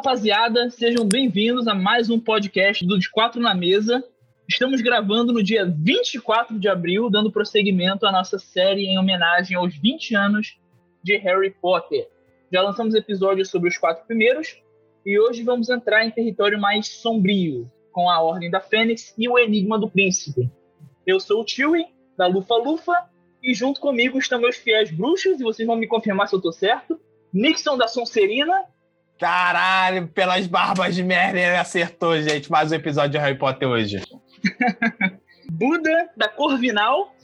rapaziada, sejam bem-vindos a mais um podcast do De Quatro na Mesa. Estamos gravando no dia 24 de abril, dando prosseguimento à nossa série em homenagem aos 20 anos de Harry Potter. Já lançamos episódios sobre os quatro primeiros e hoje vamos entrar em território mais sombrio, com a Ordem da Fênix e o Enigma do Príncipe. Eu sou o Chewie, da Lufa Lufa, e junto comigo estão meus fiéis bruxos, e vocês vão me confirmar se eu tô certo. Nixon da Sonserina Caralho, pelas barbas de merda, ele acertou, gente. Mais um episódio de Harry Potter hoje. Buda, da Corvinal.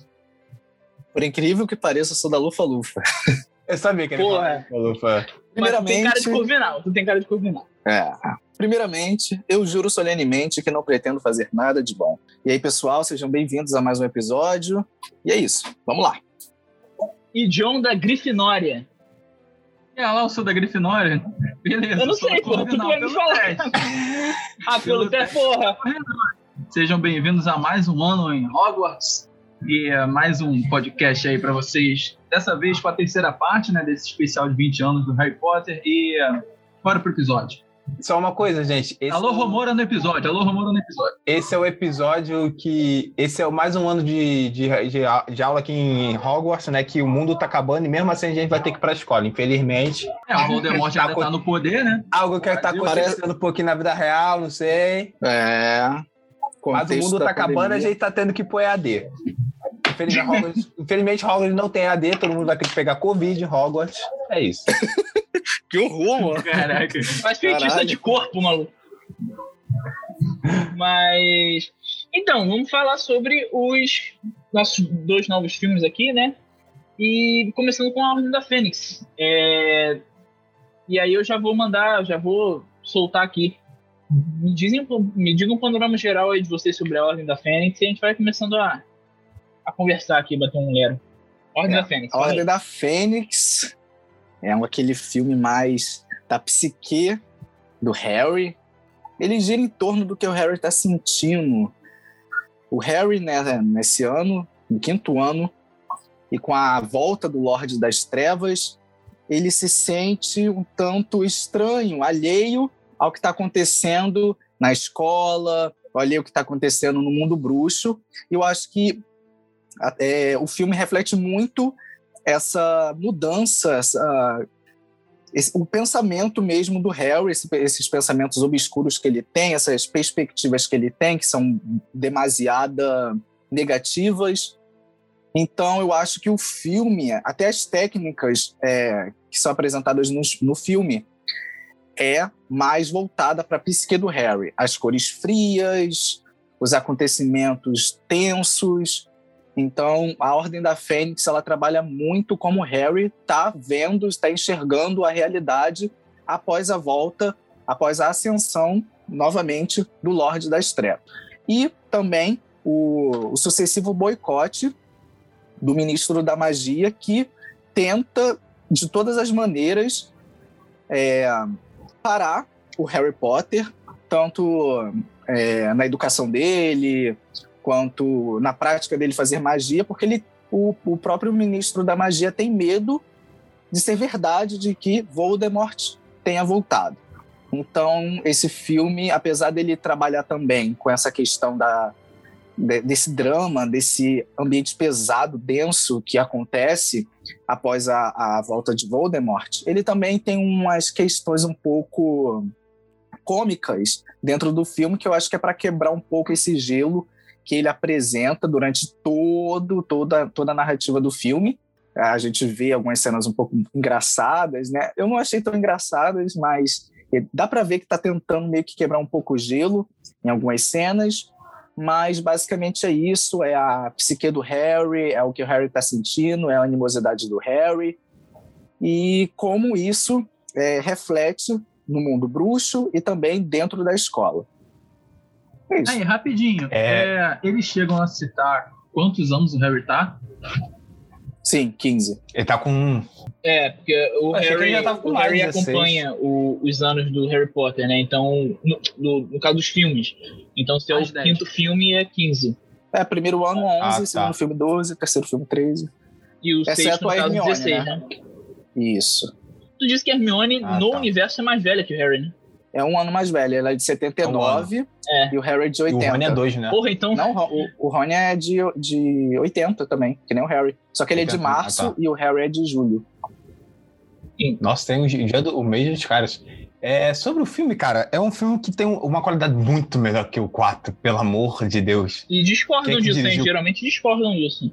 Por incrível que pareça, eu sou da Lufa Lufa. Eu sabia que ele Porra. falava Lufa. Mas tu tem cara de Primeiramente, Corvinal. Tu tem cara de Corvinal. é, primeiramente, eu juro solenemente que não pretendo fazer nada de bom. E aí, pessoal, sejam bem-vindos a mais um episódio. E é isso, vamos lá. E John, da Grifinória. É, lá eu sou da Grifinória. Beleza. Eu não sei, porra. Tu vai me falar. Ah, pelo pé, porra. Sejam bem-vindos a mais um ano em Hogwarts. E é, mais um podcast aí pra vocês. Dessa vez com a terceira parte, né, desse especial de 20 anos do Harry Potter. E é, bora pro episódio. Só uma coisa, gente. Esse, Alô, Romora no episódio. Alô, Romora no episódio. esse é o episódio que. Esse é o mais um ano de, de, de, de aula aqui em Hogwarts, né? Que o mundo tá acabando e mesmo assim a gente vai ter que ir pra escola, infelizmente. É, o Voldemort Tá ainda co- tá no poder, né? Algo que tá Parece- acontecendo um pouquinho na vida real, não sei. É. Mas o mundo tá acabando, a pandemia. gente tá tendo que pôr EAD. Infelizmente, Hogwarts, infelizmente, Hogwarts não tem EAD, todo mundo vai ter que pegar Covid em Hogwarts. É isso. Que horror, mano. Caraca. Faz feitiço de corpo, maluco. Mas. Então, vamos falar sobre os nossos dois novos filmes aqui, né? E começando com a Ordem da Fênix. É, E aí eu já vou mandar, já vou soltar aqui. Me, dizem, me digam um panorama geral aí de vocês sobre a Ordem da Fênix e a gente vai começando a, a conversar aqui, bater um lero. Ordem É, da Fênix. Ordem da Fênix é um- aquele filme mais da psique do Harry. Ele gira em torno do que o Harry tá sentindo. O Harry, né, nesse ano, no quinto ano, e com a volta do Lorde das Trevas, ele se sente um tanto estranho, alheio ao que está acontecendo na escola, alheio ao que está acontecendo no mundo bruxo. E eu acho que é, o filme reflete muito essa mudança, essa, esse- o pensamento mesmo do Harry, esse- esses pensamentos obscuros que ele tem, essas perspectivas que ele tem, que são demasiada negativas. Então, eu acho que o filme, até as técnicas é, que são apresentadas no, no filme, é mais voltada para a psique do Harry. As cores frias, os acontecimentos tensos, então, a Ordem da Fênix, ela trabalha muito como Harry está vendo, está enxergando a realidade após a volta, após a ascensão, novamente, do Lorde das Trevas. E também o, o sucessivo boicote do Ministro da Magia, que tenta, de todas as maneiras, é, parar o Harry Potter, tanto é, na educação dele, quanto na prática dele fazer magia, porque ele, o, o próprio ministro da magia tem medo de ser verdade de que Voldemort tenha voltado. Então, esse filme, apesar dele trabalhar também com essa questão da, de- desse drama, desse ambiente pesado, denso que acontece após a, a volta de Voldemort, ele também tem umas questões um pouco cômicas dentro do filme que eu acho que é para quebrar um pouco esse gelo que ele apresenta durante todo, toda, toda a narrativa do filme. A gente vê algumas cenas um pouco engraçadas, né? Eu não achei tão engraçadas, mas dá para ver que está tentando meio que quebrar um pouco o gelo em algumas cenas. Mas basicamente é isso: é a psique do Harry, é o que o Harry está sentindo, é a animosidade do Harry. E como isso é, reflete no mundo bruxo e também dentro da escola. É isso. Aí, rapidinho. É. É, eles chegam a citar quantos anos o Harry tá? Sim, 15. Ele tá com. É, porque o Achei Harry, já tava com o mais Harry 16. acompanha o- os anos do Harry Potter, né? Então, no, no- no caso dos filmes. Então, se é o Mais 10. quinto filme, é 15. É, primeiro ano 11, Ah, tá. segundo filme 12, terceiro filme 13. E o Exceto sexto, no caso, Hermione, 16, né? né? Isso. Tu disse que a Hermione, Ah, no tá. universo, é mais velha que o Harry, né? É um ano mais velho. Ela é de 79 É. e o Harry é de E o 80. Rony é dois, né? Porra, então. Não, o, o Rony é de, de 80 também, que nem o Harry. Só que ele é de 80, março ah, tá. e o Harry é de julho. Nossa, tem o dia do o mês dos caras. É, sobre o filme, cara, é um filme que tem uma qualidade muito melhor que o 4, pelo amor de Deus. E discordam que disso, hein? Geralmente discordam disso.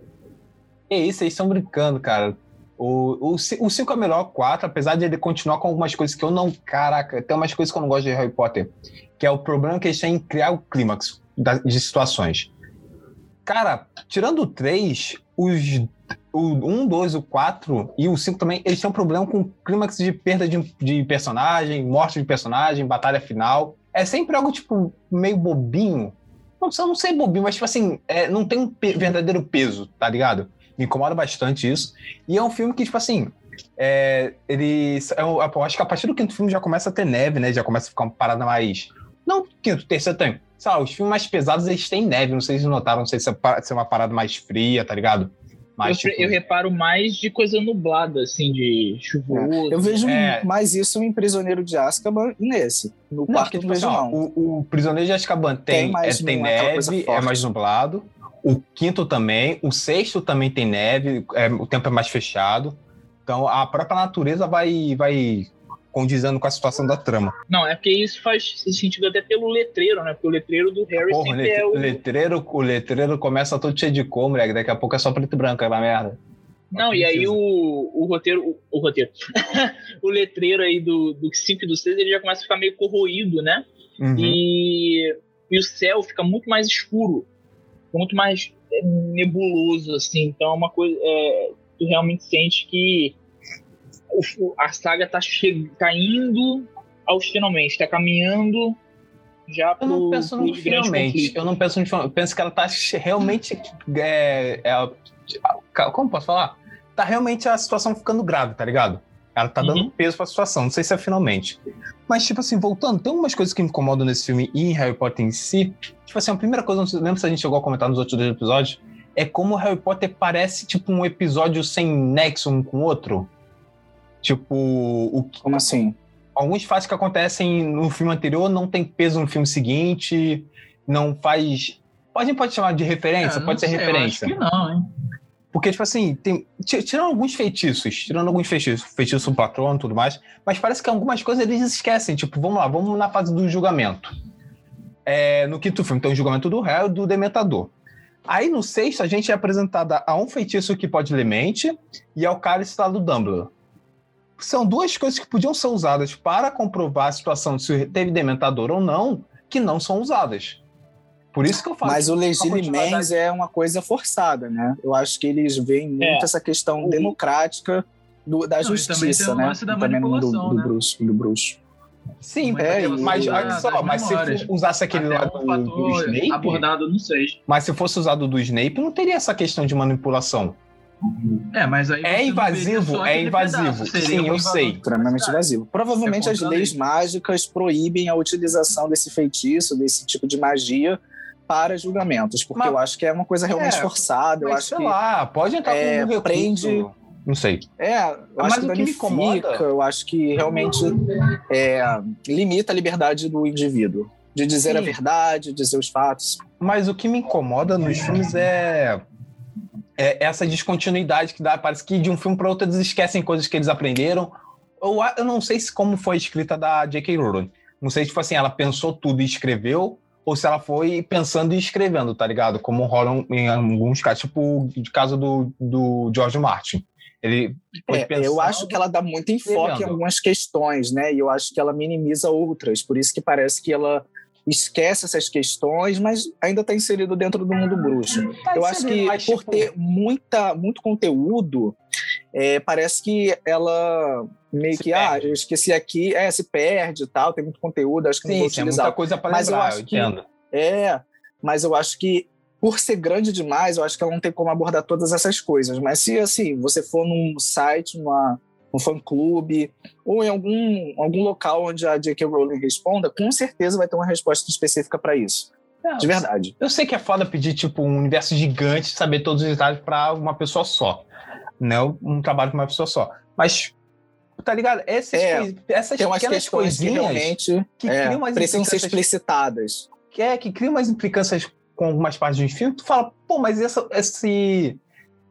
É isso, vocês estão brincando, cara. O, o, o 5 é melhor, o 4, apesar de ele continuar com algumas coisas que eu não. Caraca, tem umas coisas que eu não gosto de Harry Potter. Que é o problema que eles têm em criar o clímax de situações. Cara, tirando o 3, os. O 1, 2, o 4 e o 5 também, eles têm um problema com clímax de perda de, de personagem, morte de personagem, batalha final. É sempre algo, tipo, meio bobinho. Não, não sei bobinho, mas, tipo assim, é, não tem um verdadeiro peso, tá ligado? Me incomoda bastante isso. E é um filme que, tipo assim, é, ele. Eu, eu acho que a partir do quinto filme já começa a ter neve, né? Já começa a ficar uma parada mais. Não quinto, terceiro também. Sei lá, os filmes mais pesados eles têm neve. Não sei se vocês notaram, não sei se é, se é uma parada mais fria, tá ligado? eu, tipo, eu reparo mais de coisa nublada, assim, de chuvoso. Eu vejo É. mais isso em Prisioneiro de Azkaban nesse. No Não, quarto porque, não tipo vejo assim, ó, não. o, o Prisioneiro de Azkaban tem, Tem mais é, tem neve, é mais nublado. O quinto também, o sexto também tem neve, é, o tempo é mais fechado. Então a própria natureza vai, vai condizendo com a situação da trama. Não, é porque isso faz sentido até pelo letreiro, né? Porque o letreiro do Harry Porra, o sempre letre- é o. letreiro, o letreiro começa todo cheio de cor, moleque. Daqui a pouco é só preto e branco, aquela merda. Não, e aí o, o roteiro. O, o roteiro. o letreiro aí do, do 5 e do 6 ele já começa a ficar meio corroído, né? Uhum. E, e o céu fica muito mais escuro, muito mais é, nebuloso, assim. Então é uma coisa. É, tu realmente sente que o- a saga tá, che- tá indo aos finalmente, tá caminhando já Eu não penso no finalmente. Eu não penso no finalmente. Eu penso que ela tá realmente. É, é, como posso falar? Tá realmente a situação ficando grave, tá ligado? Ela tá dando Uhum. peso pra situação. Não sei se é finalmente. Mas, tipo assim, voltando, tem algumas coisas que me incomodam nesse filme e em Harry Potter em si. Tipo assim, a primeira coisa, não lembro se a gente chegou a comentar nos outros dois episódios, é como o Harry Potter parece, tipo, um episódio sem nexo um com o outro. Tipo, o que Como assim? alguns fatos que acontecem no filme anterior não tem peso no filme seguinte, não faz. Pode, pode chamar de referência? É, pode ser sei, eu referência. Acho que não, hein? Porque, tipo assim, tem, ti- tirando alguns feitiços, tirando alguns feitiços, feitiço do patrono e tudo mais, mas parece que algumas coisas eles esquecem. Tipo, vamos lá, vamos na fase do julgamento. É, no quinto filme tem o julgamento do réu e do dementador. Aí no sexto a gente é apresentada a um feitiço que pode ler mente e ao cálice lá do Dumbledore. São duas coisas que podiam ser usadas para comprovar a situação de se teve dementador ou não, que não são usadas. Por isso que eu falo. Mas o Legilimens é uma coisa forçada, né? Eu acho que eles veem muito É. essa questão O- democrática do- da Não, e também justiça, tem o né? lance da E também manipulação, do, né? bruxo, do bruxo. Sim, é, mas, olha só, das mas se memórias. usasse aquele Até um do, do Snape, abordado no 6. mas se fosse usado do Snape, não teria essa questão de manipulação. É, mas aí É não invasivo, é invasivo. Sim, eu sei. Extremamente invasivo. Provavelmente É as leis lei. mágicas proíbem a utilização desse feitiço, desse tipo de magia para julgamentos, porque Mas- eu acho que é uma coisa realmente É, forçada. Eu Mas, acho sei que lá, pode entrar é, com um recurso. prende- Não sei. É, eu Mas acho que o que me incomoda- eu acho que realmente é, limita a liberdade do indivíduo. De dizer a Sim. verdade, dizer os fatos. Mas o que me incomoda nos filmes é, é essa descontinuidade que dá. Parece que de um filme para outro eles esquecem coisas que eles aprenderam. Ou a- eu não sei se como foi a escrita da J.K. Rowling. Não sei, tipo assim, ela pensou tudo e escreveu, ou se ela foi pensando e escrevendo, tá ligado? Como rolam em alguns casos, tipo o caso do, do George Martin. Ele foi É, pensando- eu acho que ela dá muito enfoque em algumas questões, né? E eu acho que ela minimiza outras. Por isso que parece que ela esquece essas questões, mas ainda está inserido dentro do mundo bruxo. Tá eu acho que mas, por tipo, ter muita, muito conteúdo, é, parece que ela meio Se que, ah, perde. eu esqueci aqui, é, se perde e tal, tem muito conteúdo, acho que não Sim, vou sim, é utilizar. muita coisa para Mas eu lembrar, acho eu que- entendo. É, mas eu acho que por ser grande demais, eu acho que ela não tem como abordar todas essas coisas. Mas se assim, você for num site, numa, num fã-clube, ou em algum, algum local onde a J.K. Rowling responda, com certeza vai ter uma resposta específica para isso. De verdade. Eu sei que é foda pedir, tipo, um universo gigante, saber todos os detalhes pra uma pessoa só. Né? Um trabalho com uma pessoa só. Mas tá ligado? Essas, É, cois- essas Tem umas pequenas que coisinhas realmente que é, criam umas precisam ser explicitadas. que é que cria umas implicâncias com algumas partes do filme, tu fala, pô, mas essa, esse,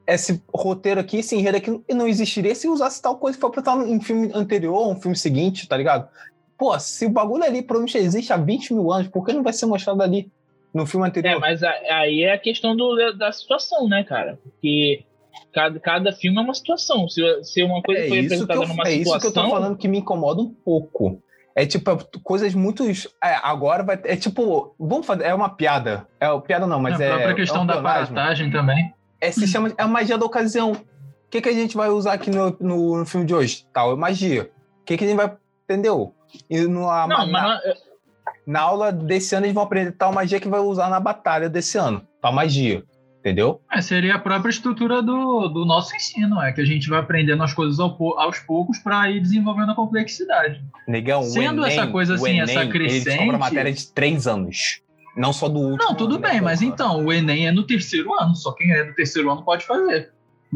esse roteiro aqui, esse enredo aqui, não existiria se usasse tal coisa que estar em filme anterior, um filme seguinte, tá ligado? Pô, se o bagulho ali provavelmente existe há 20 mil anos, por que não vai ser mostrado ali no filme É, anterior? mas a- aí é a questão do, da situação, né, cara? Porque cada, cada filme é uma situação. Se, se uma coisa É foi isso, apresentada eu, numa é isso situação. que eu tô falando que me incomoda um pouco. É tipo, é coisas muito. É, agora vai. É tipo. Vamos fazer. É uma piada. É uma piada não, mas a é. própria é questão um da aparatagem também. É, se chama, é a magia da ocasião. O que, que a gente vai usar aqui no, no, no filme de hoje? Tal, é magia. O que, que a gente vai. Entendeu? E no, a- Não, na, mas na aula desse ano eles vão aprender tal magia que vai usar na batalha desse ano. Tal magia. Entendeu? É, seria a própria estrutura do, do nosso ensino, é que a gente vai aprendendo as coisas ao aos poucos para ir desenvolvendo a complexidade. Negão, Sendo o Enem, essa coisa o assim, Enem, essa Ele crescente- a matéria de três anos. Não só do último. Não, tudo ano, né, bem, mas porra? então, o Enem é no terceiro ano, só quem é do terceiro ano pode fazer.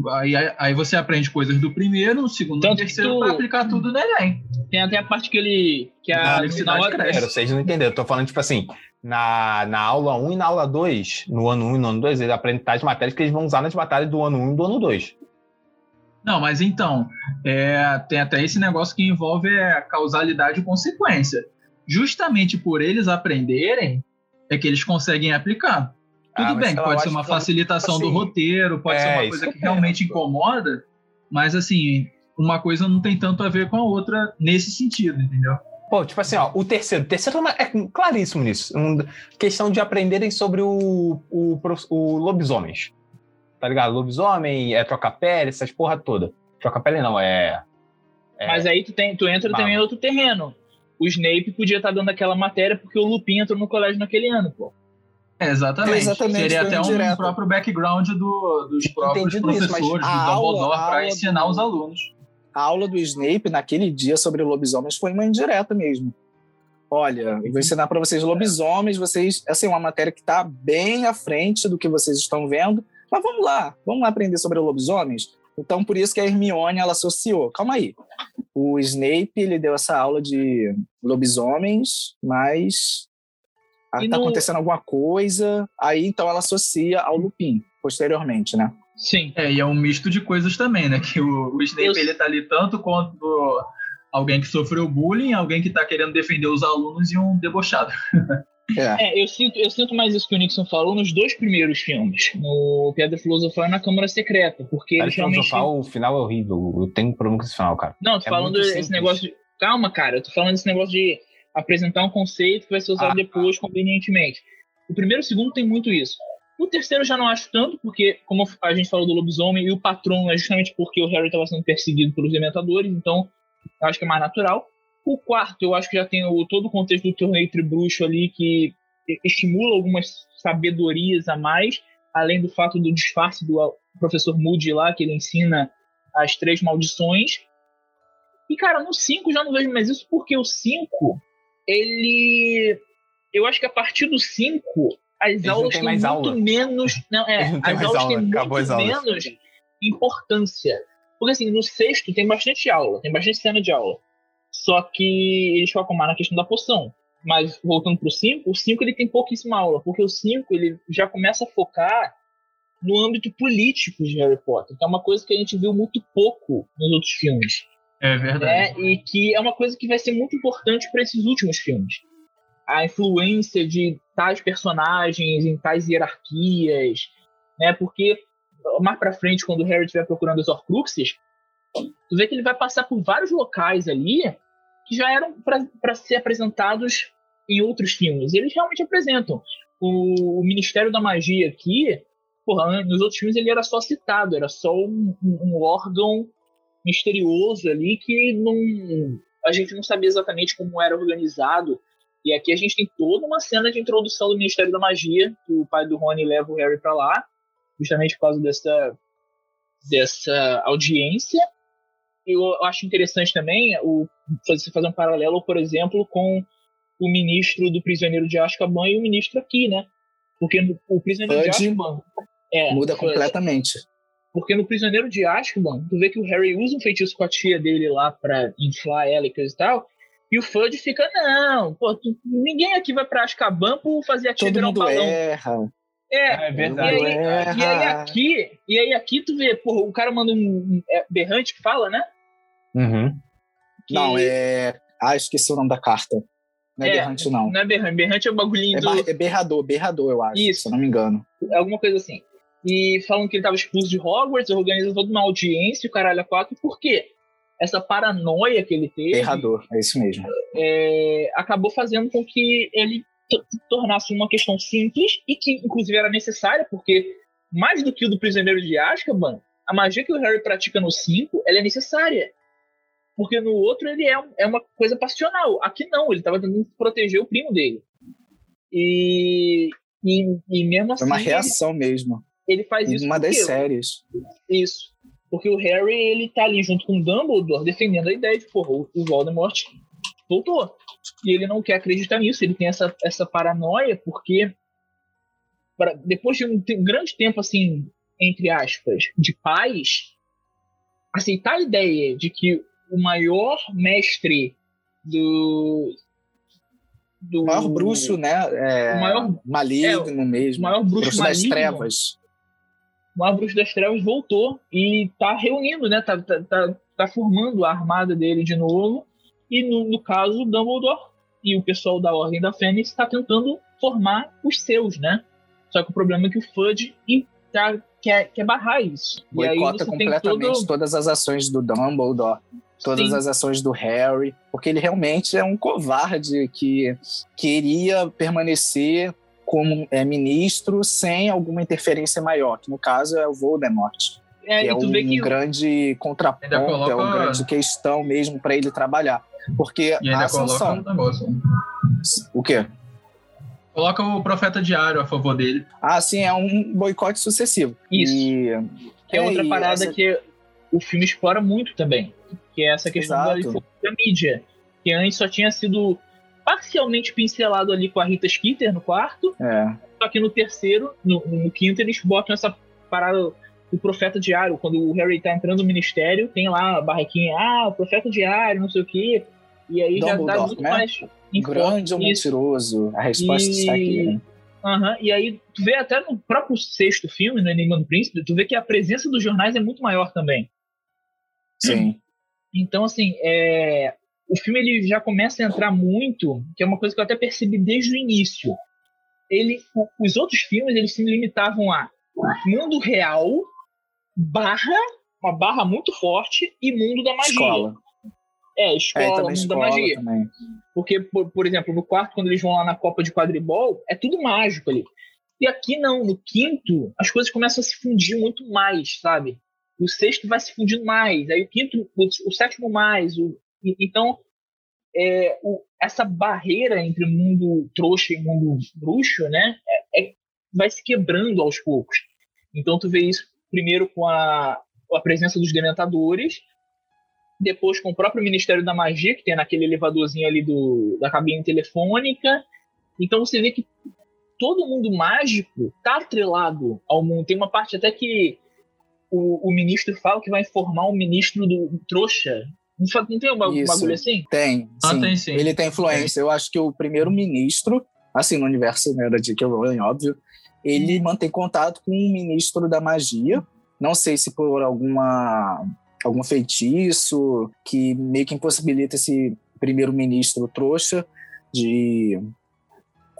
Aí, aí você aprende coisas do primeiro, no segundo e Tanto no terceiro tu- para aplicar tudo no Enem. Tem até a parte que ele. Que a, na hora, cresce. Vocês não entenderam. Eu tô falando, tipo assim, na, na aula 1 e na aula 2, no ano 1 e no ano 2, eles aprendem tais matérias que eles vão usar nas batalhas do ano 1 e do ano 2. Não, mas então, é, tem até esse negócio que envolve é, causalidade e consequência. Justamente por eles aprenderem, é que eles conseguem aplicar. Tudo Ah, bem, pode ser uma que, facilitação assim, do roteiro, pode é, ser uma coisa que realmente incomoda, mas assim, uma coisa não tem tanto a ver com a outra nesse sentido, entendeu? Pô, tipo assim, ó, o terceiro. O terceiro é claríssimo nisso. Um- questão de aprenderem sobre o, o, o lobisomens. Tá ligado? Lobisomem, é troca-pele, essas porra toda. Troca-pele não, é. é Mas aí tu, tem, tu entra também em outro terreno. O Snape podia estar dando aquela matéria porque o Lupin entrou no colégio naquele ano, pô. É, exatamente. Exatamente, Seria até um indireto. próprio background do- dos próprios Entendido isso, professores, a do Dumbledore, para ensinar do- os alunos. A aula do Snape naquele dia sobre lobisomens foi uma indireta mesmo. Olha, eu vou ensinar para vocês lobisomens, vocês, assim, uma matéria que está bem à frente do que vocês estão vendo, mas vamos lá, vamos lá aprender sobre lobisomens. Então, por isso que a Hermione ela associou. Calma aí. O Snape ele deu essa aula de lobisomens, mas está no- acontecendo alguma coisa. Aí então ela associa ao Lupin posteriormente, né? Sim. É, e é um misto de coisas também, né? Que o, o Snape Eu- ele tá ali tanto quanto alguém que sofreu bullying, alguém que tá querendo defender os alunos e um debochado. É. É, eu sinto, eu sinto mais isso que o Nixon falou nos dois primeiros filmes. No Pedra Filosofal e na Câmara Secreta. Porque realmente. filosofal, o final é horrível. Eu tenho um problema com esse final, cara. Não, tô É falando desse simples. negócio de. Calma, cara, eu tô falando desse negócio de apresentar um conceito que vai ser usado Ah, depois, convenientemente. O primeiro e o segundo tem muito isso. O terceiro eu já não acho tanto, porque, como a gente falou do lobisomem, e o patrono é justamente porque o Harry estava sendo perseguido pelos dementadores, então acho que é mais natural. O quarto, eu acho que já tem o, todo o contexto do torneio tribruxo ali, que estimula algumas sabedorias a mais, além do fato do disfarce do professor Moody lá, que ele ensina as três maldições. E, cara, no 5 já não vejo mais isso, porque o 5, ele. Eu acho que a partir do 5, as aulas têm muito aula. menos. Não, é, não as aulas aula, têm acabou muito as aulas. menos importância. Porque, assim, no sexto tem bastante aula, tem bastante cena de aula. Só que eles focam mais na questão da poção. Mas, voltando pro 5, o 5 ele tem pouquíssima aula, porque o 5 ele já começa a focar no âmbito político de Harry Potter, que é uma coisa que a gente viu muito pouco nos outros filmes É verdade. né? E que é uma coisa que vai ser muito importante para esses últimos filmes. A influência de tais personagens em tais hierarquias, né? Porque mais para frente, quando o Harry estiver procurando os Horcruxes, tu vê que ele vai passar por vários locais ali que já eram para ser apresentados em outros filmes. E eles realmente apresentam. O, o Ministério da Magia aqui, porra, nos outros filmes ele era só citado, era só um, um- órgão misterioso ali que não, a gente não sabia exatamente como era organizado. E aqui a gente tem toda uma cena de introdução do Ministério da Magia, que o pai do Rony leva o Harry para lá, justamente por causa dessa, dessa audiência. Eu acho interessante também o, você fazer um paralelo, por exemplo, com o ministro do Prisioneiro de Azkaban e o ministro aqui, né? Porque no- o Prisioneiro de Fudge Azkaban... É, Muda Fudge. completamente. Porque no Prisioneiro de Azkaban, tu vê que o Harry usa um feitiço com a tia dele lá pra inflar ela e coisa e tal. E o Fudge fica, não, pô, tu- ninguém aqui vai pra Azkaban por fazer a tia Todo virar um balão. erra. É, É e verdade. aí, erra. e aí aqui, e aí aqui tu vê, porra, o cara manda um, é, berrante que fala, né? Uhum. Que- Não, é. Ah, esqueci o nome da carta. Não é, É, berrante, não. Não é berrante, berrante é o bagulhinho É, do, é berrador, berrador, eu acho. Isso. Se eu não me engano. alguma coisa assim. E falam que ele tava expulso de Hogwarts, organiza toda uma audiência, o caralho a quatro, por quê? Essa paranoia que ele teve Berrador, é isso mesmo. é, acabou fazendo com que ele to- tornasse uma questão simples e que, inclusive, era necessária, porque mais do que o do Prisioneiro de Azkaban, a magia que o Harry pratica no 5, ela é necessária. Porque no outro ele é, um- é uma coisa passional. Aqui não, ele estava tentando proteger o primo dele. E, e, e mesmo assim, Foi uma ele- reação mesmo. ele, faz isso uma das séries. isso. Porque o Harry, ele tá ali junto com o Dumbledore defendendo a ideia de, porra, o Voldemort voltou. E ele não quer acreditar nisso, ele tem essa, essa paranoia, porque pra- depois de um grande tempo, assim, entre aspas, de paz, aceitar a ideia de que o maior mestre do. do O maior bruxo, né? É, O maior- maligno mesmo. o maior bruxo das maligno. trevas. O bruxo das trevas voltou e tá reunindo, né? Tá, tá, tá, tá formando a armada dele de novo. E no, no caso, Dumbledore e o pessoal da Ordem da Fênix está tentando formar os seus, né? Só que o problema é que o Fudge tá, quer, quer barrar isso. e aí Boicota completamente todo... todas as ações do Dumbledore, todas Sim. as ações do Harry, porque ele realmente é um covarde que queria permanecer como é, ministro sem alguma interferência maior, que no caso é o Voldemort, É, que é tu um que grande contraponto, coloca- é uma grande questão mesmo para ele trabalhar. Porque E a ainda ascensão... O quê? Coloca o profeta diário a favor dele. Ah, sim, é um boicote sucessivo. Isso. E, que é outra e parada essa- que o filme explora muito também, que é essa questão da, Exato. da mídia, que antes só tinha sido parcialmente pincelado ali com a Rita Skeeter no quarto, É, só que no terceiro, no, no quinto, eles botam essa parada do profeta diário, quando o Harry tá entrando no ministério, tem lá a barraquinha, ah, o profeta diário, não sei o quê, e aí já dá Dumbledore, muito né? mais grande ou mentiroso? A resposta E- está aqui. Né? Aham, E aí, tu vê até no próprio sexto filme, no Enigma do Príncipe, tu vê que a presença dos jornais é muito maior também. Sim. Então, assim, é, o filme ele já começa a entrar muito, que é uma coisa que eu até percebi desde o início. Ele, os outros filmes eles se limitavam a mundo real, barra, uma barra muito forte, e mundo da magia. Escola. É, É, escola, também mundo escola da magia. também. Porque, por, por exemplo, no quarto, quando eles vão lá na Copa de Quadribol, é tudo mágico ali. E aqui não, no quinto, as coisas começam a se fundir muito mais, sabe? O sexto vai se fundindo mais, aí o quinto, o, o sétimo mais. O, então, é, o- essa barreira entre o mundo trouxa e o mundo bruxo, né? é- é- vai se quebrando aos poucos. Então, tu vê isso primeiro com a, a presença dos dementadores, depois com o próprio Ministério da Magia, que tem naquele elevadorzinho ali do, da cabine telefônica. Então você vê que todo mundo mágico tá atrelado ao mundo. Tem uma parte até que o, o ministro fala que vai informar o ministro do trouxa. Não, tem um bagulho assim? Tem, Ah, sim. tem sim. Ele tem influência. Eu acho que o primeiro-ministro, assim, no universo né, da J.K. Rowling, óbvio, ele mantém contato com o ministro da magia. Não sei se por alguma algum feitiço que meio que impossibilita esse primeiro-ministro trouxa de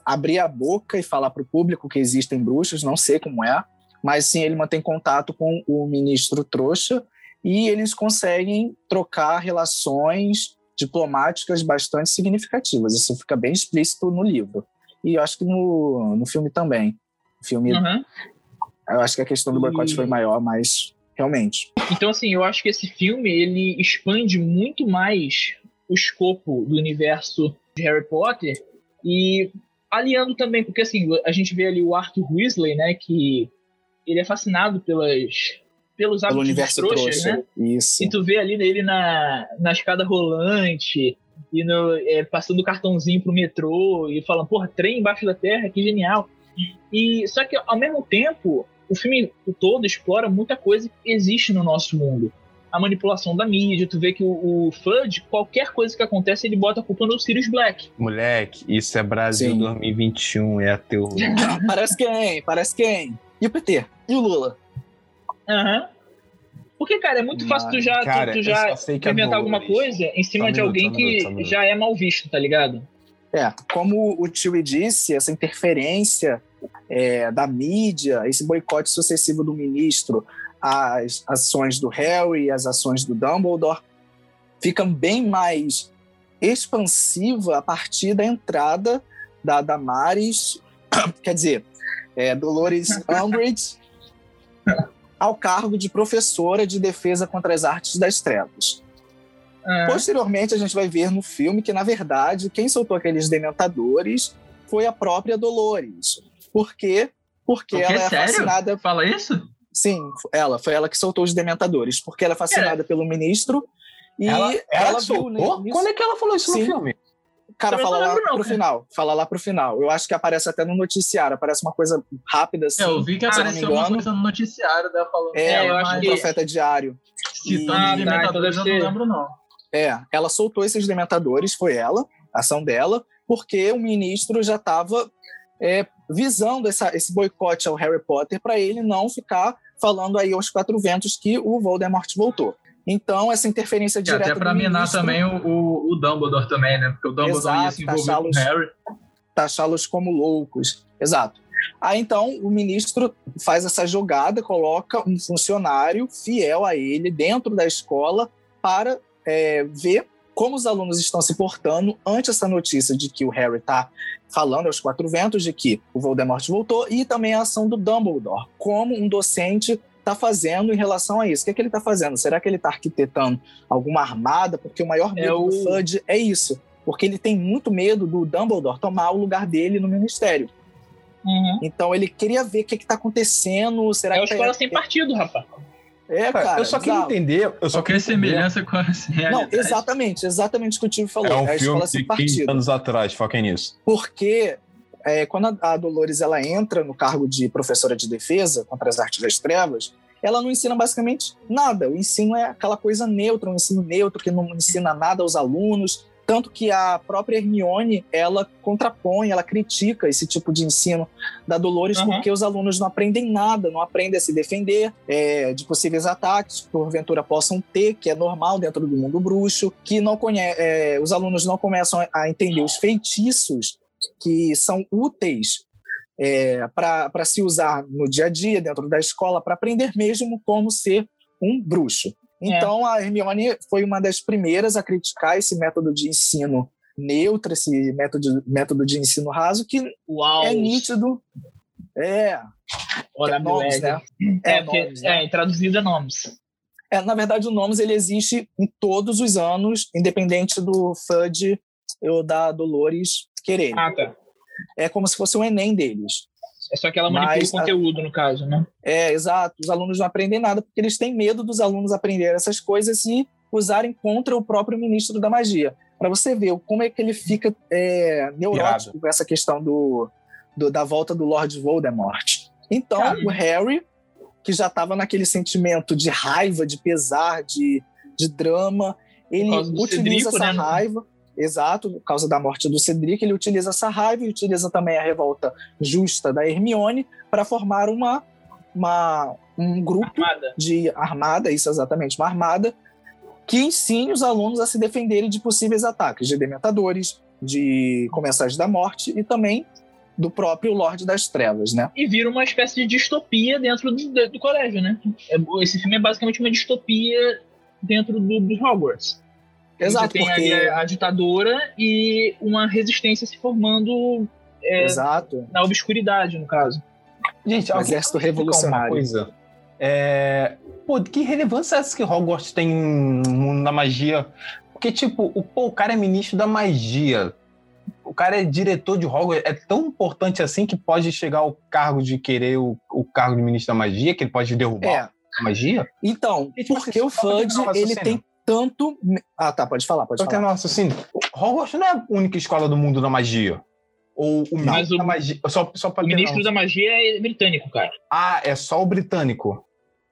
abrir a boca e falar para o público que existem bruxos, não sei como é, mas sim ele mantém contato com o ministro trouxa e eles conseguem trocar relações diplomáticas bastante significativas. Isso fica bem explícito no livro. E eu acho que no, no filme também. O filme, Uhum. eu acho que a questão do boicote E- foi maior, mas realmente. Então, assim, eu acho que esse filme ele expande muito mais o escopo do universo de Harry Potter e aliando também, porque assim, a gente vê ali o Arthur Weasley, né, que ele é fascinado pelas, pelos Pelo hábitos dos universo trouxas, trouxa. né? Isso. E tu vê ali ele na, na escada rolante, e no, é, passando o cartãozinho pro metrô, e falando, porra, trem embaixo da terra, que genial. E, só que, ao mesmo tempo, o filme todo explora muita coisa que existe no nosso mundo. A manipulação da mídia, tu vê que o, o Fudge, qualquer coisa que acontece, ele bota a culpa no Sirius Black. Moleque, isso é Brasil Sim. 2021, é terror. Parece quem? Parece quem? E o PT? E o Lula? Aham. Porque, cara, é muito fácil tu já, tu- Cara, tu, eu já só sei que é inventar alguma coisa em cima Só um de minuto, alguém um que minuto, um já é mal visto, tá ligado? É, como o Chewie disse, essa interferência é, da mídia, esse boicote sucessivo do ministro às ações do Harry, às ações do Dumbledore, ficam bem mais expansiva a partir da entrada da Damaris, quer dizer, é, Dolores Umbridge, ao cargo de professora de defesa contra as artes das trevas. Ah, Posteriormente, a gente vai ver no filme que, na verdade, quem soltou aqueles dementadores foi a própria Dolores. Por quê? Porque O quê? ela é Sério? fascinada. Fala isso? Sim, ela. Foi ela que soltou os dementadores. Porque ela é fascinada pelo ministro. E ela, ela, viu soltou? nisso- Quando é que ela falou isso Sim. no filme? Cara, fala lá não, pro cara. final. Fala lá pro final. Eu acho que aparece até no noticiário. Aparece uma coisa rápida assim. É, eu vi que Ah, apareceu uma coisa no noticiário dela falando. É, É, eu acho que- Profeta Diário. Citando Ah, os tá, alimentadores, então eu não lembro, não. É, ela soltou esses dementadores, foi ela, a ação dela, porque o ministro já estava visando essa- esse boicote ao Harry Potter para ele não ficar falando aí aos quatro ventos que o Voldemort voltou. Então, essa interferência E direta até do minar também o, o, Dumbledore também, né? Porque o Dumbledore ia Exato, se envolver com o Harry. taxá-los como loucos. Exato. Aí então o ministro faz essa jogada, coloca um funcionário fiel a ele dentro da escola para é, ver como os alunos estão se portando ante essa notícia de que o Harry está falando aos quatro ventos de que o Voldemort voltou e também a ação do Dumbledore, como um docente está fazendo em relação a isso. O que, é que ele está fazendo? Será que ele está arquitetando alguma armada? Porque o maior medo o- do Fudge é isso. Porque ele tem muito medo do Dumbledore tomar o lugar dele no ministério. Uhum. Então ele queria ver o que está acontecendo. Será É uma que escola tá... sem partido, rapaz. É, Cara, cara. eu só queria exato. entender. Eu só Qualquer queria semelhança com a realidade. Não, exatamente, exatamente o que o Tio falou. É um a filme escola sem de 15 partido. anos atrás, foquem nisso. Porque é, quando a, a Dolores ela entra no cargo de professora de defesa contra as artes das trevas, ela não ensina basicamente nada. O ensino é aquela coisa neutra, um ensino neutro que não ensina nada aos alunos. Tanto que a própria Hermione, ela contrapõe, ela critica esse tipo de ensino da Dolores, Uhum. porque os alunos não aprendem nada, não aprendem a se defender é, de possíveis ataques que porventura possam ter, que é normal dentro do mundo bruxo, que não conhe é, os alunos não começam a entender os feitiços que são úteis é, para se usar no dia a dia, dentro da escola, para aprender mesmo como ser um bruxo. Então, a Hermione foi uma das primeiras a criticar esse método de ensino neutro, esse método, método de ensino raso, que Uau. é nítido. É, Olha, é nomes, né? É, É, porque, nomes, né? é, traduzido é nomes. É, na verdade, o Nomes ele existe em todos os anos, independente do FUD ou da Dolores querer. Ah, tá. É como se fosse o Enem deles. É só que ela manipula Mas o conteúdo, no caso, né? É, exato. Os alunos não aprendem nada porque eles têm medo dos alunos aprenderem essas coisas e usarem contra o próprio ministro da magia. Para você ver como é que ele fica é, neurótico Pirado. com essa questão do, do- da volta do Lord Voldemort. Então, Cara. o Harry, que já estava naquele sentimento de raiva, de pesar, de, de drama, ele utiliza Cedrico, essa né? raiva. Exato, por causa da morte do Cedric, ele utiliza essa raiva e utiliza também a revolta justa da Hermione para formar uma, uma, um grupo Armada. de armada, isso exatamente, uma armada, que ensine os alunos a se defenderem de possíveis ataques de dementadores, de comensais da morte e também do próprio Lorde das Trevas, né? E vira uma espécie de distopia dentro do, do- colégio, né? É, Esse filme é basicamente uma distopia dentro do, do Hogwarts. Exato, tem porque... a, a ditadora e uma resistência se formando é, Exato. na obscuridade, no caso. Gente, O exército revolucionário. Coisa? É... Pô, que relevância é essa que Hogwarts tem no mundo da magia? Porque, tipo, o, pô, o cara é ministro da magia. O cara é diretor de Hogwarts. É tão importante assim que pode chegar ao cargo de querer o, o cargo de ministro da magia, que ele pode derrubar É, a magia? então, porque o terminar Fudge, ele tem tanto... Ah, tá, pode falar, pode Só que é falar. nossa, assim, Hogwarts não é a única escola do mundo da magia. Ou o Mas ministro o- da magia. Só, só pra O ministro noção. da magia é britânico, cara. Ah, é só o britânico.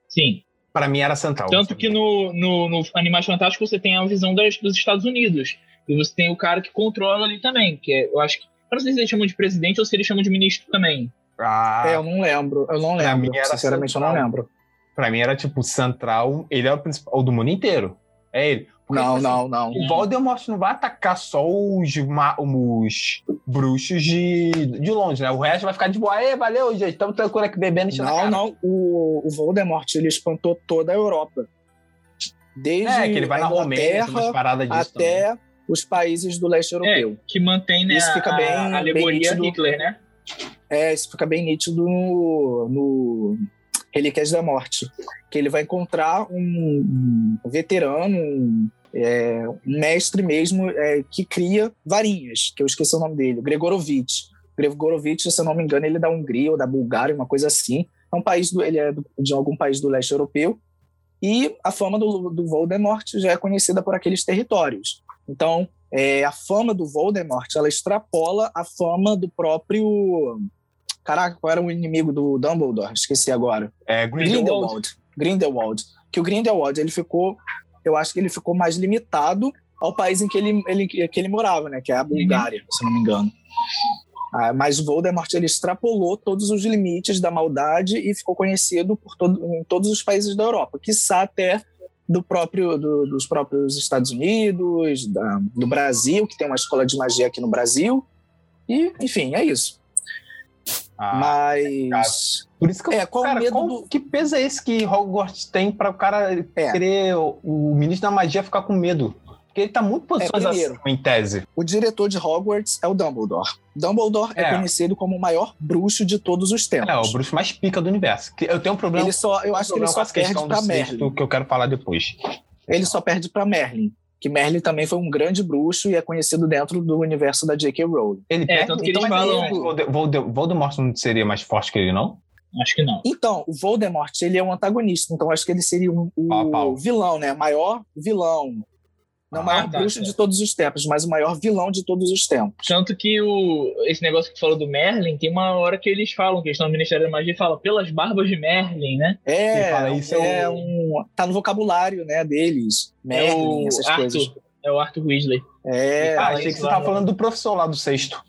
Sim. Pra mim era central. Tanto que no, no, no Animais Fantásticos você tem a visão das, dos Estados Unidos. E você tem o cara que controla ali também. Que é, eu acho que. Eu não sei se eles chamam de presidente ou se eles chamam de ministro também. Ah, É, eu não lembro. Eu não Pra lembro. mim era Sinceramente, eu não central. lembro. pra mim era tipo central. Ele é o principal do mundo inteiro. É ele. Porque, Não, assim, não, não. O Voldemort não vai atacar só os, os bruxos de, de longe, né? O resto vai ficar de boa. Aê, valeu, gente. Estamos tranquilo aqui bebendo e Não, não. O, o Voldemort, ele espantou toda a Europa. Desde É, que ele vai a na Romênia, disso também. até os países do leste europeu. Que mantém né, Isso fica a, bem- a bem alegoria nítido. Hitler, né? É, isso fica bem nítido no, no Relíquias da Morte. Que ele vai encontrar um, veterano, um, é, um mestre mesmo, é, que cria varinhas, que eu esqueci o nome dele, Gregorovitch. Gregorovitch, se eu não me engano, ele é da Hungria ou da Bulgária, uma coisa assim. É um país do, ele é de algum país do leste europeu. E a fama do, do Voldemort já é conhecida por aqueles territórios. Então, é, a fama do Voldemort, ela extrapola a fama do próprio... Caraca, qual era o inimigo do Dumbledore? Esqueci agora. É, Grindelwald. Grindelwald. Que o Grindelwald, ele ficou... Eu acho que ele ficou mais limitado ao país em que ele, ele, que ele morava, né? Que é a Bulgária, se eu não me engano. Ah, mas Voldemort, ele extrapolou todos os limites da maldade e ficou conhecido por todo, em todos os países da Europa. Quiçá até do próprio, do- dos próprios Estados Unidos, da- do Brasil, que tem uma escola de magia aqui no Brasil. E, enfim, é isso. Ah, Mas... por isso que eu, É, qual cara, medo qual- do- que peso é esse que Hogwarts tem para o cara É. querer o, o ministro da magia ficar com medo? Porque ele tá muito posições É, em tese. O diretor de Hogwarts é o Dumbledore. Dumbledore é, É. conhecido como o maior bruxo de todos os tempos. É, o bruxo mais pica do universo. Eu tenho um problema, Ele só, eu acho que ele só perde sexto, Merlin. que eu quero falar depois. Ele só perde pra Merlin. Que Merlin também foi um grande bruxo e é conhecido dentro do universo da J.K. Rowling. Ele É, perde, tanto que então, eles falam- ele- Volde- Volde- Voldemort não seria mais forte que ele, não? Acho que não. Então, o Voldemort, ele é um antagonista. Então, acho que ele seria o, o Pau a pau. vilão, né? Maior vilão. Não Ah, o maior tá, bruxo tá. de todos os tempos, mas o maior vilão de todos os tempos. Tanto que o, esse negócio que tu falou do Merlin, tem uma hora que eles falam, que eles estão no Ministério da Magia e falam pelas barbas de Merlin, né? É, fala isso, é é o- um... Tá no vocabulário, né, deles. É Merlin, o essas Arthur. coisas. É o Arthur Weasley. É, ah, fala achei que você tava falando do professor lá do sexto.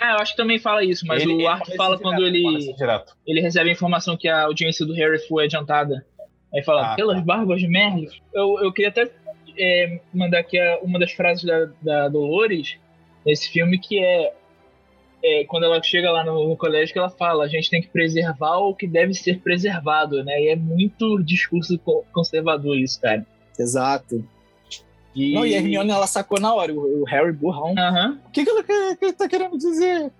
Ah, eu acho que também fala isso, mas Ele- o ele Arthur fala direto, quando fala ele, direto. ele recebe a informação que a audiência do Harry foi adiantada. Aí fala, Ah, pelas tá. barbas de Merlin. Eu, eu queria até é, mandar aqui a- uma das frases da, da Dolores nesse filme, que é, é quando ela chega lá no, no colégio, que ela fala, a gente tem que preservar o que deve ser preservado, né? E é muito discurso co- conservador isso, cara. exato. E... Não, e a Hermione, ela sacou na hora. O, o Harry burrão. Aham. O que, que, ela, quer- que ele tá querendo dizer?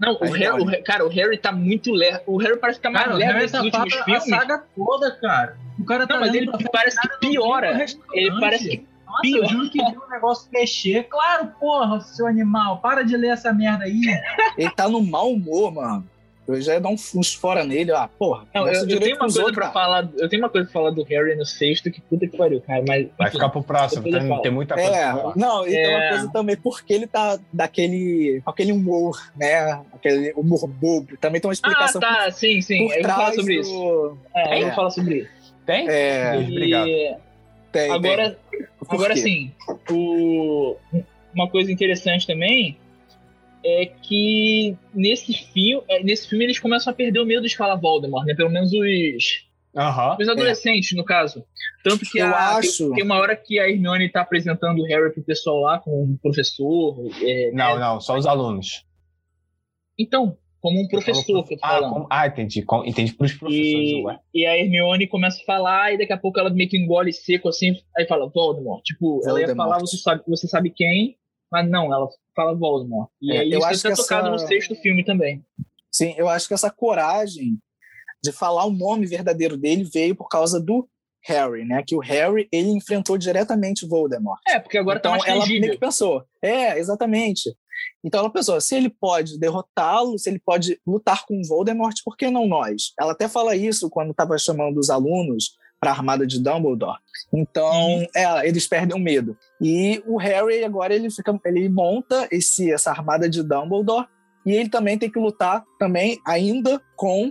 Não, o Harry, o Harry- cara, o Harry tá muito lerdo. O Harry parece que tá mais Cara, o lerdo Harry nesses tá últimos fala a filmes. saga toda, cara. O cara tá Não, mas ele parece que piora. restaurante. Ele parece que Nossa, piora. eu juro que viu o negócio mexer. Claro, porra, seu animal, para de ler essa merda aí. Ele tá no mau humor, mano. Eu já ia dar um- uns fora nele. Ah, porra. Não, eu, eu tenho uma coisa outros, pra falar. Eu tenho uma coisa pra falar do Harry no sexto que puta que pariu, cara. Mas Vai ficar pro próximo, eu tem, tem muita coisa pra É, falar. não, e tem uma É. coisa também, porque ele tá daquele. aquele humor, né? Aquele humor bobo. Também tem uma Ah, explicação tá, sim, sim. por Eu vou falar sobre do. isso. É, eu É. vou falar sobre isso. Tem? É, Beijo, obrigado. E tem, agora, tem. Por agora sim, o, uma coisa interessante também é que nesse filme, nesse filme eles começam a perder o medo de falar Voldemort, né? Pelo menos os, Aham. os adolescentes, no caso. Tanto que Eu a, acho- tem, uma hora que a Hermione tá apresentando o Harry pro pessoal lá, com o professor. é, Não, né? não, só os alunos. Então, como um professor que eu tô ah, falando. como- ah, entendi. Com- Entendi pros professores. E, ué. e a Hermione começa a falar, e daqui a pouco ela meio que engole seco assim, aí fala Voldemort. Tipo, ela ia Voldemort. falar, você sabe, você sabe quem, mas não, ela fala Voldemort. E É, eu isso acho é que tocado essa- no sexto filme também. Sim, eu acho que essa coragem de falar o nome verdadeiro dele veio por causa do Harry, né? Que o Harry, ele enfrentou diretamente Voldemort. É, porque agora então tá mais ela meio que pensou. É, exatamente. Então ela pensou, se ele pode derrotá-lo, se ele pode lutar com Voldemort, por que não nós? Ela até fala isso quando estava chamando os alunos para a armada de Dumbledore. Então, é, eles perdem o medo. E o Harry agora ele fica, ele monta esse essa armada de Dumbledore e ele também tem que lutar também ainda com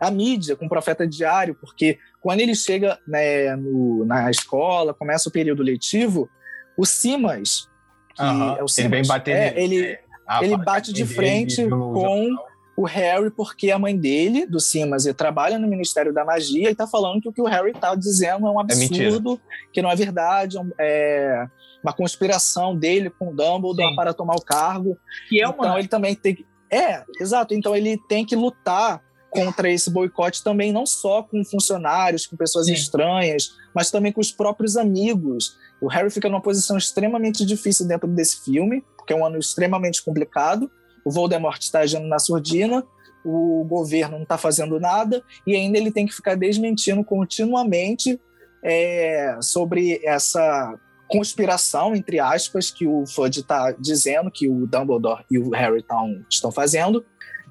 a mídia, com o profeta diário, porque quando ele chega né, no, na escola, começa o período letivo, o Simas, que Aham, é o ele Simas, vem bater é, nele. ele, Ah, ele bate de frente com. O Harry, porque a mãe dele, do Simas, ele trabalha no Ministério da Magia e tá falando que o que o Harry tá dizendo é um mentira. absurdo, que não é verdade, é é uma conspiração dele com o Dumbledore Sim. para tomar o cargo. Que é então uma. ele também tem que. É, exato. Então ele tem que lutar contra esse boicote também, não só com funcionários, com pessoas Sim. estranhas, mas também com os próprios amigos. O Harry fica numa posição extremamente difícil dentro desse filme, porque é um ano extremamente complicado. O Voldemort está agindo na surdina, o governo não está fazendo nada, e ainda ele tem que ficar desmentindo continuamente é, sobre essa conspiração, entre aspas, que o Fudge está dizendo que o Dumbledore e o Harry tão, estão fazendo,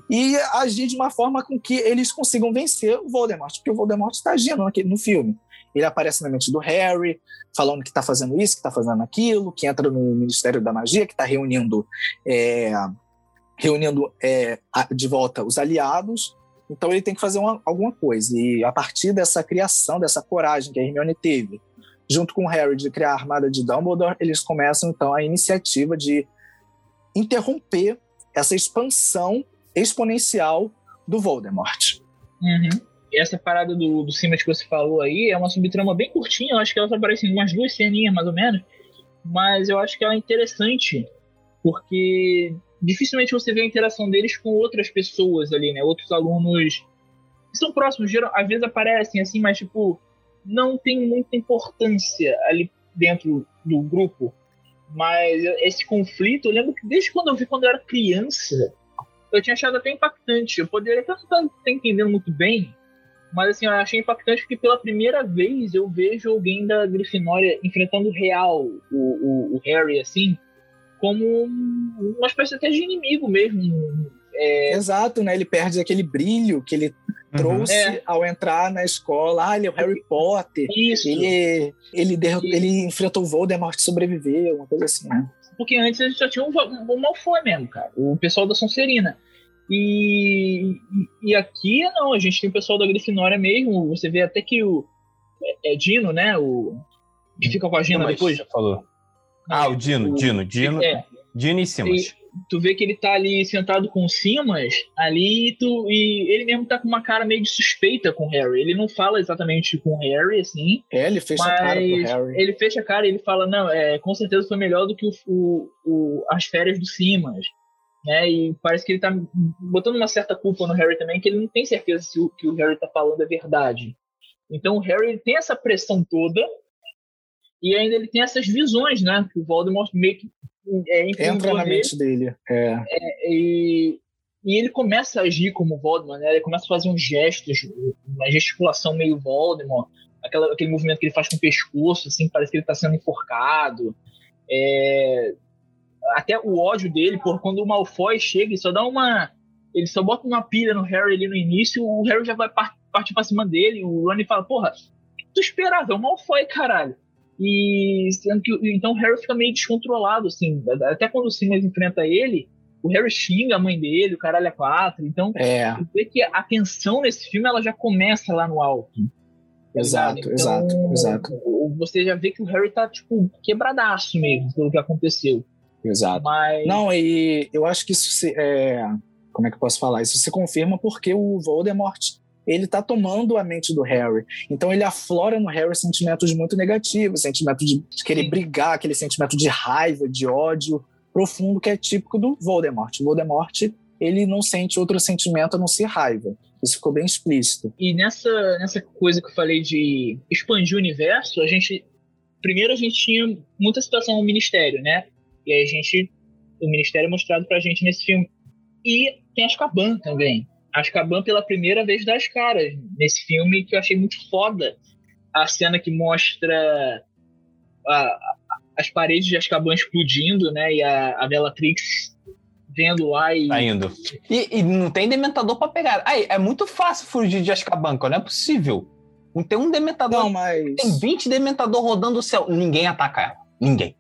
e agir de uma forma com que eles consigam vencer o Voldemort, porque o Voldemort está agindo no filme. Ele aparece na mente do Harry, falando que está fazendo isso, que está fazendo aquilo, que entra no Ministério da Magia, que está reunindo, é, reunindo é, de volta os aliados. Então ele tem que fazer uma- alguma coisa. E a partir dessa criação, dessa coragem que a Hermione teve, junto com o Harry de criar a armada de Dumbledore, eles começam então a iniciativa de interromper essa expansão exponencial do Voldemort. Uhum. E essa parada do, do Simas que você falou aí é uma subtrama bem curtinha, eu acho que ela aparece em umas duas ceninhas mais ou menos, mas eu acho que ela é interessante porque dificilmente você vê a interação deles com outras pessoas ali, né? Outros alunos que são próximos, geral, às vezes aparecem assim, mas tipo, não tem muita importância ali dentro do grupo. Mas esse conflito, eu lembro que desde quando eu vi quando eu era criança, eu tinha achado até impactante. Eu poderia até não estar entendendo muito bem, mas assim, eu achei impactante porque pela primeira vez eu vejo alguém da Grifinória enfrentando real o, o, o Harry, assim, como um- uma espécie até de inimigo mesmo. É, Exato, né? Ele perde aquele brilho que ele Uhum. trouxe É. ao entrar na escola. Ah, ele é o Harry Potter. isso. Ele, ele, derro- ele enfrentou o Voldemort e sobreviveu, uma coisa assim, né? Porque antes a gente só tinha o, o Malfoy mesmo, cara. O pessoal da Sonserina. E, e aqui não, a gente tem o pessoal da Grifinória mesmo. Você vê até que o. É, é Dino, né? O. Que fica com a Gina Mas depois. você falou. Ah, o Dino, O- Dino, Dino, É, Dino e Simas. tu vê que ele tá ali sentado com o Simas ali e, tu, e ele mesmo tá com uma cara meio de suspeita com o Harry. Ele não fala exatamente com o Harry, assim, É, ele fecha a cara pro mas Harry. ele fecha a cara e ele fala, não, é, com certeza foi melhor do que o, o- o- as férias do Simas. Né? E parece que ele tá botando uma certa culpa no Harry também, que ele não tem certeza se o que o Harry tá falando é verdade. Então o Harry ele tem essa pressão toda e ainda ele tem essas visões, né? Que o Voldemort meio que é, Entra na mente dele. É. E, e ele começa a agir como Voldemort, né? Ele começa a fazer uns gestos, uma gesticulação meio Voldemort, aquela, aquele movimento que ele faz com o pescoço, assim, parece que ele está sendo enforcado. É, até o ódio dele, por quando o Malfoy chega e só dá uma. Ele só bota uma pilha no Harry ali no início, o Harry já vai par- partir pra cima dele, o Ronnie fala, porra, tu esperava, é o Malfoy, caralho. E sendo que, então o Harry fica meio descontrolado, assim. Até quando o Simas enfrenta ele, o Harry xinga a mãe dele, o caralho é quatro. Então, É, vê que a tensão nesse filme ela já começa lá no alto. tá exato, exato, Então, exato, o- Você já vê que o Harry tá, tipo, quebradaço mesmo pelo que aconteceu. exato. Mas. Não, e eu acho que isso se, é, como é que eu posso falar? Isso se confirma porque o Voldemort ele tá tomando a mente do Harry. Então ele aflora no Harry sentimentos muito negativos, sentimento de, querer brigar, aquele sentimento de raiva, de ódio profundo que é típico do Voldemort. O Voldemort ele não sente outro sentimento a não ser raiva. Isso ficou bem explícito. E nessa, nessa coisa que eu falei de expandir o universo, a gente. Primeiro a gente tinha muita situação no Ministério, né? E aí a gente. O Ministério é mostrado pra gente nesse filme. E tem Azkaban também. Azkaban pela primeira vez das caras nesse filme que eu achei muito foda. A cena que mostra a- a- as paredes de Azkaban explodindo, né? E a, a Bellatrix vendo lá e. Tá indo. E, e não tem dementador pra pegar. Aí, é muito fácil fugir de Azkaban, cara, não é possível. Tem um dementador. Não, mas. Tem 20 dementador rodando o céu. Ninguém ataca ela. Ninguém.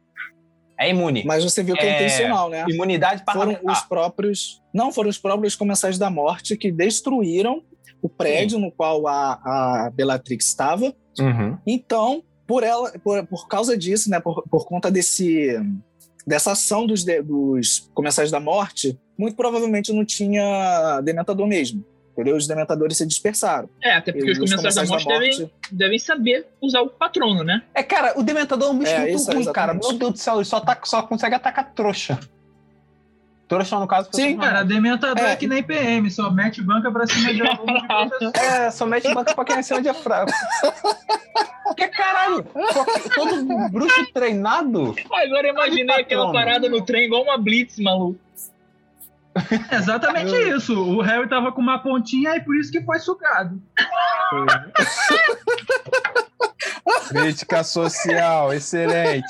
É imune. Mas você viu que é, É, intencional, né? Imunidade Foram parlamentar. os próprios. Não, foram os próprios comensais da morte que destruíram o prédio no qual a, a Bellatrix estava. Uhum. Então, por ela, por, por causa disso, né, por, por conta desse dessa ação dos, dos comensais da morte, muito provavelmente não tinha dementador mesmo. Entendeu? Os dementadores se dispersaram. É, até porque E os comensais da morte devem, devem saber usar o patrono, né? É, cara, o Dementador é um bicho É, muito isso, ruim, cara. exatamente. Meu Deus do céu, ele só, tá, só consegue atacar trouxa. Trouxa, no caso, Sim, Cara, dementador é. É. que nem PM, só mete banca pra cima de aluno de professor. É, só mete banco pra quem é cima de fraco. Que caralho? Todo bruxo treinado? Agora imaginei patrono. aquela parada no trem igual uma blitz, maluco. Exatamente isso. O Harry tava com uma pontinha e por isso que foi sugado. Crítica social, excelente.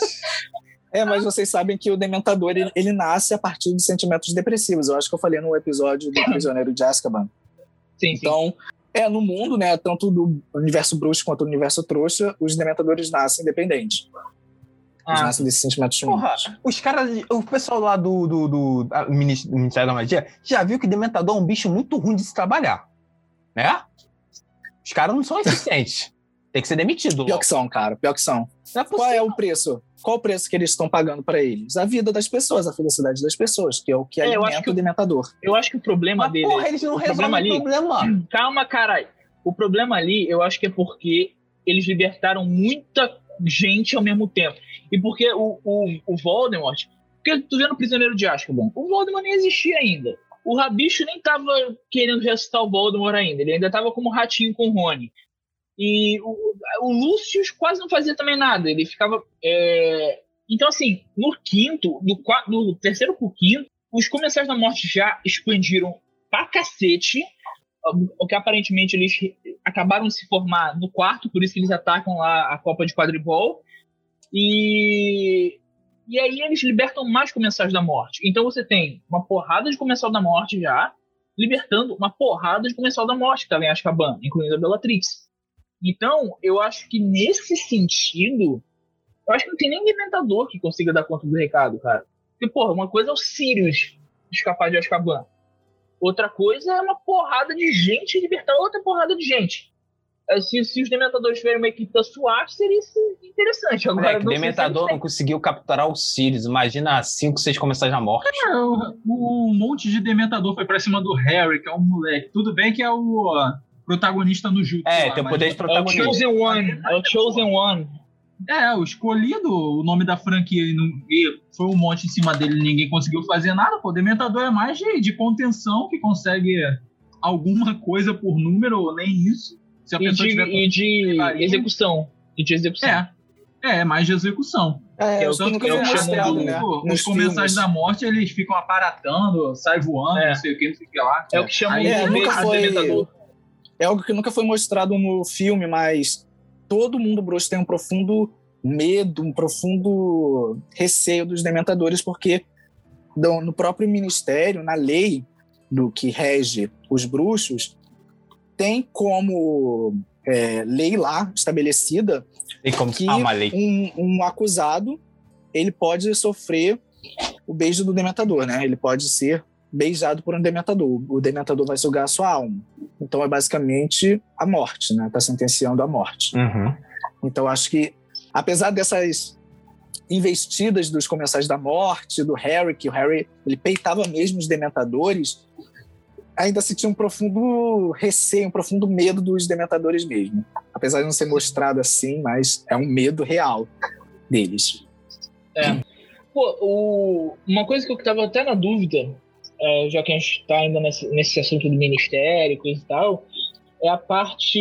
É, mas vocês sabem que o dementador ele, ele nasce a partir de sentimentos depressivos. Eu acho que eu falei no episódio do Prisioneiro de Azkaban. Sim, sim. Então, é no mundo, né, tanto do universo bruxo quanto do universo trouxa, os dementadores nascem independentes. Eles Ah, nascem desses sentimentos Porra, os caras, o pessoal lá do, do, do- do Ministério da Magia já viu que Dementador é um bicho muito ruim de se trabalhar. Né? Os caras não são eficientes. Tem que ser demitido. Pior logo. que são, cara, pior que são. É Qual é o preço? Qual o preço que eles estão pagando para eles? A vida das pessoas, a felicidade das pessoas, que é o que É, alimenta que o dementador. eu acho que o problema Mas, dele. porra, eles não o resolvem problema ali- o problema. Calma, caralho. O problema ali, eu acho que é porque eles libertaram muita gente ao mesmo tempo. E porque o, o, o Voldemort. Porque tu vê no Prisioneiro de Azkaban, o Voldemort nem existia ainda. O Rabicho nem tava querendo ressuscitar o Voldemort ainda. Ele ainda tava como ratinho com o Rony. E o, o Lucius quase não fazia também nada. Ele ficava. é, Então, assim, no quinto, do, do terceiro pro quinto, os Comensais da Morte já expandiram pra cacete o que aparentemente eles acabaram de se formar no quarto, por isso que eles atacam lá a Copa de Quadribol. E, e aí eles libertam mais comensais da morte. Então você tem uma porrada de comensal da morte já, libertando uma porrada de comensal da morte que estava em Azkaban, incluindo a Bellatrix. Então, eu acho que nesse sentido, eu acho que não tem nem inventador que consiga dar conta do recado, cara. Porque, porra, uma coisa é o Sirius escapar de Azkaban. Outra coisa é uma porrada de gente libertar outra porrada de gente. Eh, Se, se os Dementadores tiverem uma equipe da SWAT, seria interessante. Agora, não se Dementador eles não conseguiu capturar os Sirius. Imagina 5, 6 começares na morte. Um monte de dementador foi pra cima do Harry, que é um moleque. Tudo bem que é o ó, protagonista no Jutsu. É, lá, tem o mas- poder de têm. É o protagonista. Chosen One. É o Chosen One. É, o escolhido, o nome da franquia, e, não- e foi um monte em cima dele, ninguém conseguiu fazer nada. Pô, Dementador é mais de, de contenção, que consegue alguma coisa por número, ou nem isso. Se a E pessoa de, tiver. e de execução. E de execução. É, é, é mais de execução. É, eu isso tanto que eu chamo do- né? Os comensais da morte, eles ficam aparatando, sai voando, É. não sei o que, não sei o que lá. É o que chamam de é, nunca foi- Dementador. É algo que nunca foi mostrado no filme, mas todo mundo bruxo tem um profundo medo, um profundo receio dos dementadores, porque no próprio ministério, na lei do que rege os bruxos, tem como é, lei lá estabelecida como que ah, um, um acusado ele pode sofrer o beijo do dementador, né? Ele pode ser beijado por um dementador. O dementador vai sugar a sua alma. Então é basicamente a morte, né? Tá sentenciando a morte. Uhum. Então acho que apesar dessas investidas dos comensais da morte, do Harry, que o Harry ele peitava mesmo os dementadores, ainda se tinha um profundo receio, um profundo medo dos dementadores mesmo. Apesar de não ser mostrado assim, mas é um medo real deles. Pô, o- uma coisa que eu tava até na dúvida, é, já que a gente tá ainda nesse, nesse assunto do ministério e coisa e tal, é a parte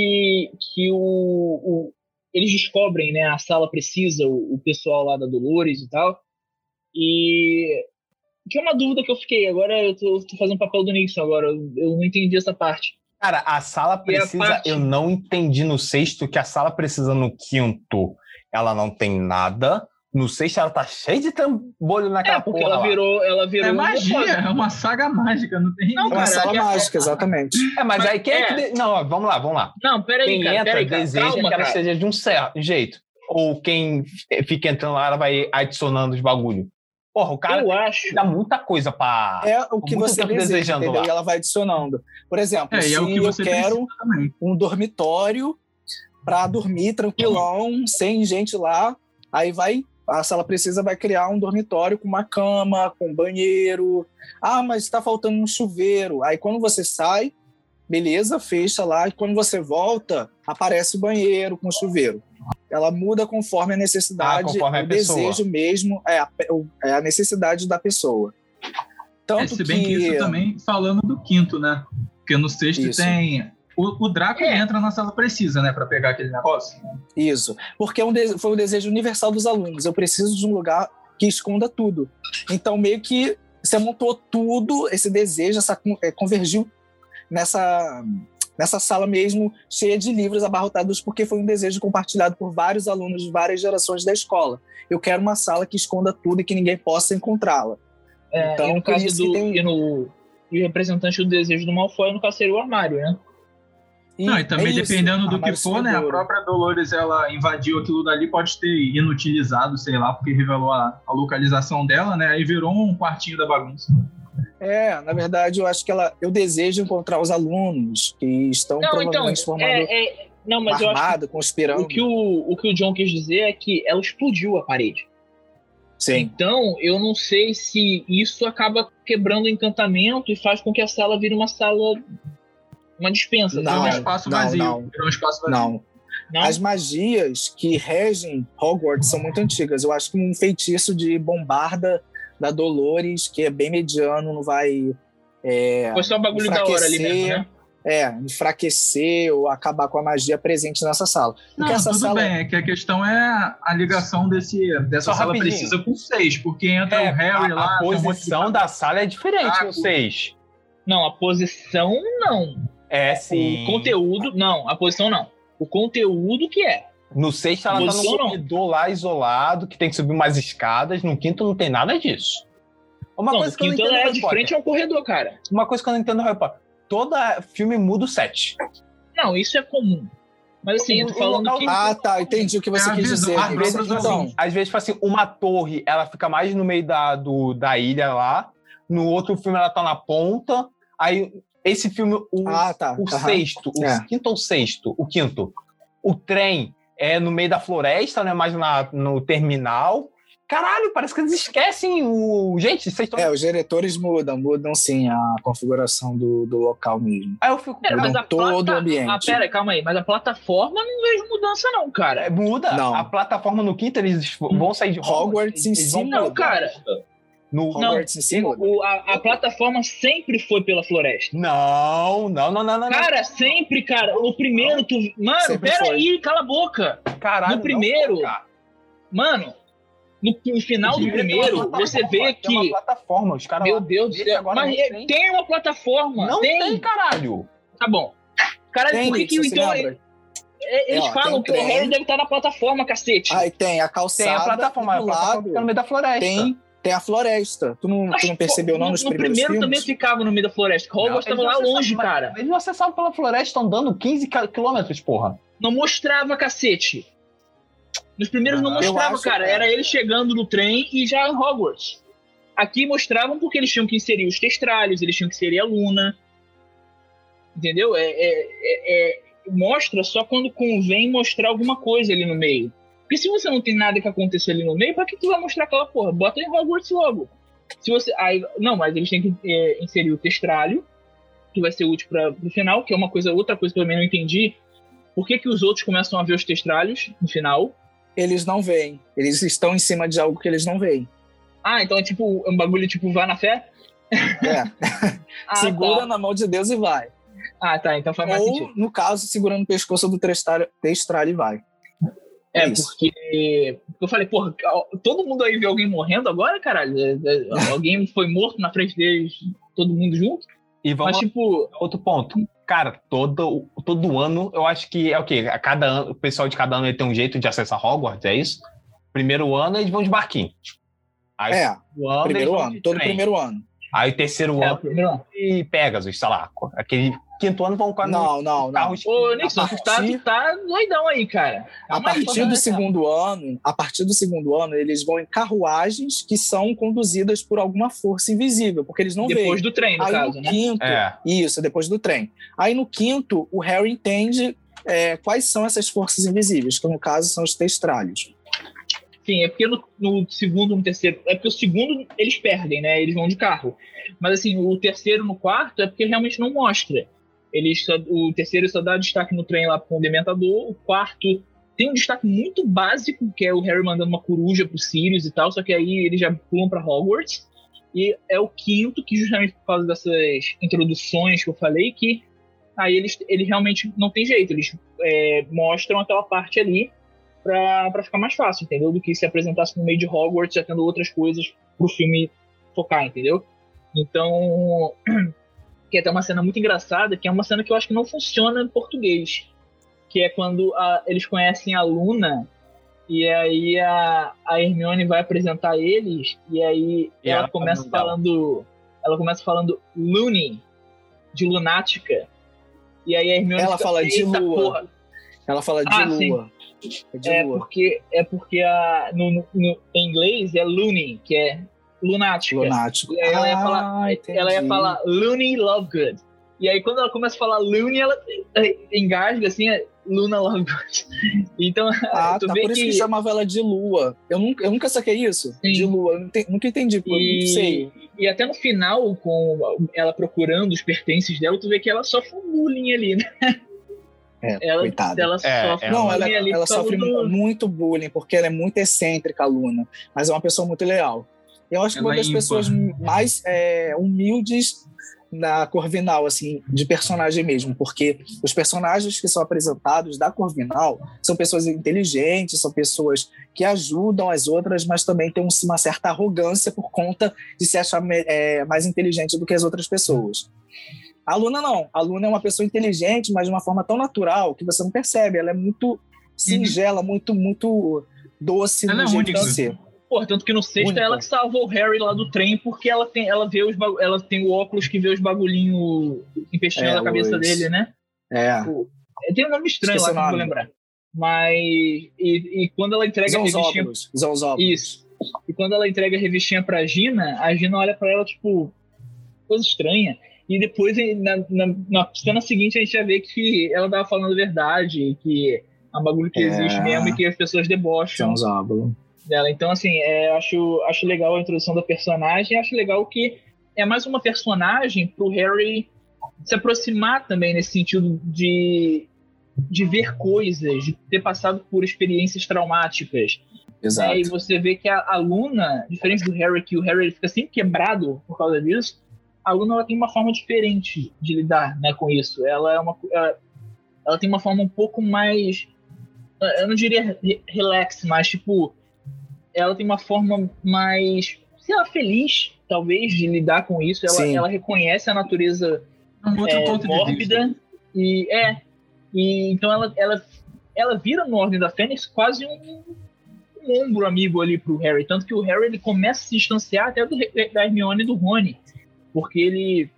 que o, o- eles descobrem, né? A sala precisa, o, o pessoal lá da Dolores e tal. E que é uma dúvida que eu fiquei. Agora eu tô, tô fazendo papel do Nixon agora. Eu, eu não entendi essa parte. Cara, a sala a precisa. parte- Eu não entendi no sexto que a sala precisa no quinto. Ela não tem nada. No sexto ela tá cheia de trambolho naquela É, porque porra ela lá. virou, ela virou É magia, depósito. é uma saga mágica, não tem. Não, É uma sala é- mágica, exatamente. É, mas, Mas aí quem é, é. que... de- Não, vamos lá, vamos lá. Não, peraí, Quem cara, entra peraí, cara. deseja Calma, que ela cara. seja de um certo jeito. Ou quem fica entrando lá, ela vai adicionando os bagulho. Porra, o cara Eu acho. dá muita coisa pra... É o que você deseja, desejando entendeu? lá. E ela vai adicionando. Por exemplo, É, se é o que eu quero também. um dormitório para dormir tranquilão, sem gente lá, aí vai a sala precisa vai criar um dormitório com uma cama, com banheiro. Ah, mas está faltando um chuveiro. Aí quando você sai, beleza, fecha lá e quando você volta, aparece o banheiro com chuveiro. Ela muda conforme a necessidade, Ah, conforme a o pessoa. desejo mesmo, é a, é a necessidade da pessoa. Tanto É, se bem que... isso também falando do quinto, né? Porque no sexto Isso. tem. O, o Draco É. entra na sala precisa, né? Pra pegar aquele negócio. Isso. Porque é um de- foi o desejo universal dos alunos. Eu preciso de um lugar que esconda tudo. Então, meio que você montou tudo, esse desejo, essa, é, convergiu nessa, nessa sala mesmo, cheia de livros abarrotados, porque foi um desejo compartilhado por vários alunos de várias gerações da escola. Eu quero uma sala que esconda tudo e que ninguém possa encontrá-la. É, Então, e no caso do. tem- E, no, e o representante do desejo do Malfoy, no caso, seria o armário, né? Não, e também é isso, dependendo do que armário for, né? A própria Dolores, ela invadiu aquilo dali, pode ter inutilizado, sei lá, porque revelou a, a localização dela, né? Aí virou um quartinho da bagunça. É, na verdade, eu acho que ela, eu desejo encontrar os alunos que estão Não, então. provavelmente formando É, é, não, mas eu acho armado, conspirando. O que o, o que o John quis dizer é que ela explodiu a parede. Sim. Então, eu não sei se isso acaba quebrando o encantamento e faz com que a sala vire uma sala. Uma dispensa. Não, um espaço não, vazio. não. Um espaço vazio. Não. Não? As magias que regem Hogwarts são muito antigas. Eu acho que um feitiço de bombarda da Dolores, que é bem mediano, não vai é, Foi só um bagulho da hora ali mesmo, né? é, enfraquecer ou acabar com a magia presente nessa sala. Não, Porque essa tudo sala- bem, é que a questão é a ligação desse, dessa Só sala rapidinho. precisa com seis, porque entra É, o Harry a, lá. a posição da sala é diferente Draco. no 6. Não, a posição não. É, sim. O conteúdo, não. A posição não. O conteúdo que é. No sexto ela tá Posição, no não. corredor lá isolado, que tem que subir umas escadas. No quinto não tem nada disso. Uma não, coisa que eu não quinto entendo ela é de frente ao corredor, cara. Uma coisa que eu não entendo Harry Potter. Toda filme muda o set. Não, isso é comum. Mas assim, eu tô falando local- que. Ah, tá. Entendi o que você É quis dizer. a Às vezes, então, assim, às vezes, tipo assim, uma torre, ela fica mais no meio da, do, da ilha lá. No outro filme, ela tá na ponta. Aí, esse filme, o, Ah, tá. o Aham. sexto, o É. quinto ou sexto? O quinto. O trem é no meio da floresta, né? Mais na, no terminal. Caralho, parece que eles esquecem o. Gente, vocês estão. É, os diretores mudam, mudam sim a configuração do, do local mesmo. Aí eu fico. Pera, mas Mudam a todo plata... o ambiente. Ah, pera, calma aí. Mas a plataforma não vejo mudança, não, cara. É, muda. Não. A plataforma no quinto, eles vão sair de Hogwarts em eles si não, Não, cara. No... Não. Hogwarts muda. O- a, a plataforma sempre foi pela floresta. Não, não, não, não, não. Cara, sempre, cara. No primeiro, tu. Mano, Sempre pera foi. aí, cala a boca. Caralho, no não, primeiro, cara. Mano, no, no final do primeiro, você vê Tem uma que. plataforma, os caras Meu Deus do céu. Mas não é- tem. tem uma plataforma. Não tem. tem, caralho. Tá bom. Caralho, Tem, por que, que então. lembra? Eles É, ó, falam que tem o. Harry deve estar na plataforma, cacete. Aí tem a Tem calçada a plataforma, a plataforma lado fica no meio da floresta. tem, tem a floresta. Tu não, Mas, tu não percebeu não no, nos no primeiros primeiro filmes? também ficava no meio da floresta. Hogwarts Não, estava lá não longe, acessavam- cara. Eles não acessavam pela floresta andando 15 ca- quilômetros, porra. Não mostrava, cacete. Nos primeiros não Ah, eu mostrava, acho, cara. cara. Era ele chegando no trem e já em Hogwarts. Aqui mostravam porque eles tinham que inserir os testralhos, eles tinham que inserir a Luna. Entendeu? É, é- é- é- mostra só quando convém mostrar alguma coisa ali no meio. Porque se você não tem nada que acontecer ali no meio, pra que tu vai mostrar aquela porra? Bota em Hogwarts logo. Se você. Aí, não, mas eles têm que é, inserir o testralho, que vai ser útil para o final, que é uma coisa, outra coisa que eu também não entendi. Por que, que os outros começam a ver os testralhos no final? Eles não veem. Eles estão em cima de algo que eles não veem. Ah, então é tipo é um bagulho tipo vá na fé? É, Ah, segura tá. na mão de Deus e vai. Ah, tá. Então faz mais Ou, sentido. no caso, segurando o pescoço do testralho, testralho e vai. É, é isso. porque eu falei, porra, todo mundo aí viu alguém morrendo agora, caralho? É, é, Alguém foi morto na frente deles, todo mundo junto? E vamos Mas, tipo, Outro ponto. Cara, todo, todo ano, eu acho que é o quê? A cada ano, o pessoal de cada ano ele tem um jeito de acessar Hogwarts, é isso? Primeiro ano eles vão de barquinho. Aí É, ano, primeiro ano, todo trem. primeiro ano. Aí o terceiro É, ano primeiro ano. e Pegasus, sei lá. Aquele quinto ano vão com a Não, não, não. Ô, Nixon, tu tá, partir- tu tá doidão aí, cara. A Calma aí, partir do segundo ano, a partir do segundo ano, eles vão em carruagens que são conduzidas por alguma força invisível, porque eles não Depois veem. do trem, no Aí caso, no né? quinto, É. isso, depois do trem. Aí no quinto, o Harry entende é, quais são essas forças invisíveis, que no caso são os testralhos. Sim, é porque no, no segundo, no terceiro. É porque o segundo eles perdem, né? Eles vão de carro. Mas assim, o terceiro no quarto é porque realmente não mostra. Eles só- o terceiro só dá destaque no trem lá com o Dementador. O quarto tem um destaque muito básico, que é o Harry mandando uma coruja pro Sirius e tal. Só que aí eles já pulam pra Hogwarts. E é o quinto, que justamente por causa dessas introduções que eu falei, que aí eles, eles realmente não tem jeito. Eles é, mostram aquela parte ali pra ficar mais fácil, entendeu? Do que se apresentasse no meio de Hogwarts já tendo outras coisas pro filme focar, entendeu? Então, que é até uma cena muito engraçada, que é uma cena que eu acho que não funciona em português, que é quando a- eles conhecem a Luna e aí a, a Hermione vai apresentar eles e aí E ela, ela começa falando ela começa falando Looney de lunática e aí a Hermione Ela fica, fala de "Eita lua." porra." Ela fala de Ah, sim. lua. É de É lua. porque, é porque a, no, no- no- em inglês é loony, que é lunática. Lunático. E aí ela ia Ah, falar, entendi. ela ia falar Looney Lovegood. E aí quando ela começa a falar Looney, ela eh, engasga assim, é Luna Lovegood. Então, Ah, tu tá. vê Por isso que... que chamava ela de lua. Eu nunca, eu nunca saquei isso. Sim. De lua. Eu não nunca entendi. pô, E, Não sei. e até no final, com ela procurando os pertences dela, tu vê que ela sofre um bullying ali, né? É, Ela, coitada. ela É, sofre Não, um ela, ela sofre do- muito bullying, porque ela é muito excêntrica, a Luna. Mas é uma pessoa muito leal. Eu acho que Ela uma é das pessoas mais é, humildes na Corvinal, assim, de personagem mesmo, porque os personagens que são apresentados da Corvinal são pessoas inteligentes, são pessoas que ajudam as outras, mas também têm um- uma certa arrogância por conta de se achar é, mais inteligente do que as outras pessoas. A Luna não. A Luna é uma pessoa inteligente, mas de uma forma tão natural que você não percebe. Ela é muito singela, muito, muito doce Ela no é jeito única. de ser. Pô, tanto que no sexto Única. é ela que salvou o Harry lá do trem, porque ela tem, ela vê os ela tem o óculos que vê os bagulhinhos empesteando É, a cabeça dele, né? É. É, Tem um nome estranho Esqueci lá que eu o não vou lembrar. Mas. E, e quando ela entrega a revistinha. Zonzóbulos. Zonzóbulos. Isso. E quando ela entrega a revistinha pra Gina, a Gina olha pra ela, tipo, coisa estranha. E depois, na, na, na cena seguinte, a gente já vê que ela tava falando a verdade, que é um bagulho que É. existe mesmo e que as pessoas debocham Zonzóbulo. Dela. Então, assim, é, acho, acho legal a introdução da personagem. Acho legal que é mais uma personagem pro Harry se aproximar também nesse sentido de, de ver coisas, de ter passado por experiências traumáticas. Exato. É, e você vê que a, a Luna, diferente do Harry, que o Harry fica sempre quebrado por causa disso, a Luna ela tem uma forma diferente de lidar né, com isso. Ela é uma ela, ela tem uma forma um pouco mais eu não diria re- relax, mas tipo ela tem uma forma mais sei lá feliz talvez de lidar com isso. Ela, ela reconhece a natureza É um outro é, ponto de mórbida vista. e é e então ela, ela ela vira no Ordem da Fênix quase um, um ombro amigo ali pro Harry tanto que o Harry ele começa a se distanciar até do, da Hermione e do Rony porque ele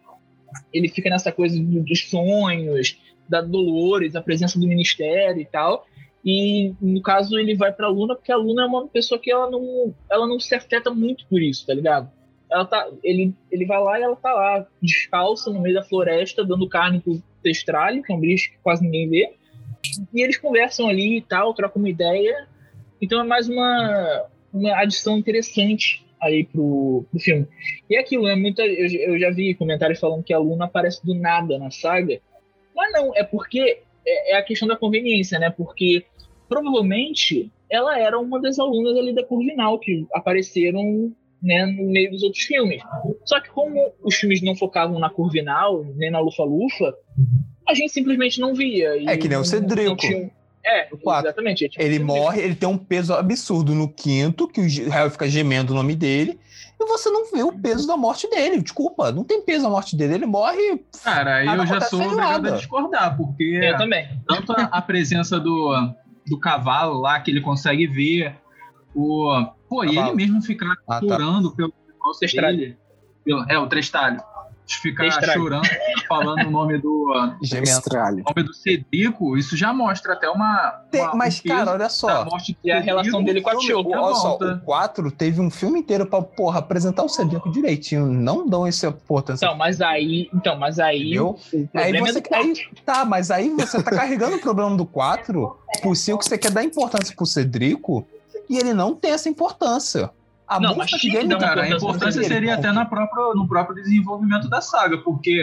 ele fica nessa coisa do- dos sonhos da Dolores a presença do Ministério e tal e no caso ele vai pra Luna porque a Luna é uma pessoa que ela não ela não se afeta muito por isso tá ligado ela tá, ele, ele vai lá e ela tá lá, descalça, no meio da floresta, dando carne pro testralho, que é um bicho que quase ninguém vê. E eles conversam ali e tal, trocam uma ideia. Então é mais uma, uma adição interessante aí pro, pro filme. E é aquilo, é muita, eu, eu já vi comentários falando que a Luna aparece do nada na saga. Mas não, é porque é, é a questão da conveniência, né? Porque provavelmente ela era uma das alunas ali da Corvinal que apareceram né, no meio dos outros filmes. Só que como os filmes não focavam na Corvinal, nem na Lufa-Lufa, a gente simplesmente não via. É que nem o não- Cedrico. tinha- É, exatamente. Ele morre, ele tem um peso absurdo no quinto, que o Harry fica gemendo o nome dele, e você não vê o peso da morte dele. Desculpa, não tem peso a morte dele. Ele morre. Cara, aí eu já sou obrigado nada. a discordar, porque Eu também. tanto a, a presença do, do cavalo lá, que ele consegue ver, O, pô, e ele mesmo ficar Ah, tá. pelo dele, pelo- É, o Trestalho. Ficar Testralho. chorando, falando o nome do, ah, Gemendo. Estralho. nome do Cedrico, isso já mostra até uma. Tem- uma- mas, um cara, olha só. morte E a relação dele com a Tio. Olha só, o 4 teve um filme inteiro pra, porra, apresentar o Cedrico direitinho. Não dão essa importância. Então, mas aí. Então, mas aí. Aí problema você, é do aí, tá, mas aí você tá carregando o problema do 4 pro 5, você quer dar importância pro Cedrico e ele não tem essa importância. A Não, mas tinha que dar Cara, a importância importância dele, seria até na própria, no próprio desenvolvimento da saga, porque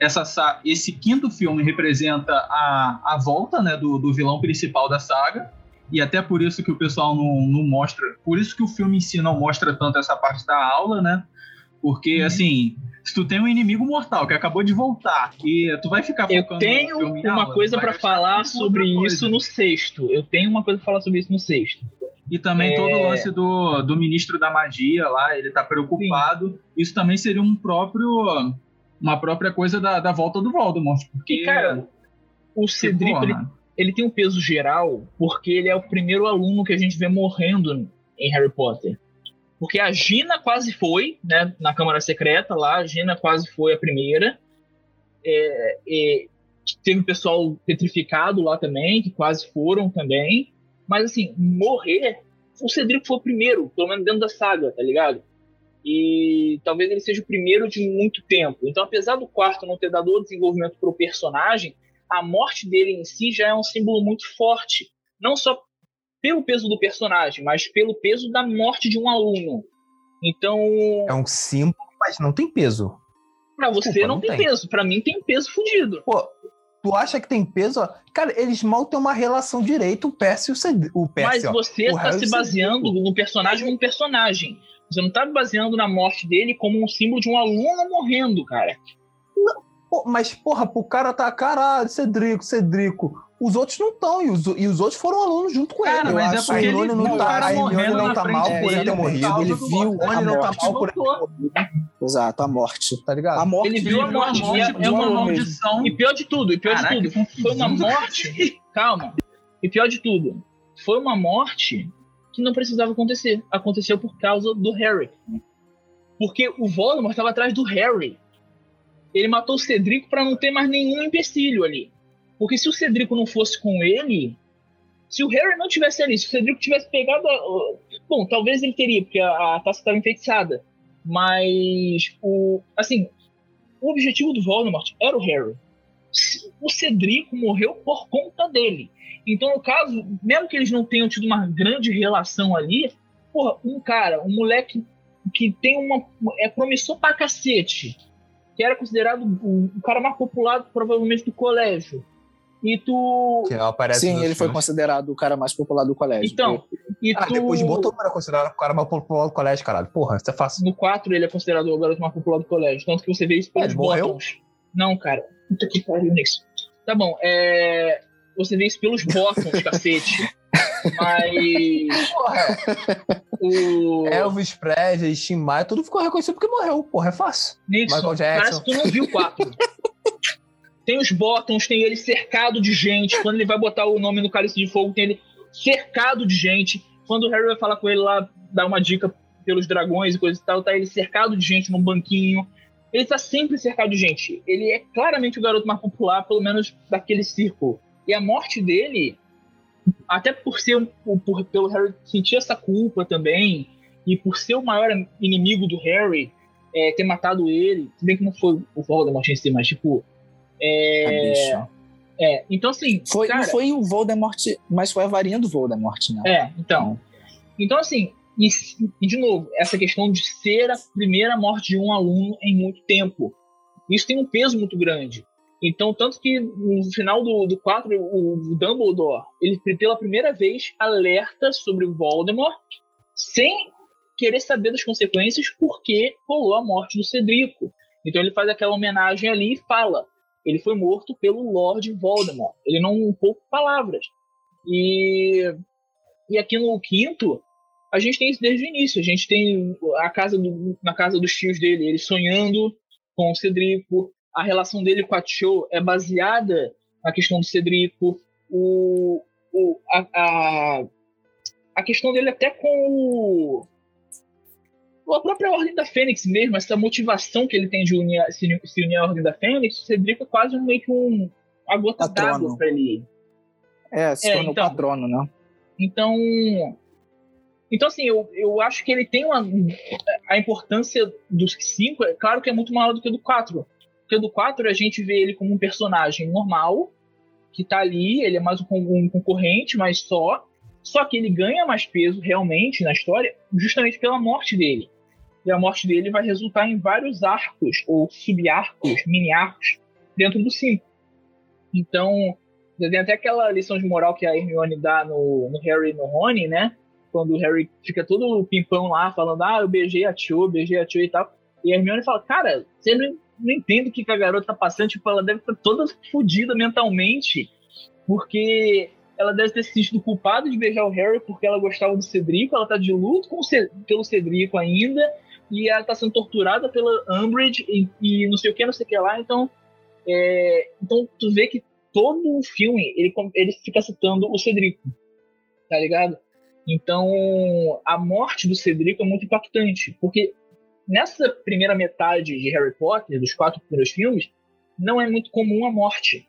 essa, sa- esse quinto filme representa a, a volta né, do, do vilão principal da saga, e até por isso que o pessoal não, não mostra, por isso que o filme em si não mostra tanto essa parte da aula, né? Porque, Uhum. assim, se tu tem um inimigo mortal que acabou de voltar e tu vai ficar Eu focando no tenho uma aula, coisa gastar falar sobre coisa. isso no sexto. Eu tenho uma coisa pra falar sobre isso no sexto. E também É. todo o lance do, do ministro da magia lá, ele tá preocupado. Isso também seria um próprio. Uma própria coisa da, da volta do Voldemort. Porque. E, cara, o que, Cedrico, ele, ele tem um peso geral porque ele é o primeiro aluno que a gente vê morrendo em Harry Potter. Porque a Gina quase foi, né, na Câmara Secreta lá, a Gina quase foi a primeira. É, é, teve pessoal petrificado lá também, que quase foram também. Mas, assim, morrer, o Cedrico foi o primeiro, pelo menos dentro da saga, tá ligado? E talvez ele seja o primeiro de muito tempo. Então, apesar do quarto não ter dado o desenvolvimento pro personagem, a morte dele em si já é um símbolo muito forte. Não só pelo peso do personagem, mas pelo peso da morte de um aluno. Então, É um símbolo, mas não tem peso. pra você desculpa, não, não tem, tem. peso. Pra mim tem peso fudido. Pô, tu acha que tem peso? Cara, eles mal têm uma relação direito, o Percy e o Cedrico. O Mas Percy, ó. você está se baseando no personagem como um personagem. Você não tá baseando na morte dele como um símbolo de um aluno morrendo, cara. Pô, mas, porra, pro cara tá, caralho, Cedrico, Cedrico. Os outros não estão, e os, e os outros foram alunos junto com Cara, ele. mas Eu é acho. porque a ele Hermione não tá, cara a Hermione morrendo não tá mal por ele ter morrido. Ele viu, a não tá mal por ele ter morrido, Exato, a morte. tá ligado? A morte Ele de- viu a morte, e é- uma maldição. E pior de tudo, e pior Caraca, de tudo, foi uma morte. Calma. E pior de tudo, foi uma morte que não precisava acontecer. Aconteceu por causa do Harry. Porque o Voldemort estava atrás do Harry. Ele matou o Cedrico para não ter mais nenhum empecilho ali. Porque se o Cedrico não fosse com ele, se o Harry não tivesse ali, se o Cedrico tivesse pegado. Bom, talvez ele teria, porque a, a taça estava enfeitiçada. Mas o. Assim, o objetivo do Voldemort era o Harry. O Cedrico morreu por conta dele. Então, no caso, mesmo que eles não tenham tido uma grande relação ali, porra, um cara, um moleque que tem uma. é promissor pra cacete, que era considerado o, o cara mais popular, provavelmente, do colégio. E tu. Que aparece Sim, ele foi filmes. considerado o cara mais popular do colégio. Então, e Ah, tu. depois de bom, todo mundo era considerado o cara mais popular do colégio, caralho. Porra, isso é fácil. No 4 ele é considerado o garoto mais popular do colégio. Tanto que você vê isso pelos bottoms. Não, cara. Puta que pariu nisso. Tá bom, é. Você vê isso pelos bottoms, cacete. Mas. Porra, O. Elvis Presley, Tim Maia, tudo ficou reconhecido porque morreu. Porra, é fácil. Nixon, Michael Jackson. parece que tu não viu o 4. tem os bottoms, tem ele cercado de gente. Quando ele vai botar o nome no cálice de fogo, tem ele cercado de gente. Quando o Harry vai falar com ele lá, dar uma dica pelos dragões e coisa e tal, tá ele cercado de gente num banquinho. Ele tá sempre cercado de gente. Ele é claramente o garoto mais popular, pelo menos daquele círculo. E a morte dele, até por ser por, pelo Harry sentir essa culpa também, e por ser o maior inimigo do Harry, é, ter matado ele, se bem que não foi o Voldemort em si, mas tipo. É, bicha. é, então assim. Foi, cara, não foi o Voldemort, mas foi a varinha do Voldemort, né? É, então. Então, assim, e, e, de novo, essa questão de ser a primeira morte de um aluno em muito tempo. Isso tem um peso muito grande. Então, tanto que no final do, do 4, o Dumbledore, ele pela primeira vez alerta sobre o Voldemort, sem querer saber das consequências, porque rolou a morte do Cedrico. Então ele faz aquela homenagem ali e fala: ele foi morto pelo Lord Voldemort. Ele não pouco palavras. E e aqui no quinto, a gente tem isso desde o início. A gente tem a casa do- na casa dos tios dele, ele sonhando com o Cedrico. A relação dele com a Cho é baseada na questão do Cedrico. O, o, a, a, a questão dele até com o, a própria Ordem da Fênix mesmo, essa motivação que ele tem de unir, se, se unir à Ordem da Fênix, o Cedric é quase meio que um, uma gota d'água pra ele. É, se é, então, o patrono, né? Então, então assim, eu, eu acho que ele tem uma, a importância dos cinco, é claro que é muito maior do que do quatro. Porque do quatro a gente vê ele como um personagem normal, que tá ali, ele é mais um, um concorrente, mas só. Só que ele ganha mais peso realmente na história, justamente pela morte dele e a morte dele vai resultar em vários arcos, ou subarcos, mini-arcos, dentro do 5. Então, tem até aquela lição de moral que a Hermione dá no, no Harry e no Rony, né? Quando o Harry fica todo pimpão lá, falando, ah, eu beijei a tio, beijei a tio e tal. E a Hermione fala, cara, você não, não entende o que a garota tá passando, tipo, ela deve estar toda fodida mentalmente, porque ela deve ter se sentido culpada de beijar o Harry porque ela gostava do Cedrico, ela tá de luto com o pelo Cedrico ainda, e ela tá sendo torturada pela Umbridge e, e não sei o que, não sei o que lá. Então, é, então tu vê que todo o filme ele, ele fica citando o Cedrico, tá ligado? Então, a morte do Cedrico é muito impactante, porque nessa primeira metade de Harry Potter, dos quatro primeiros filmes, não é muito comum a morte.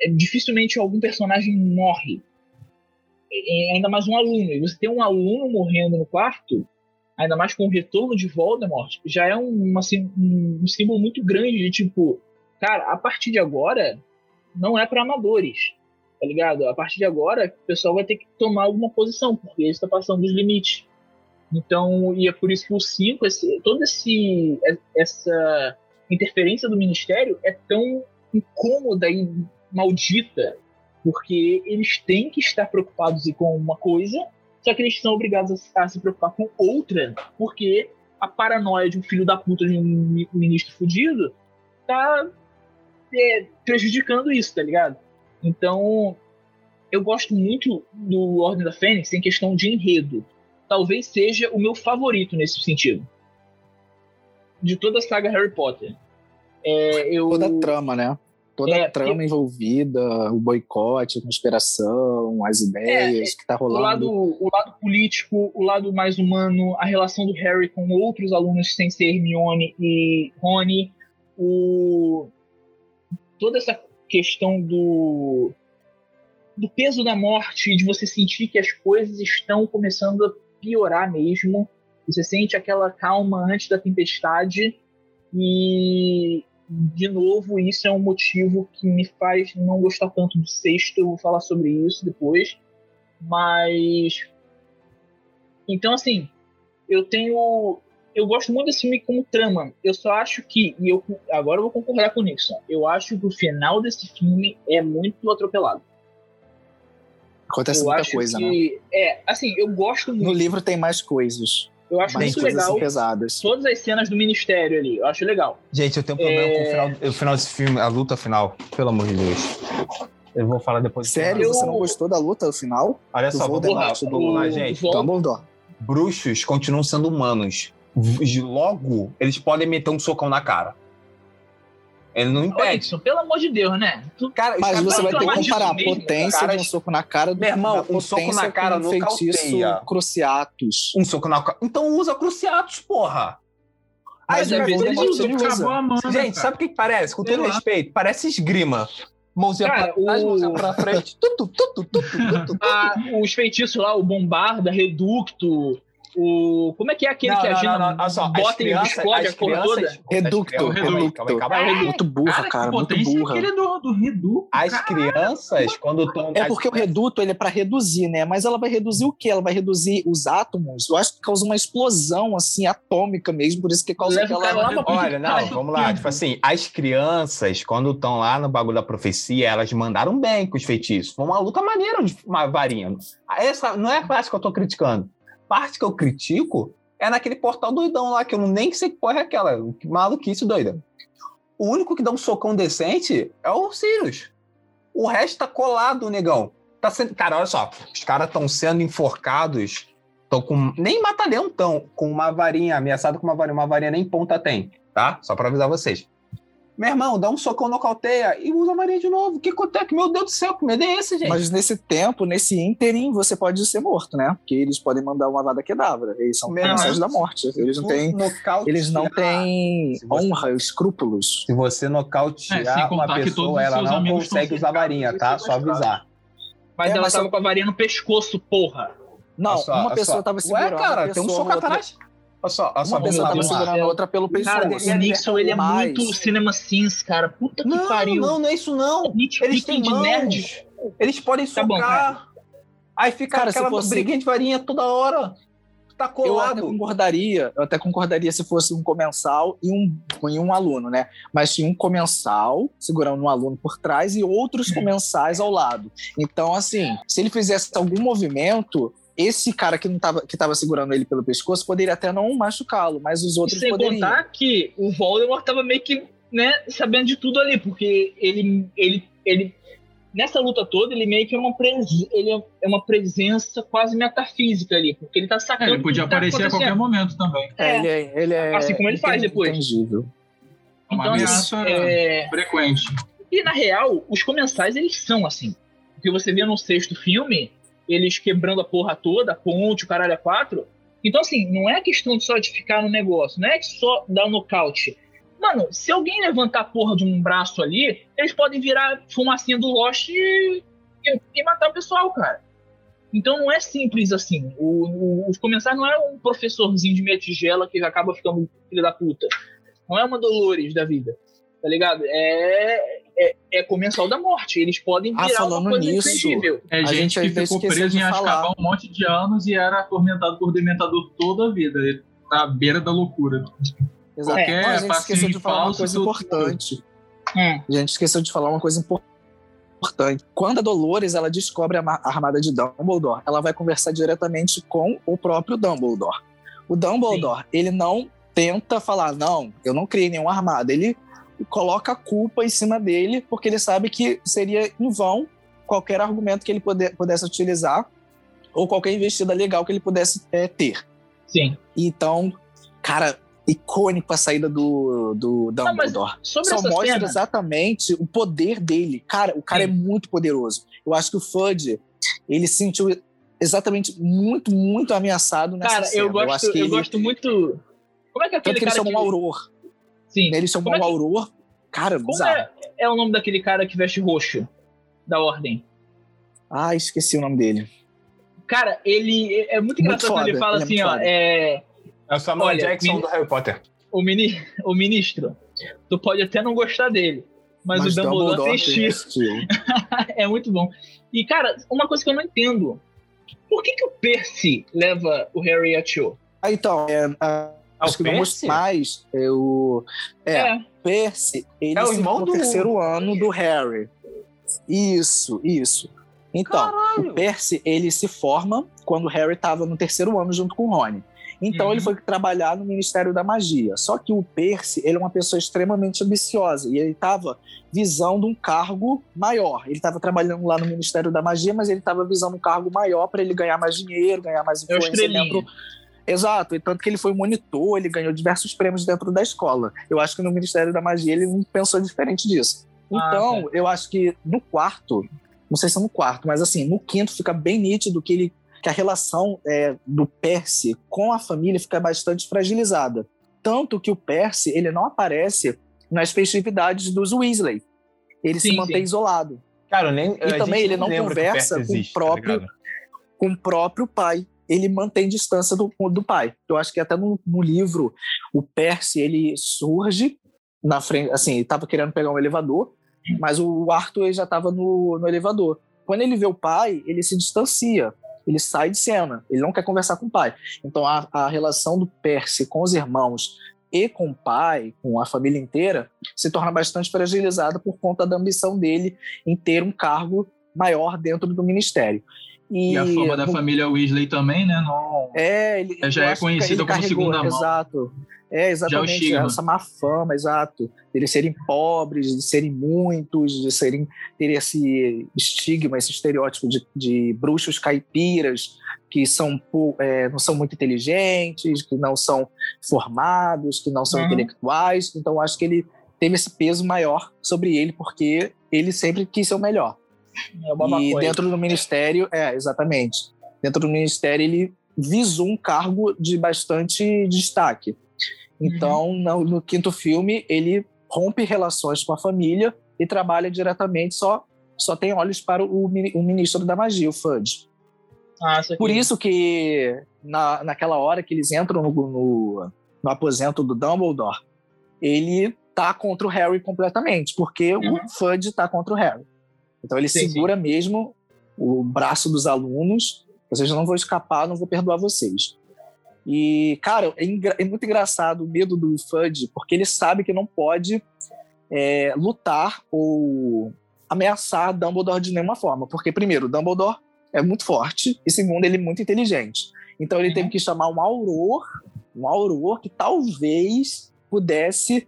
É, dificilmente algum personagem morre. É, ainda mais um aluno. E você tem um aluno morrendo no quarto, ainda mais com o retorno de Voldemort, já é um, um símbolo muito grande de tipo, cara, a partir de agora não é para amadores, tá ligado? A partir de agora o pessoal vai ter que tomar alguma posição, porque ele está passando dos limites. Então, e é por isso que o 5, esse, toda esse, essa interferência do ministério é tão incômoda e maldita, porque eles têm que estar preocupados com uma coisa só que eles são obrigados a, a se preocupar com outra, porque a paranoia de um filho da puta de um ministro fudido tá é, prejudicando isso, tá ligado? Então, eu gosto muito do Ordem da Fênix em questão de enredo. Talvez seja o meu favorito nesse sentido. De toda a saga Harry Potter. É, eu... Toda a trama, né? Toda é, a trama envolvida, o boicote, a conspiração, as ideias é, que tá rolando. O lado, o lado político, o lado mais humano, a relação do Harry com outros alunos sem ser Hermione e Rony, o, toda essa questão do, do peso da morte, de você sentir que as coisas estão começando a piorar mesmo. Você sente aquela calma antes da tempestade e de novo, isso é um motivo que me faz não gostar tanto do sexto. Eu vou falar sobre isso depois. Mas. Então, assim, eu tenho. Eu gosto muito desse filme como trama. Eu só acho que. E eu, agora eu vou concordar com o Nixon. Eu acho que o final desse filme é muito atropelado. Acontece eu muita coisa, que, né? É, assim, eu gosto muito. No livro tem mais coisas. Eu acho muito legal. Pesadas. Todas as cenas do ministério ali, eu acho legal. Gente, eu tenho um problema é... com o final, o final desse filme, a luta final, pelo amor de Deus. Eu vou falar depois. Sério? Você não gostou da luta final? Olha só, vamos lá, vamos lá, gente. Dumbledore. Bruxos continuam sendo humanos. Logo, eles podem meter um socão na cara. Ele não impede. Isso, pelo amor de Deus, né? Tu, cara, mas você vai ter que comparar a potência cara, de um soco na cara do Meu irmão, um soco na cara no cauteia. Cruciatus. Um soco na cara. Então usa Cruciatus, porra. Mas Aí, às vezes ele usa. usa. Gente, sabe o que, parece? Com todo respeito, parece esgrima. Mãozinha Cara, pra trás, o... mãozinha pra frente. Tutu, tutu, tutu, tutu, ah, os feitiços lá, o Bombarda, Reducto, o. Como é que é aquele não, que a Gina não, só, bota e explode a cor toda? Reducto, reducto. Calma, é, muito burra, cara. muito burra. aquele do, do reduto. As cara, crianças, quando estão. É porque o reduto ele é para reduzir, né? Mas ela vai reduzir o quê? Ela vai reduzir os átomos. Eu acho que causa uma explosão, assim, atômica mesmo, por isso que causa Leva aquela. Olha, não, vamos lá. Tipo assim, as crianças, quando estão lá no bagulho da profecia, elas mandaram bem com os feitiços. Foi uma luta maneira de uma varinha. Essa não é a parte que eu tô criticando parte que eu critico é naquele portal doidão lá, que eu nem sei que porra é aquela. Que maluquice doida. O único que dá um socão decente é o Sirius. O resto tá colado, negão. Tá sendo... Cara, olha só. Os caras estão sendo enforcados. Estão com. Nem mata-leão tão. Com uma varinha, ameaçado com uma varinha. Uma varinha nem ponta tem, tá? Só pra avisar vocês. Meu irmão, dá um socão, nocauteia e usa a varinha de novo. O que acontece? Meu Deus do céu, que medo é esse, gente? Mas nesse tempo, nesse ínterim, você pode ser morto, né? Porque eles podem mandar uma vada quedavra. Eles são comensais Deus. da morte. Eles não têm, Nocautear- eles não têm honra, escrúpulos. Se você É, nocautear contar uma pessoa, ela não consegue usar a varinha, tá? Só avisar. Mas É, ela mas tava só- com a varinha no pescoço, porra. Não, só, uma pessoa só. tava segurando Ué, cara, a tem um soco outra- atrás. Olha só, olha só, Uma pessoa tava segurando a outra pelo pescoço. Cara, o Nixon, ele é Mas- muito Cinema Sins, cara. Puta que Não, pariu. não, não é isso não. Eles têm de mãos. nerd. Eles podem Tá bom, socar. Aí fica Cara, aquela fosse- briguinha de varinha toda hora. Tá Eu até colado. concordaria, eu até concordaria se fosse um comensal e um, e um aluno, né? Mas tinha um comensal segurando um aluno por trás e outros comensais ao lado. Então, assim, se ele fizesse algum movimento, esse cara que não tava, que tava segurando ele pelo pescoço poderia até não machucá-lo, mas os outros Sem poderiam. contar que o Voldemort tava meio que, né, sabendo de tudo ali, porque ele, ele, ele nessa luta toda, ele meio que é uma, pres, ele é- é uma presença quase metafísica ali, porque ele tá É, sacando ele podia tá aparecer a qualquer momento também. É, ele é, ele é Assim como ele faz depois. Intangível. É uma Então, ameaça É, frequente. E na real, os comensais eles são assim. O que você vê no sexto filme, eles quebrando a porra toda, a ponte, o caralho a quatro. Então, assim, não é questão só de ficar no negócio, não é só dar um nocaute. Mano, se alguém levantar a porra de um braço ali, eles podem virar fumacinha do Lost e, e- matar o pessoal, cara. Então não é simples assim. O, o- os comensais não é um professorzinho de meia tigela que acaba ficando filho da puta. Não é uma Dolores da vida. Tá ligado? É, é, é comensal da morte. Eles podem Ah, virar falando uma coisa nisso. É A gente, gente que ficou preso em. Azkaban um monte de anos e era atormentado por Dementador toda a vida. Ele tá à beira da loucura. Exato. Qualquer Não, a gente esqueceu de falar uma coisa importante. Hum. A gente esqueceu de falar uma coisa impor- importante. Quando a Dolores ela descobre a a armada de Dumbledore, ela vai conversar diretamente com o próprio Dumbledore. O Dumbledore, ele não tenta falar, não, eu não criei nenhuma armada. Ele coloca a culpa em cima dele, porque ele sabe que seria em vão qualquer argumento que ele puder- pudesse utilizar ou qualquer investida legal que ele pudesse é, ter. Sim. Então, cara, icônico a saída do, do Não, Dumbledore sobre só mostra cena, exatamente o poder dele. Cara, o cara Sim. é muito poderoso. Eu acho que o Fudge, ele se sentiu exatamente muito, muito ameaçado nessa cara, cena. eu gosto, acho eu, que ele, gosto muito. Como é que é Tanto aquele que ele cara que... um Auror. Sim. Ele chamou Como é um que- Auror. Cara, Como bizarro. é, é o nome daquele cara que veste roxo da ordem? Ah, esqueci o nome dele. Cara, ele é muito Muito engraçado quando ele fala ele é assim, muito ó, foda. é, É o Samuel Olha, Jackson me- do Harry Potter. o, mini, o ministro, tu pode até não gostar dele, mas, o Dumbledore, tem estilo. estilo. é muito bom. E, cara, uma coisa que eu não entendo. Por que, que o Percy leva o Harry e a Cho? Ah, então, é, Ah, acho o que vamos Percy? mais. É o é, Percy, ele É o se- irmão no do- terceiro ano do Harry. Isso, isso. Então, Caralho. o Percy, ele se forma quando o Harry estava no terceiro ano junto com o Rony. Então Uhum. ele foi trabalhar no Ministério da Magia. Só que o Percy, ele é uma pessoa extremamente ambiciosa e ele estava visando um cargo maior. Ele estava trabalhando lá no Ministério da Magia, mas ele estava visando um cargo maior para ele ganhar mais dinheiro, ganhar mais É influência dentro Exato, e tanto que ele foi monitor, ele ganhou diversos prêmios dentro da escola. Eu acho que no Ministério da Magia ele não pensou diferente disso. Ah, Então, eu acho que no quarto, não sei se é no quarto, mas assim, no quinto fica bem nítido que ele que a relação é, do Percy com a família fica bastante fragilizada. Tanto que o Percy, ele não aparece nas festividades dos Weasley. Ele se Sim, mantém sim. isolado Cara, nem, E também ele não conversa com o próprio- tá com o próprio pai. Ele mantém distância do, do pai. Eu acho que até no, no livro, o Percy, ele surge na frente, assim, ele estava querendo pegar um elevador, mas o Arthur já estava no, no elevador. Quando ele vê o pai, ele se distancia, ele sai de cena, ele não quer conversar com o pai. Então a, a relação do Percy com os irmãos e com o pai, com a família inteira, se torna bastante fragilizada por conta da ambição dele em ter um cargo maior dentro do ministério. E, E a fama da família Weasley também, né? Não... É, ele Já é ele como carregou, segunda mão. Exato. É, exatamente. estigma. essa má fama, exato. De eles serem pobres, de serem muitos, de serem ter esse estigma, esse estereótipo de, de bruxos caipiras que são, é, não são muito inteligentes, que não são formados, que não são Uhum. intelectuais. Então, acho que ele teve esse peso maior sobre ele, porque ele sempre quis ser o melhor. É e dentro do ministério, é, exatamente. Dentro do ministério, ele visou um cargo de bastante destaque. Então, uhum. no, no, quinto filme, ele rompe relações com a família e trabalha diretamente, só, só tem olhos para o, o ministro da magia, o Fudge. Ah, Por isso que na, naquela hora que eles entram no, no, no aposento do Dumbledore, ele tá contra o Harry completamente, porque uhum. o Fudge tá contra o Harry. Então ele sim, segura sim. mesmo o braço dos alunos. Vocês não vão escapar, não vou perdoar vocês. E, cara, é, é muito engraçado o medo do Fudge, porque ele sabe que não pode é, lutar ou ameaçar Dumbledore de nenhuma forma. Porque, primeiro, Dumbledore é muito forte, e segundo, ele é muito inteligente. Então ele uhum. teve que chamar um Auror, um Auror que talvez pudesse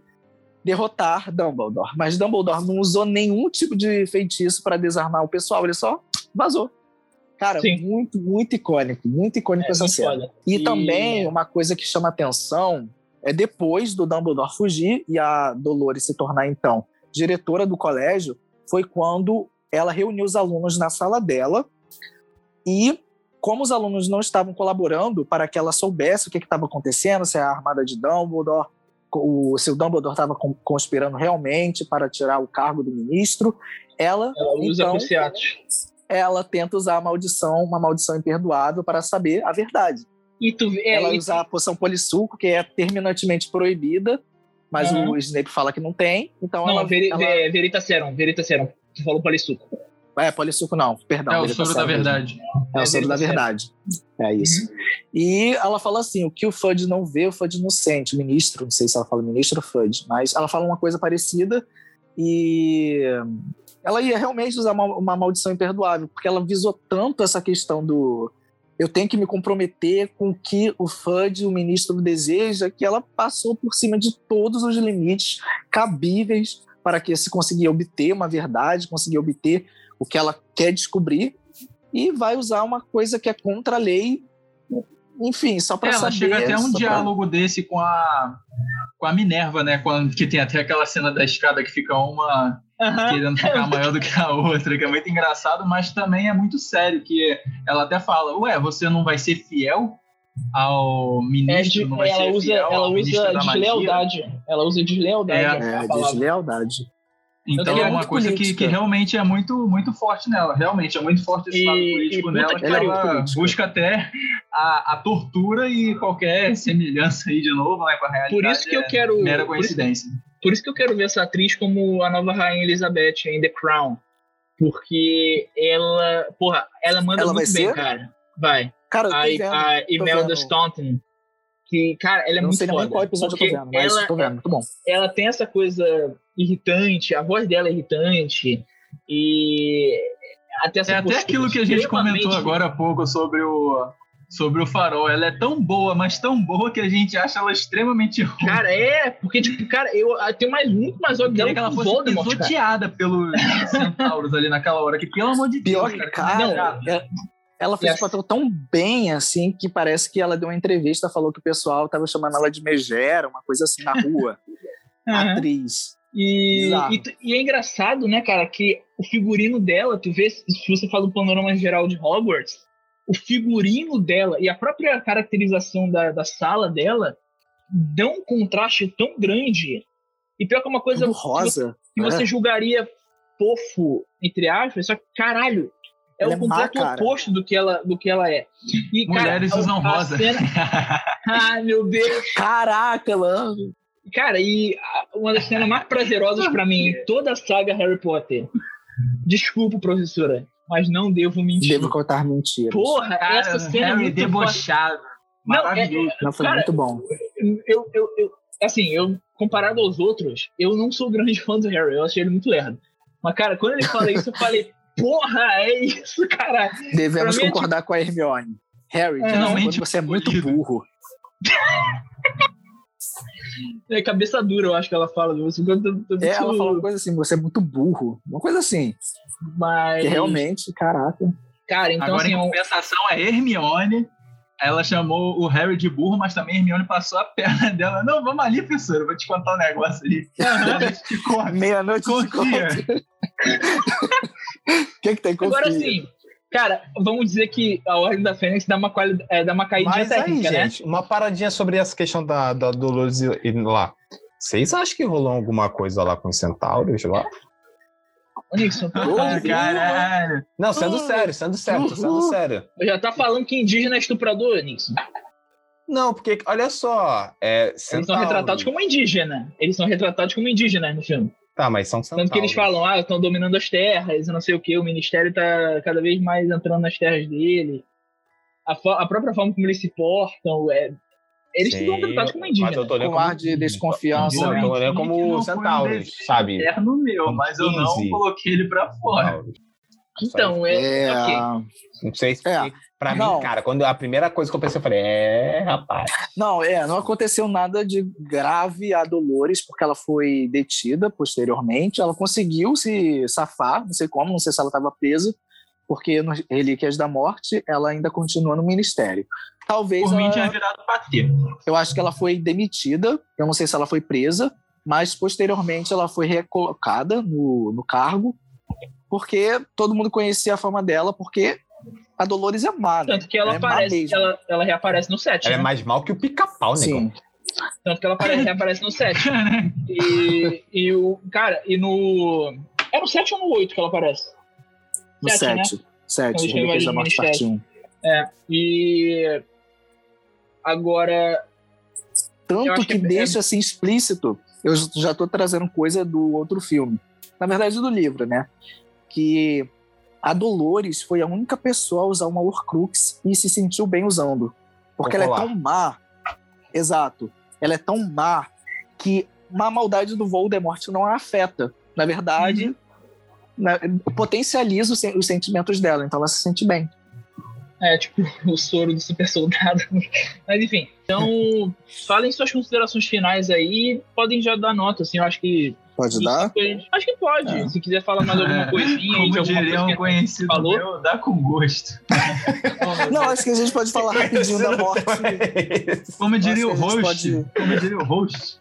derrotar Dumbledore. Mas Dumbledore não usou nenhum tipo de feitiço para desarmar o pessoal, ele só vazou. Cara, Sim. muito, muito icônico, muito icônico é, essa cena. E, e, também uma coisa que chama atenção é depois do Dumbledore fugir e a Dolores se tornar então diretora do colégio, foi quando ela reuniu os alunos na sala dela e como os alunos não estavam colaborando para que ela soubesse o que estava acontecendo, se é a armada de Dumbledore, o, se o Dumbledore estava conspirando realmente para tirar o cargo do ministro, ela, ela usa então, ela tenta usar a maldição, uma maldição imperdoável para saber a verdade. E tu, é, ela usa tu... a poção polissuco, que é terminantemente proibida, mas uhum. o Snape fala que não tem, então não, ela... Ela... Veritaserum, Veritaserum, tu falou polissuco. É, polissuco não, perdão. É o soro da verdade. É, o soro da verdade. É isso. Uhum. E ela fala assim: o que o Fudge não vê, o Fudge não sente. O ministro, não sei se ela fala ministro ou Fudge, mas ela fala uma coisa parecida e ela ia realmente usar uma, uma maldição imperdoável, porque ela visou tanto essa questão do eu tenho que me comprometer com o que o Fudge, o ministro, deseja, que ela passou por cima de todos os limites cabíveis para que se conseguir obter uma verdade, conseguir obter o que ela quer descobrir e vai usar uma coisa que é contra a lei, enfim, só para é, saber. Ela chega até um diálogo pra... desse com a com a Minerva, né? Quando, que tem até aquela cena da escada que fica uma uhum. querendo ficar maior do que a outra, que é muito engraçado, mas também é muito sério, que ela até fala, ué, você não vai ser fiel ao ministro, é de, não vai ela ser usa, fiel ela usa deslealdade. Ela usa deslealdade. É, é deslealdade. Então é, é uma coisa que, que, realmente é muito, muito forte nela. Realmente é muito forte esse e, lado político nela, que ela busca até a, a, tortura e qualquer semelhança aí de novo né, com a realidade. Por isso que eu quero. É mera coincidência. Por isso, por isso que eu quero ver essa atriz como a nova rainha Elizabeth em The Crown. Porque ela. Porra, ela manda ela muito bem, ser? cara. Vai. Cara, a, vendo, a Imelda Staunton que, cara, ela é não muito sei foda. Nem qual episódio eu tô vendo, mas ela, tô vendo, muito bom. Ela tem essa coisa irritante, a voz dela é irritante, e até essa É até aquilo que a gente comentou agora há pouco sobre o sobre o farol. Ela é tão boa, mas tão boa que a gente acha ela extremamente ruim. Cara, é, porque, tipo, cara, eu, eu tenho mais, muito mais óbvio dela que ela fosse Voldemort, pisoteada pelos centauros ali naquela hora, que pelo amor de Deus, Pior, cara, cara é, ela fez o papel tão bem, assim, que parece que ela deu uma entrevista, falou que o pessoal tava chamando ela de megera, uma coisa assim, na rua. Atriz. E, e, e, é engraçado, né, cara, que o figurino dela, tu vê, se você fala do panorama geral de Hogwarts, o figurino dela e a própria caracterização da, da sala dela dão um contraste tão grande. E pior que é uma coisa Tudo rosa, que, que você julgaria fofo, entre aspas, só que, caralho, é ela o é completo má, oposto do que ela, do que ela é. E, Mulheres cara, usam rosa. Cena... Ai, meu Deus. Caraca, mano. Cara, e uma das cenas mais prazerosas para mim em toda a saga Harry Potter. Desculpa, professora, mas não devo mentir. Devo contar mentiras. Porra, cara, essa cena é muito debochado. Não, é, não, foi cara, muito bom. Eu, eu, eu, assim, eu, comparado aos outros, eu não sou grande fã do Harry, eu achei ele muito lerdo. Mas, cara, quando ele fala isso, eu falei, porra, é isso, cara. Devemos mim, concordar tipo... com a Hermione. Harry, é, finalmente você é muito burro. É cabeça dura, eu acho que ela fala. Você, eu, eu, é, ela fala uma coisa assim, você é muito burro. Uma coisa assim. Mas. Que realmente, caraca. Cara, então Agora, assim. Em compensação, é Hermione ela chamou o Harry de burro, mas também a Hermione passou a perna dela. Não, vamos ali, professor, eu vou te contar um negócio ali. Meia-noite de Confia. O que, que tem confia? Agora sim, cara, vamos dizer que a Ordem da Fênix dá uma, quali... é, dá uma caidinha Mas aí, técnica, né? gente, uma paradinha sobre essa questão da, da Dolores e- e lá. Vocês acham que rolou alguma coisa lá com os centauros lá? Ô, Nixon, tu Ah, caralho. Não, sendo sério, sendo sério, sendo sério. já tá falando que indígena é estuprador, Nixon. Não, porque, olha só, é, Eles são retratados como indígena. Eles são retratados como indígenas no filme. Tá, mas são centauros. Tanto que eles falam, ah, estão dominando as terras, não sei o que, o ministério tá cada vez mais entrando nas terras dele. A, fo- a própria forma como eles se portam, é... eles Sim, são retratados como mas eu indígenas. tô olhando Com ar de desconfiança, Não, eu tô olhando como centauros, sabe? Eterno meu, mas eu não 15. coloquei ele pra fora. Centauros. Então, é... É, ok. Não sei se. É. Pra Não. mim, cara, quando a primeira coisa que eu pensei, eu falei, é, rapaz. Não, é, não aconteceu nada de grave a Dolores, porque ela foi detida posteriormente. Ela conseguiu se safar, não sei como, não sei se ela estava presa, porque no Relíquias da Morte ela ainda continua no ministério. Talvez Por mim ela- tinha virado patê. eu acho que ela foi demitida, eu não sei se ela foi presa, mas posteriormente ela foi recolocada no, no cargo, porque todo mundo conhecia a fama dela, porque a Dolores é má, né? Tanto que ela, é má aparece, mesmo. ela, ela reaparece no 7. Ela é né? mais mal que o pica-pau, né? Sim. Tanto que ela apare- reaparece no 7. E, e o. Cara, e no. É no 7 ou no 8 que ela aparece? No Sete, né? 7. 7, Quando Relíquias da chega Morte, no parte 1. É. E. Agora. Tanto que, que é- deixa assim explícito, eu já tô trazendo coisa do outro filme. Na verdade, do livro, né? Que a Dolores foi a única pessoa a usar uma Horcrux e se sentiu bem usando. Porque ela é Popular. tão má. Exato. Ela é tão má que uma maldade do Voldemort não a afeta. Na verdade, na- potencializa os, os sentimentos dela. Então ela se sente bem. É, tipo, o soro do super soldado. Mas enfim. Então, falem suas considerações finais aí. Podem já dar nota, assim. Eu acho que. Pode dar? Acho que pode. É. Se quiser falar mais alguma coisinha aí de Como alguma diria um conhecido falou. meu, dá com gosto. Não, acho que a gente pode falar rapidinho da morte. Como diria o host. pode- Como diria o host.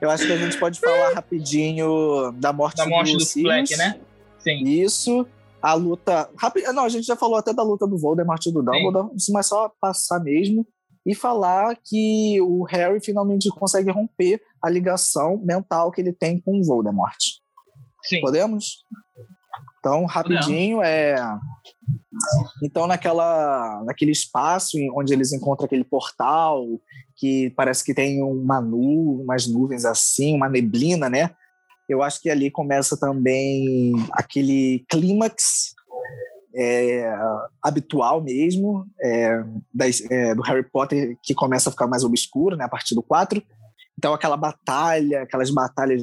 Eu acho que a gente pode falar rapidinho da morte, da morte do Sirius. Fleck, né? Sim. Isso. A luta. Não, a gente já falou até da luta do Voldemort e do Dumbledore, mas só passar mesmo e falar que o Harry finalmente consegue romper a ligação mental que ele tem com o Voldemort. Sim. Podemos? Então, rapidinho, é. Então, naquela, naquele espaço onde eles encontram aquele portal, que parece que tem uma nu, umas nuvens assim, uma neblina, né? Eu acho que ali começa também aquele clímax é, habitual mesmo é, das- é, do Harry Potter, que começa a ficar mais obscuro, né? A partir do 4. Então, aquela batalha, aquelas batalhas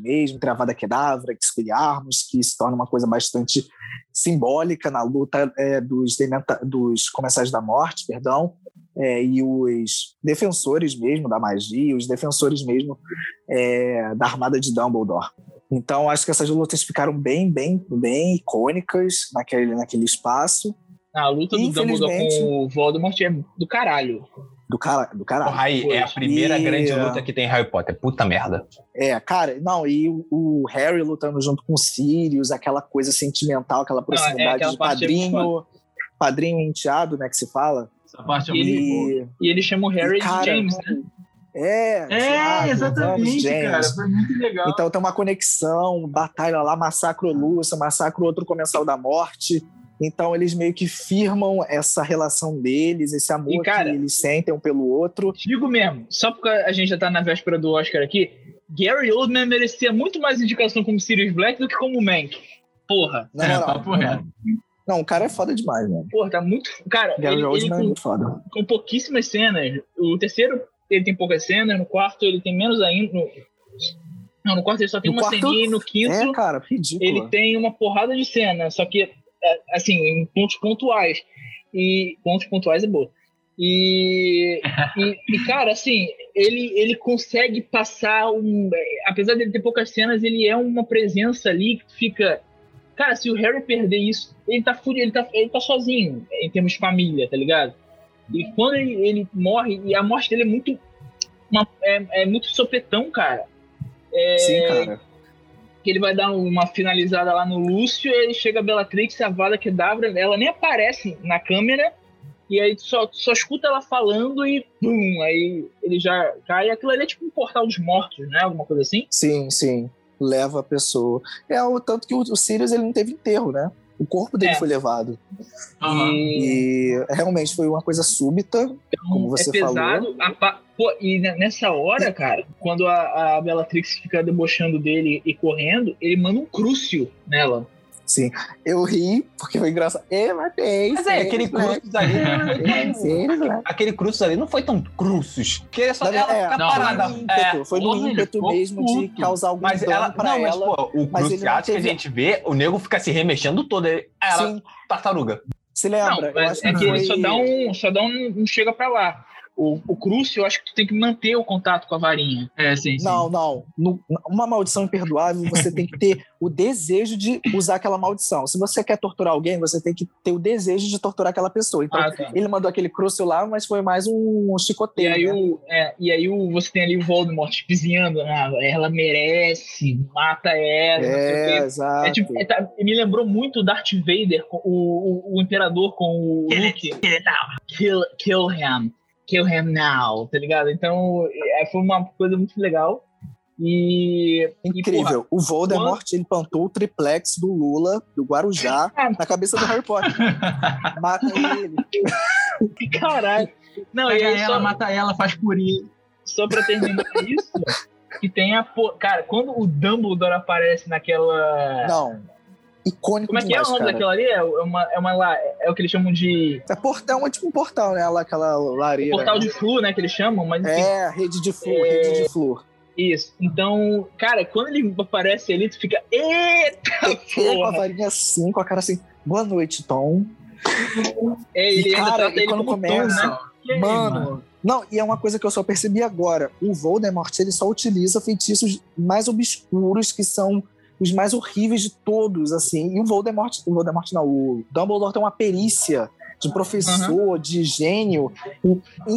mesmo, Travada Kedavra, Expelliarmus, que se torna uma coisa bastante simbólica na luta é, dos, dos Comensais da Morte, perdão, é, e os defensores mesmo da magia, os defensores mesmo é, da Armada de Dumbledore. Então, acho que essas lutas ficaram bem, bem, bem icônicas naquele, naquele espaço. A luta do Dumbledore com o Voldemort é do caralho. Do, cara, do caralho. Porra, aí, é a primeira E- grande luta que tem Harry Potter. Puta merda. É, cara, não, e o, o Harry lutando junto com o Sirius, aquela coisa sentimental, aquela proximidade aquela de é padrinho, padrinho e enteado, né, que se fala. Essa parte é muito boa. E, E ele chama o Harry e, cara, de James, né? É, É, exatamente, cara. Foi muito legal. Então tem uma conexão, batalha lá, massacre o Lúcia, massacre o outro comensal da morte. Então eles meio que firmam essa relação deles, esse amor E, cara, que eles sentem um pelo outro. Digo mesmo, só porque a gente já tá na véspera do Oscar aqui, Gary Oldman merecia muito mais indicação como Sirius Black do que como Mank. Porra. É, moral. papo reto. Não, o cara é foda demais, mano. Porra, tá muito. Cara, Gary ele, ele Oldman é com, muito foda. com pouquíssimas cenas. O terceiro, ele tem poucas cenas. No quarto, ele tem menos ainda. No... Não, no quarto ele só tem No uma quarto- ceninha. E no quinto, É, cara, ridículo. ele tem uma porrada de cena. Só que, é, assim, em pontos pontuais. E pontos pontuais é boa. E, e, e, cara, assim, ele, ele consegue passar um. Apesar dele ter poucas cenas, ele é uma presença ali que fica. Cara, se o Harry perder isso, ele tá furido, ele tá, ele tá sozinho em termos de família, tá ligado? E quando ele, ele morre, e a morte dele é muito. Uma, é, é muito sopetão, cara. É, Sim, cara. que ele vai dar uma finalizada lá no Lúcio, e aí chega a Bellatrix, a Vada Kedavra, ela nem aparece na câmera, e aí tu só, só escuta ela falando e pum, aí ele já cai. Aquilo ali é tipo um portal dos mortos, né? Alguma coisa assim. Sim, sim. Leva a pessoa. É o tanto que o, o Sirius ele não teve enterro, né? O corpo dele É. foi levado. Aham. E realmente foi uma coisa súbita, como você é pesado. A pa- Pô, e ne- nessa hora, cara, quando a, a Bellatrix fica debochando dele e correndo, ele manda um crúcio nela. Sim. Eu ri, porque foi engraçado. Eu matei. Mas é, aquele Sirius Cruzes ali. Black. aquele Cruzes ali não foi tão Cruzes. Porque é só ela verdade, ficar não, parada. Foi no ímpeto, É, foi no ele ímpeto mesmo de puto. causar algum mas dano ela. pra Não, mas, ela. pô, o mas ele não cruciato que a gente vê, o nego fica se remexendo todo. Ela, Sim, tartaruga. se Não, lembra? Eu mas acho é que ele foi- só dá um. Só dá um, um chega pra lá. O, o Crucio, eu acho que tu tem que manter o contato com a varinha. É, sim, sim. Não, não. No- uma maldição imperdoável, você tem que ter o desejo de usar aquela maldição. Se você quer torturar alguém, você tem que ter o desejo de torturar aquela pessoa. Então, Ah, tá. ele mandou aquele crucio lá, mas foi mais um E chicoteio. aí, né? o, é, e aí o, você tem ali o Voldemort pizinhando, ah, ela merece, mata ela, É, exato. É tipo, é, tá- me lembrou muito o Darth Vader, o, o, o Imperador com o Luke. Kill, kill him. Kill him now, tá ligado? Então, é, foi uma coisa muito legal. E. e, Incrível. o Voldemort, ele plantou o triplex do Lula, do Guarujá, na cabeça do Harry Potter. Mata ele. porra, caralho. Não, e Pega aí ela, só, mata ela, faz purinho. só pra terminar isso, que tem a. Cara, quando o Dumbledore aparece naquela. Não. Icônico Como é que é o nome cara. daquela ali? É uma, é uma lá, é o que eles chamam de É portal, é tipo um portal, né? Lá, aquela lareira. portal né? de flu, né? Que eles chamam, mas enfim, É, rede de flor, É. rede de flor. isso. Então, cara, quando ele aparece ali, tu fica. Eita! Ele com a Porra! varinha assim, com a cara assim, boa noite, Tom. É, ele E, cara, e ele quando começa- Tom, né? Aí, Mano, não, e é uma coisa que eu só percebi agora. O Voldemort, ele só utiliza feitiços mais obscuros, que são os mais horríveis de todos, assim. E o Voldemort, o Voldemort não, o Dumbledore tem uma perícia de professor, de gênio,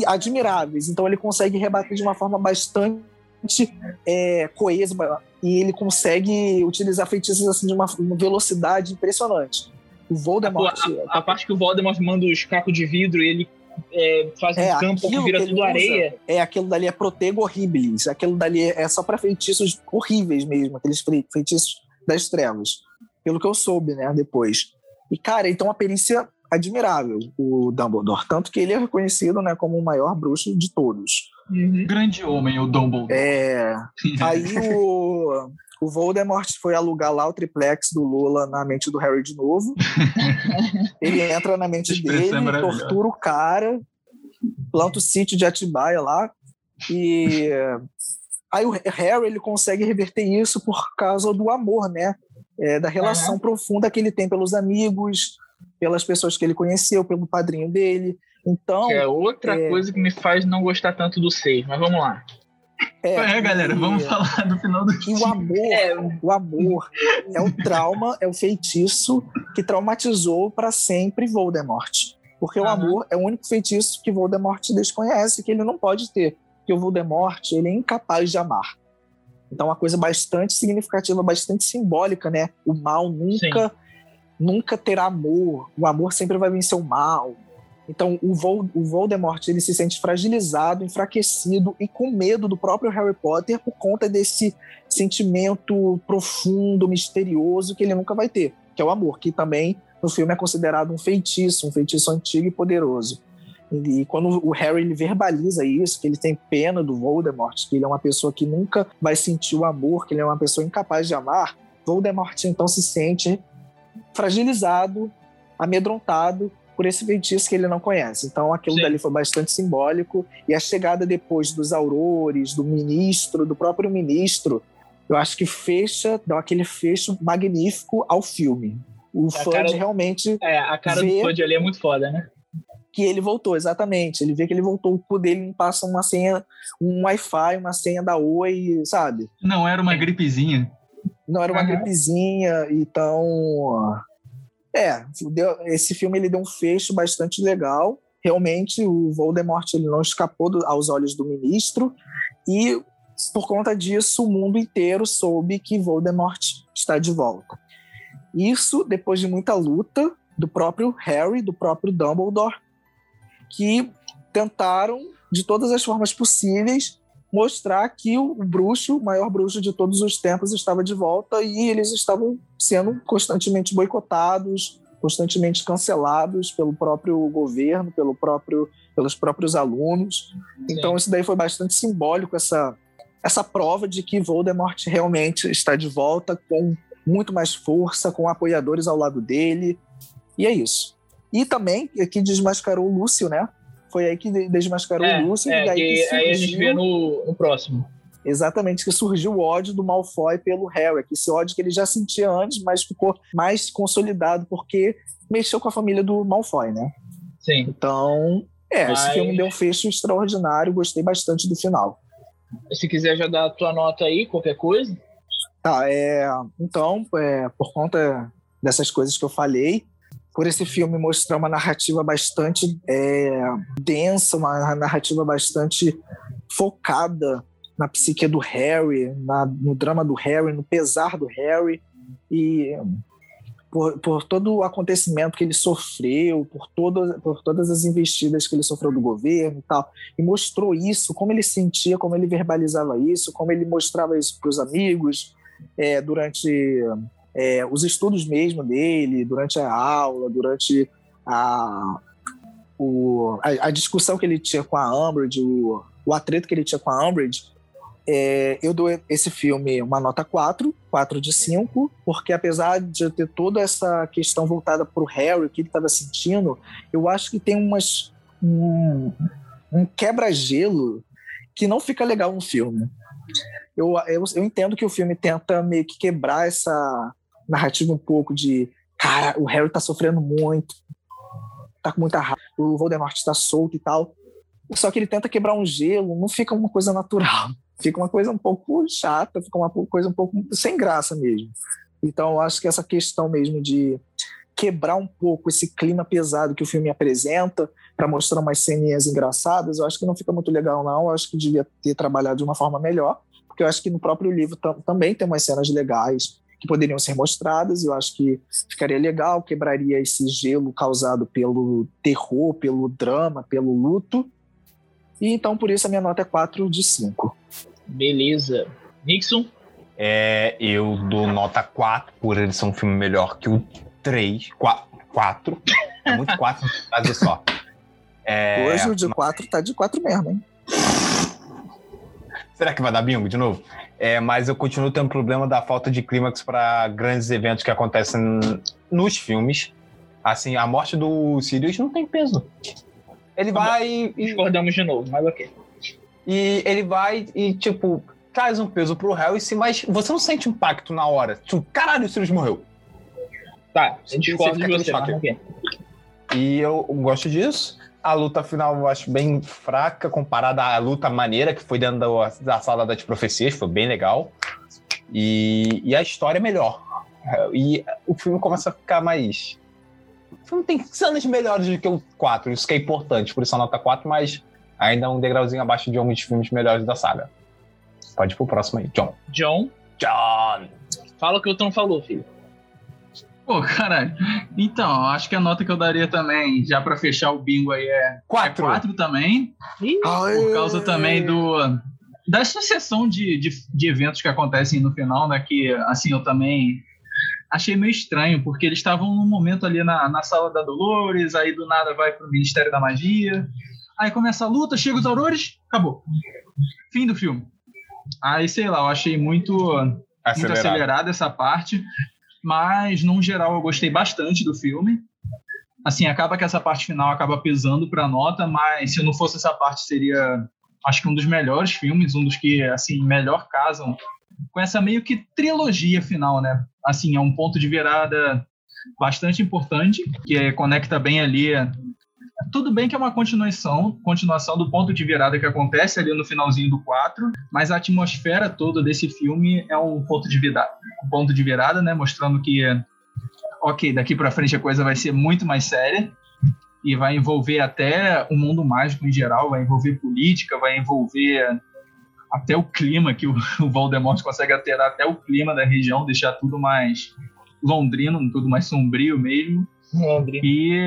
admiráveis. Então ele consegue rebater de uma forma bastante é, coesa e ele consegue utilizar feitiços assim de uma, velocidade impressionante. O Voldemort, A parte que o Voldemort manda os cacos de vidro e ele é, faz É, um campo que aquilo vira que tudo usa. areia. é aquilo dali é protego horribilis. Aquilo dali é só para feitiços horríveis mesmo, aqueles fei- feitiços das trevas. Pelo que eu soube, né, depois. E, cara, ele tem uma perícia admirável, o Dumbledore. Tanto que ele é reconhecido, né, como o maior bruxo de todos. Uhum. Grande homem, o Dumbledore. É... Aí o... O Voldemort foi alugar lá o triplex do Lula na mente do Harry de novo. Ele entra na mente é dele, maravilhosa. tortura o cara, planta o sítio de Atibaia lá. E aí o Harry ele consegue reverter isso por causa do amor, né? É, da relação profunda que ele tem pelos amigos, pelas pessoas que ele conheceu, pelo padrinho dele. Então, Que é outra é. coisa que me faz não gostar tanto do 6, mas vamos lá. É, galera, e- vamos falar do final do E o amor, É, o amor é o trauma, é o feitiço que traumatizou para sempre Voldemort. Porque o Aham. amor é o único feitiço que Voldemort desconhece, que ele não pode ter. Porque o Voldemort, ele é incapaz de amar. Então, é uma coisa bastante significativa, bastante simbólica, né? O mal nunca, nunca terá amor. O amor sempre vai vencer o mal. Então, o, Vol o Voldemort ele se sente fragilizado, enfraquecido e com medo do próprio Harry Potter por conta desse sentimento profundo, misterioso que ele nunca vai ter, que é o amor, que também no filme é considerado um feitiço, um feitiço antigo e poderoso. E quando o Harry ele verbaliza isso, que ele tem pena do Voldemort, que ele é uma pessoa que nunca vai sentir o amor, que ele é uma pessoa incapaz de amar, Voldemort então se sente fragilizado, amedrontado por esse feitiço que ele não conhece. Então aquilo Sim. dali foi bastante simbólico e a chegada depois dos aurores, do ministro, do próprio ministro, eu acho que fecha, dá aquele fecho magnífico ao filme. O cara- de realmente é, a cara Vê- do Fudge ali é muito foda, né? que ele voltou, exatamente. Ele vê que ele voltou, o cu dele passa uma senha, um Wi-Fi, uma senha da Oi, sabe? Não era uma gripezinha. Não era uma Aham. gripezinha, então. É, esse filme ele deu um fecho bastante legal. realmente o Voldemort ele não escapou do, aos olhos do ministro e por conta disso o mundo inteiro soube que Voldemort está de volta. Isso depois de muita luta do próprio Harry, do próprio Dumbledore, que tentaram de todas as formas possíveis mostrar que o bruxo, o maior bruxo de todos os tempos, estava de volta e eles estavam sendo constantemente boicotados, constantemente cancelados pelo próprio governo, pelo próprio, pelos próprios alunos. Sim. Então isso daí foi bastante simbólico essa essa prova de que Voldemort realmente está de volta com muito mais força, com apoiadores ao lado dele. E é isso. E também aqui desmascarou o Lúcio, né? Foi aí que desmascarou é, o Lúcio. É, e aí, que, surgiu... aí a gente vê no, no próximo. Exatamente, que surgiu o ódio do Malfoy pelo Harry, que esse ódio que ele já sentia antes, mas ficou mais consolidado porque mexeu com a família do Malfoy, né? Sim. Então, é, mas... esse filme deu um fecho extraordinário, gostei bastante do final. Se quiser já dar a tua nota aí, qualquer coisa. Tá, é, então, é, por conta dessas coisas que eu falei, por esse filme mostrar uma narrativa bastante é, densa, uma narrativa bastante focada na psique do Harry, na, no drama do Harry, no pesar do Harry e por, por, todo o acontecimento que ele sofreu, por, todo, por todas as investidas que ele sofreu do governo e tal, e mostrou isso, como ele sentia, como ele verbalizava isso, como ele mostrava isso para os amigos é, durante é, os estudos mesmo dele, durante a aula, durante a, o, a, a, discussão que ele tinha com a Umbridge, o, o atrito que ele tinha com a Umbridge, é, eu dou esse filme uma nota 4, 4 de 5, porque apesar de ter toda essa questão voltada para o Harry, o que ele estava sentindo, eu acho que tem umas, um, um quebra-gelo que não fica legal no filme. Eu, eu, eu entendo que o filme tenta meio que quebrar essa narrativa um pouco de cara, o Harry tá sofrendo muito, tá com muita raiva, o Voldemort está solto e tal. Só que ele tenta quebrar um gelo, não fica uma coisa natural fica uma coisa um pouco chata, fica uma coisa um pouco sem graça mesmo. Então, eu acho que essa questão mesmo de quebrar um pouco esse clima pesado que o filme apresenta para mostrar umas ceninhas engraçadas, eu acho que não fica muito legal, não. Eu acho que devia ter trabalhado de uma forma melhor, porque eu acho que no próprio livro também tem umas cenas legais que poderiam ser mostradas, e eu acho que ficaria legal, quebraria esse gelo causado pelo terror, pelo drama, pelo luto, e então, por isso, a minha nota é 4 de 5. Beleza. Nixon? É, eu dou nota 4 por ele ser um filme melhor que o 3. 4. 4. É muito 4 fazer só. É, Hoje o de 4 mas... tá de 4 mesmo, hein? Será que vai dar bingo de novo? É, mas eu continuo tendo problema da falta de clímax para grandes eventos que acontecem nos filmes. Assim, a morte do Sirius não tem peso. Ele tá vai e. Discordamos de novo, mas ok. E ele vai e, tipo, traz um peso pro réu, mas você não sente impacto na hora. Tipo, caralho, o Sirius morreu. Tá, eu discordo de você, mas okay. E eu gosto disso. A luta final eu acho bem fraca comparada à luta maneira que foi dentro da, da sala das profecias, foi bem legal. E, e a história é melhor. E o filme começa a ficar mais o filme tem cenas melhores do que o 4, isso que é importante, por isso a nota 4, mas ainda um degrauzinho abaixo de alguns filmes melhores da saga. Pode ir pro próximo aí, John. John? John! Fala o que o Tom falou, filho. Pô, caralho. Então, acho que a nota que eu daria também, já pra fechar o bingo aí, é 4 é também. Por causa também do da sucessão de, de, de, eventos que acontecem no final, né? Que, assim, eu também achei meio estranho, porque eles estavam num momento ali na, na sala da Dolores, aí do nada vai pro Ministério da Magia, aí começa a luta, chega os aurores, acabou. Fim do filme. Aí, sei lá, eu achei muito, Acelerado. muito acelerada essa parte, mas, num geral, eu gostei bastante do filme. Assim, acaba que essa parte final acaba pesando pra nota, mas se não fosse essa parte, seria, acho que um dos melhores filmes, um dos que, assim, melhor casam com essa meio que trilogia final, né? Assim, é um ponto de virada bastante importante, que conecta bem ali. Tudo bem que é uma continuação, continuação do ponto de virada que acontece ali no finalzinho do 4, mas a atmosfera toda desse filme é um ponto de virada, um ponto de virada, né, mostrando que ok, daqui para frente a coisa vai ser muito mais séria. e vai envolver até o mundo mágico em geral, vai envolver política, vai envolver até o clima, que o, o Voldemort consegue alterar até o clima da região, deixar tudo mais londrino, tudo mais sombrio mesmo. Londrino. E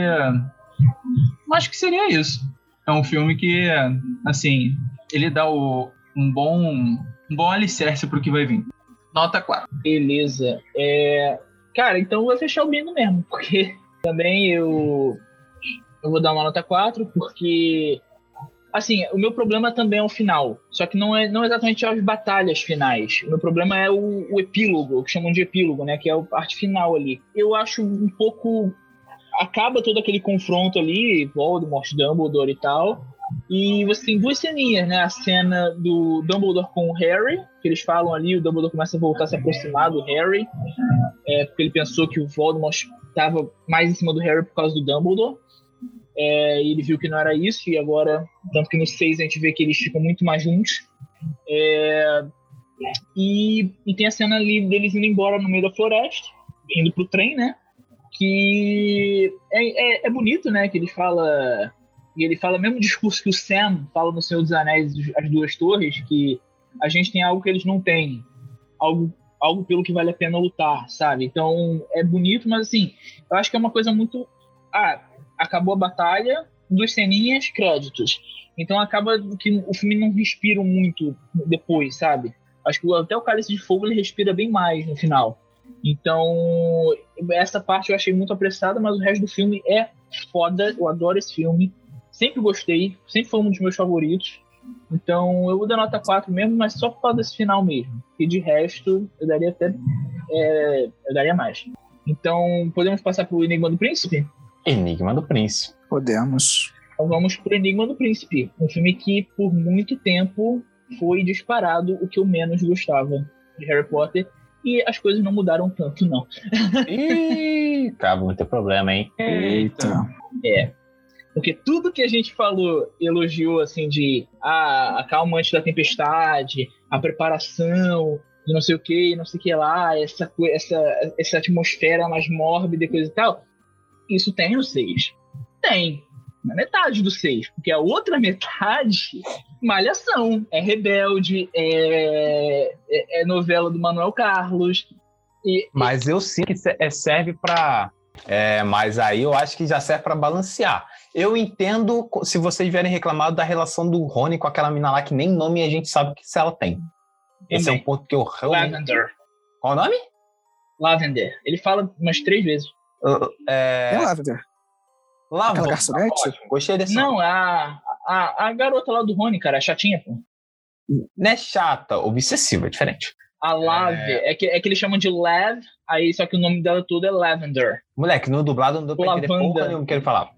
acho que seria isso. É um filme que, assim, ele dá o, um bom um bom alicerce pro que vai vir. Nota 4. Beleza. É... Cara, então vou fechar o bingo mesmo, porque também eu, eu vou dar uma nota 4, porque assim, o meu problema também é o final. Só que não é não exatamente as batalhas finais. O meu problema é o, o epílogo, o que chamam de epílogo, né? Que é a parte final ali. Eu acho um pouco. Acaba todo aquele confronto ali, Voldemort, Dumbledore e tal. E você tem duas ceninhas, né? A cena do Dumbledore com o Harry, que eles falam ali, o Dumbledore começa a voltar a se aproximar do Harry, é, porque ele pensou que o Voldemort estava mais em cima do Harry por causa do Dumbledore. É, ele viu que não era isso, e agora, tanto que no 6 a gente vê que eles ficam muito mais juntos. É, e, e tem a cena ali deles indo embora no meio da floresta, indo pro trem, né? Que é, é, é bonito, né? Que ele fala. E ele fala o mesmo discurso que o Sam fala no Senhor dos Anéis, As Duas Torres, que a gente tem algo que eles não têm. Algo, algo pelo que vale a pena lutar, sabe? Então é bonito, mas assim, eu acho que é uma coisa muito. Ah, acabou a batalha, duas ceninhas, créditos. Então acaba que o filme não respira muito depois, sabe? Acho que até o Cálice de Fogo ele respira bem mais no final. Então, essa parte eu achei muito apressada, mas o resto do filme é foda. Eu adoro esse filme. Sempre gostei, sempre foi um dos meus favoritos. Então, eu vou dar nota 4 mesmo, mas só por causa desse final mesmo. E de resto, eu daria até. É, eu daria mais. Então, podemos passar pro Enigma do Príncipe? Enigma do Príncipe. Podemos. Então vamos pro Enigma do Príncipe. Um filme que, por muito tempo, foi disparado o que eu menos gostava de Harry Potter. E as coisas não mudaram tanto, não. Ih, cara, muito problema, hein? Eita. É. Porque tudo que a gente falou, elogiou, assim, de ah, a calma antes da tempestade, a preparação, não sei o que, não sei o que lá, essa, essa, essa atmosfera mais mórbida e coisa e tal, isso tem no 6. Tem. Na metade do 6. Porque a outra metade, malhação. É rebelde, é, é, é novela do Manuel Carlos. E, Mas eu sim que é, serve pra. É, mas aí eu acho que já serve pra balancear. Eu entendo se vocês vierem reclamar da relação do Rony com aquela mina lá que nem nome a gente sabe que se ela tem. Esse é um ponto que eu realmente. Lavender. Qual o nome? Lavender. Ele fala umas três vezes. Uh, É... É Lavender. Garçonete? ótimo, Gostei desse Não, a, a, a garota lá do Rony, cara, a chatinha, pô. Não é chata, obsessiva, é diferente. A Lave. É, que, é que eles chamam de Lav, aí só que o nome dela todo é Lavender. Moleque, no dublado não deu pra entender Lavanda. porra nenhuma que ele falava.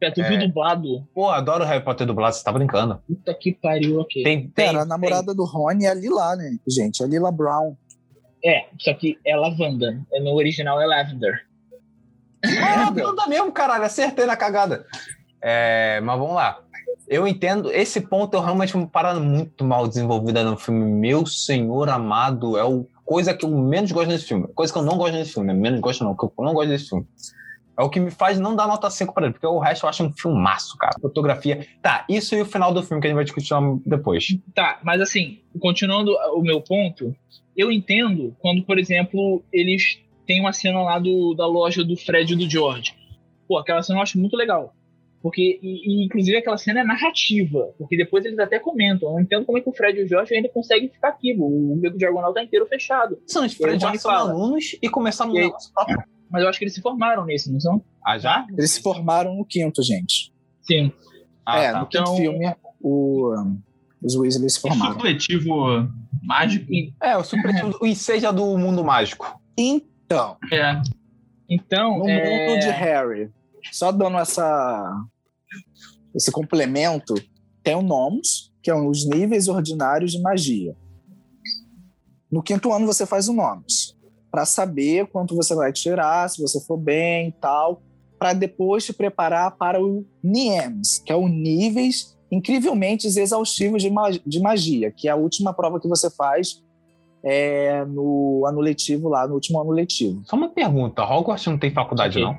Pé, tu É. viu dublado? Pô, adoro Harry Potter dublado, você tá brincando. Puta que pariu, ok. Tem, tem, Pera, a namorada do Rony é a Lila, né? Gente, é a Lila Brown. É, só que é Lavanda. É, No original é Lavender. tem... Ah, não dá mesmo, caralho, acertei na cagada. É, mas vamos lá. Eu entendo, esse ponto eu realmente uma parada muito mal desenvolvida no filme. Meu senhor amado, é o coisa que eu menos gosto nesse filme. Coisa que eu não gosto nesse filme, né? menos gosto não, que eu não gosto desse filme. É o que me faz não dar nota 5 pra ele, porque o resto eu acho um filmaço, cara. Fotografia. Tá, isso e o final do filme que a gente vai discutir depois. Tá, mas assim, continuando o meu ponto, eu entendo quando, por exemplo, eles têm uma cena lá do, da loja do Fred e do George. Pô, aquela cena eu acho muito legal. Porque, e, e, inclusive, aquela cena é narrativa. Porque depois eles até comentam. Eu não entendo como é que o Fred e o George ainda conseguem ficar aqui. O beco diagonal tá inteiro fechado. São os E o Fred Rony são alunos e começaram no E negócio próprio. Mas eu acho que eles se formaram nesse, não são? Ah, já? Eles se formaram no quinto, gente. Sim. Ah, é, tá. no quinto Então- filme, o, um, os Weasley se formaram. supletivo mágico. É, o supletivo, o enseja do mundo mágico. Então, É. Então, no é... mundo de Harry, só dando essa esse complemento, tem o Nomus, que é um os níveis ordinários de magia. No quinto ano você faz o Nomus, para saber quanto você vai tirar, se você for bem e tal, para depois te preparar para o NIEMS, que é o níveis incrivelmente exaustivos de, ma- de magia, que é a última prova que você faz é, no ano letivo lá, no último ano letivo. Só uma pergunta, Hogwarts não tem faculdade, não?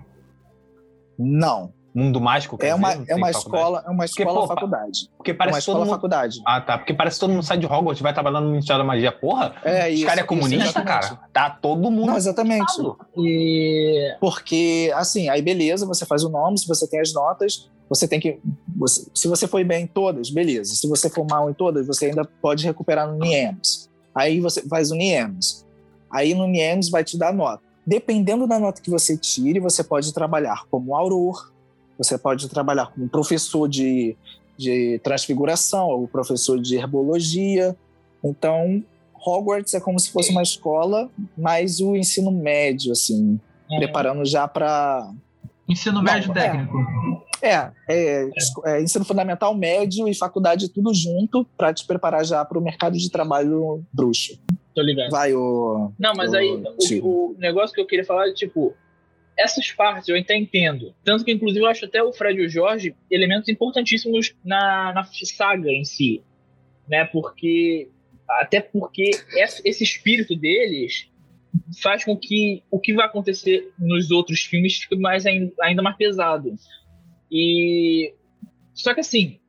Não. Mundo mágico? quer É uma, dizer? É uma escola, é uma Porque, escola pô, faculdade. Porque É parece uma que todo escola mundo. faculdade. Ah, tá. Porque parece que todo mundo sai de Hogwarts e vai trabalhar no Ministério da Magia. Porra, É os isso. caras é comunista, cara. Tá todo mundo. Não, exatamente. E Porque, assim, aí beleza, você faz o nome, se você tem as notas, você tem que. você- se você foi bem em todas, beleza. Se você for mal em todas, você ainda pode recuperar no NIEMS. Aí você faz o NIEMS. Aí no NIEMS vai te dar nota. Dependendo da nota que você tire, você pode trabalhar como auror, você pode trabalhar como professor de, de transfiguração, ou professor de herbologia. Então, Hogwarts é como se fosse uma escola, mas o ensino médio, assim, preparando já para Ensino médio Não, técnico. é, é, esco- é, ensino fundamental, médio e faculdade tudo junto para te preparar já para o mercado de trabalho bruxo. tô ligado. Vai o Não, mas Ô, aí o, o negócio que eu queria falar é tipo. Essas partes eu até entendo. Tanto que, inclusive, eu acho até o Fred e o Jorge elementos importantíssimos na, na saga em si. Né? Porque. Até porque esse espírito deles faz com que o que vai acontecer nos outros filmes fique mais, ainda mais pesado. E. Só que assim.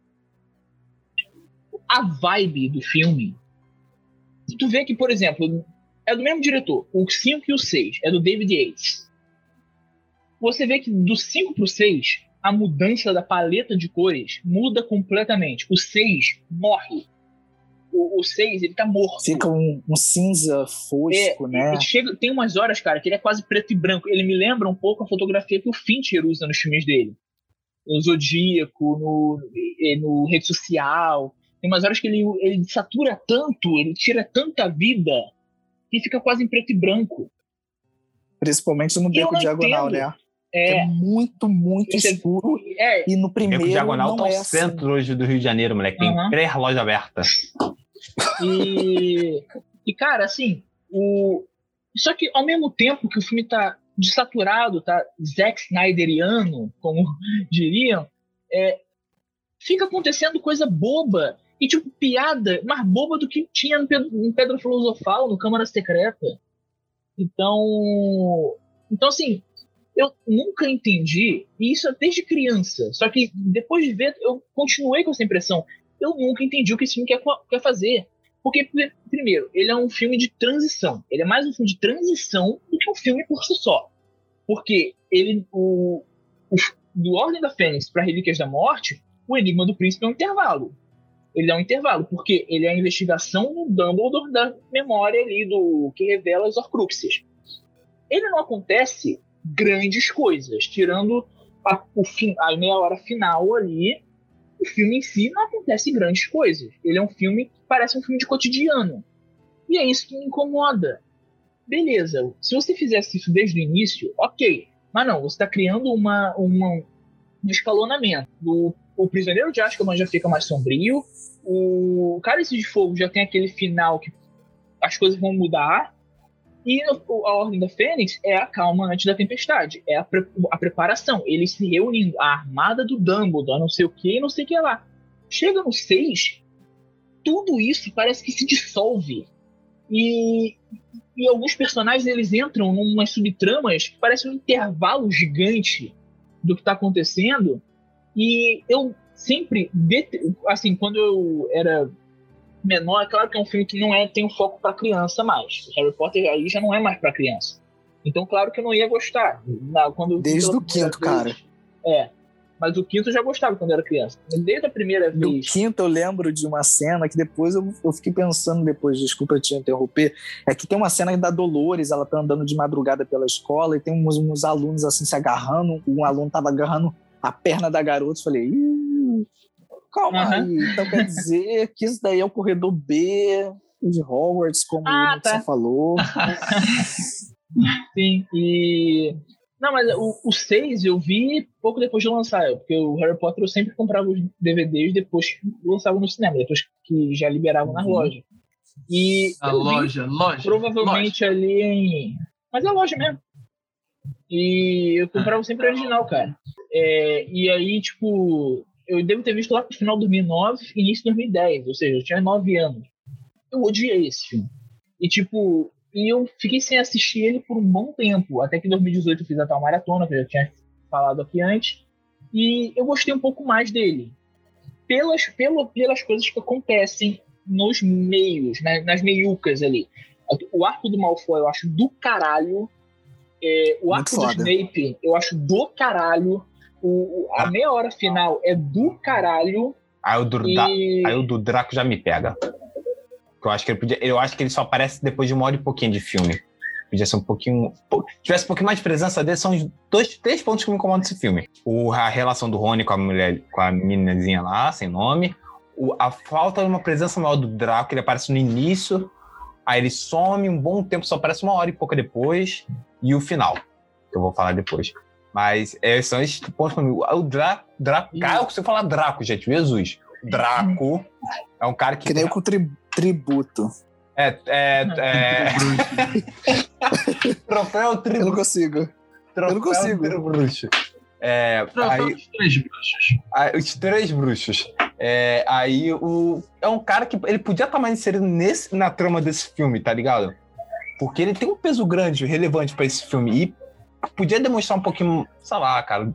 A vibe do filme. Tu vê que, por exemplo, é do mesmo diretor. O 5 e o 6 é do David Yates. Você vê que do 5 pro 6, a mudança da paleta de cores muda completamente. O 6 morre. O, o 6, ele tá morto. fica um, um cinza fosco, né? Ele chega, tem umas horas, cara, que ele é quase preto e branco. Ele me lembra um pouco a fotografia que o Fincher usa nos filmes dele. No Zodíaco, no, no Rede Social. Tem umas horas que ele, ele satura tanto, ele tira tanta vida, que fica quase em preto e branco. Principalmente no beco diagonal, entendo. né? É, É, muito, muito Você- escuro. é, E no Beco primeiro Diagonal não tá é o assim. centro hoje do Rio de Janeiro, moleque. Tem Aham. três lojas abertas. E, e cara, assim, o. Só que ao mesmo tempo que o filme tá desaturado, tá Zack Snyderiano, como diriam, é, fica acontecendo coisa boba. E, tipo, piada mais boba do que tinha no Pedro, em Pedra Filosofal, no Câmara Secreta. Então. Então, assim, eu nunca entendi, e isso é desde criança. Só que depois de ver, eu continuei com essa impressão. Eu nunca entendi o que esse filme quer, quer fazer. Porque, pr- primeiro, ele é um filme de transição. Ele é mais um filme de transição do que um filme por si só. Porque ele, o, o do Ordem da Fênix para Relíquias da Morte, o Enigma do Príncipe é um intervalo. Ele é um intervalo, porque ele é a investigação do Dumbledore da memória ali do que revela as Horcruxes. Ele não acontece grandes coisas, tirando a, o fim, a meia hora final ali, o filme em si não acontece grandes coisas. Ele é um filme que parece um filme de cotidiano. E é isso que me incomoda. Beleza, se você fizesse isso desde o início, ok. Mas não, você está criando uma, uma, um escalonamento. O, o Prisioneiro de Azkaban já fica mais sombrio. O Cálice de Fogo já tem aquele final que as coisas vão mudar. E a Ordem da Fênix é a calma antes da tempestade. É a, pre- a preparação. Eles se reunindo. A armada do Dumbledore, não sei o que, não sei o que lá. Chega no 6, tudo isso parece que se dissolve. E, e alguns personagens eles entram numas subtramas que parece um intervalo gigante do que está acontecendo. E eu sempre, assim, quando eu era menor, é claro que é um filme que não é tem um foco para criança mais. Harry Potter aí já não é mais para criança. Então, claro que eu não ia gostar. Na- quando Desde o quinto, cara. É. Mas o quinto eu já gostava quando eu era criança. Desde a primeira Do vez. quinto eu lembro de uma cena que depois eu, eu fiquei pensando depois, desculpa te interromper, é que tem uma cena da Dolores, ela tá andando de madrugada pela escola e tem uns, uns alunos assim se agarrando, um aluno tava agarrando a perna da garota, eu falei, "Ih, calma Aham. aí, então quer dizer que isso daí é o corredor B de Hogwarts, como Ah, o tá. falou. Sim, e. Não, mas o 6 eu vi pouco depois de lançar, porque o Harry Potter eu sempre comprava os DVDs depois que lançavam no cinema, depois que já liberavam nas Uhum. lojas. E A loja, loja. provavelmente ali em. Mas é loja mesmo. E eu comprava sempre o original, cara. É, e aí, tipo, eu devo ter visto lá pro final de 2009, início de 2010, ou seja, eu tinha 9 anos. Eu odiei esse filme. E, tipo, e eu fiquei sem assistir ele por um bom tempo, até que em 2018 eu fiz a tal maratona, que eu já tinha falado aqui antes. E eu gostei um pouco mais dele. Pelas, pelo, pelas coisas que acontecem nos meios, né, nas meiucas ali. O arco do Malfoy eu acho do caralho. É, o arco do Snape eu acho do caralho. O, a ah. meia hora final é do caralho. Aí o do, e... aí o do Draco já me pega. Eu acho que ele podia, eu acho que ele só aparece depois de uma hora e pouquinho de filme. Podia ser um pouquinho. Tivesse um pouquinho mais de presença dele, são os dois, três pontos que me incomodam nesse filme. O, a relação do Rony com a mulher, com a meninazinha lá, sem nome. O, a falta de uma presença maior do Draco, ele aparece no início, aí ele some um bom tempo, só aparece uma hora e pouco depois, e o final, que eu vou falar depois. Mas esses são esses pontos mim. O Draco, Draco, cara, você fala Draco, gente, Jesus. Draco é um cara que. Que nem com tri, tributo. É. é, é... Troféu tributo. Eu não consigo. Troféu eu não consigo. Bruxo. É, aí, os três bruxos. Aí, os três bruxos. É, aí o. É um cara que ele podia estar mais inserido nesse, na trama desse filme, tá ligado? Porque ele tem um peso grande, relevante para esse filme. E podia demonstrar um pouquinho, sei lá, cara.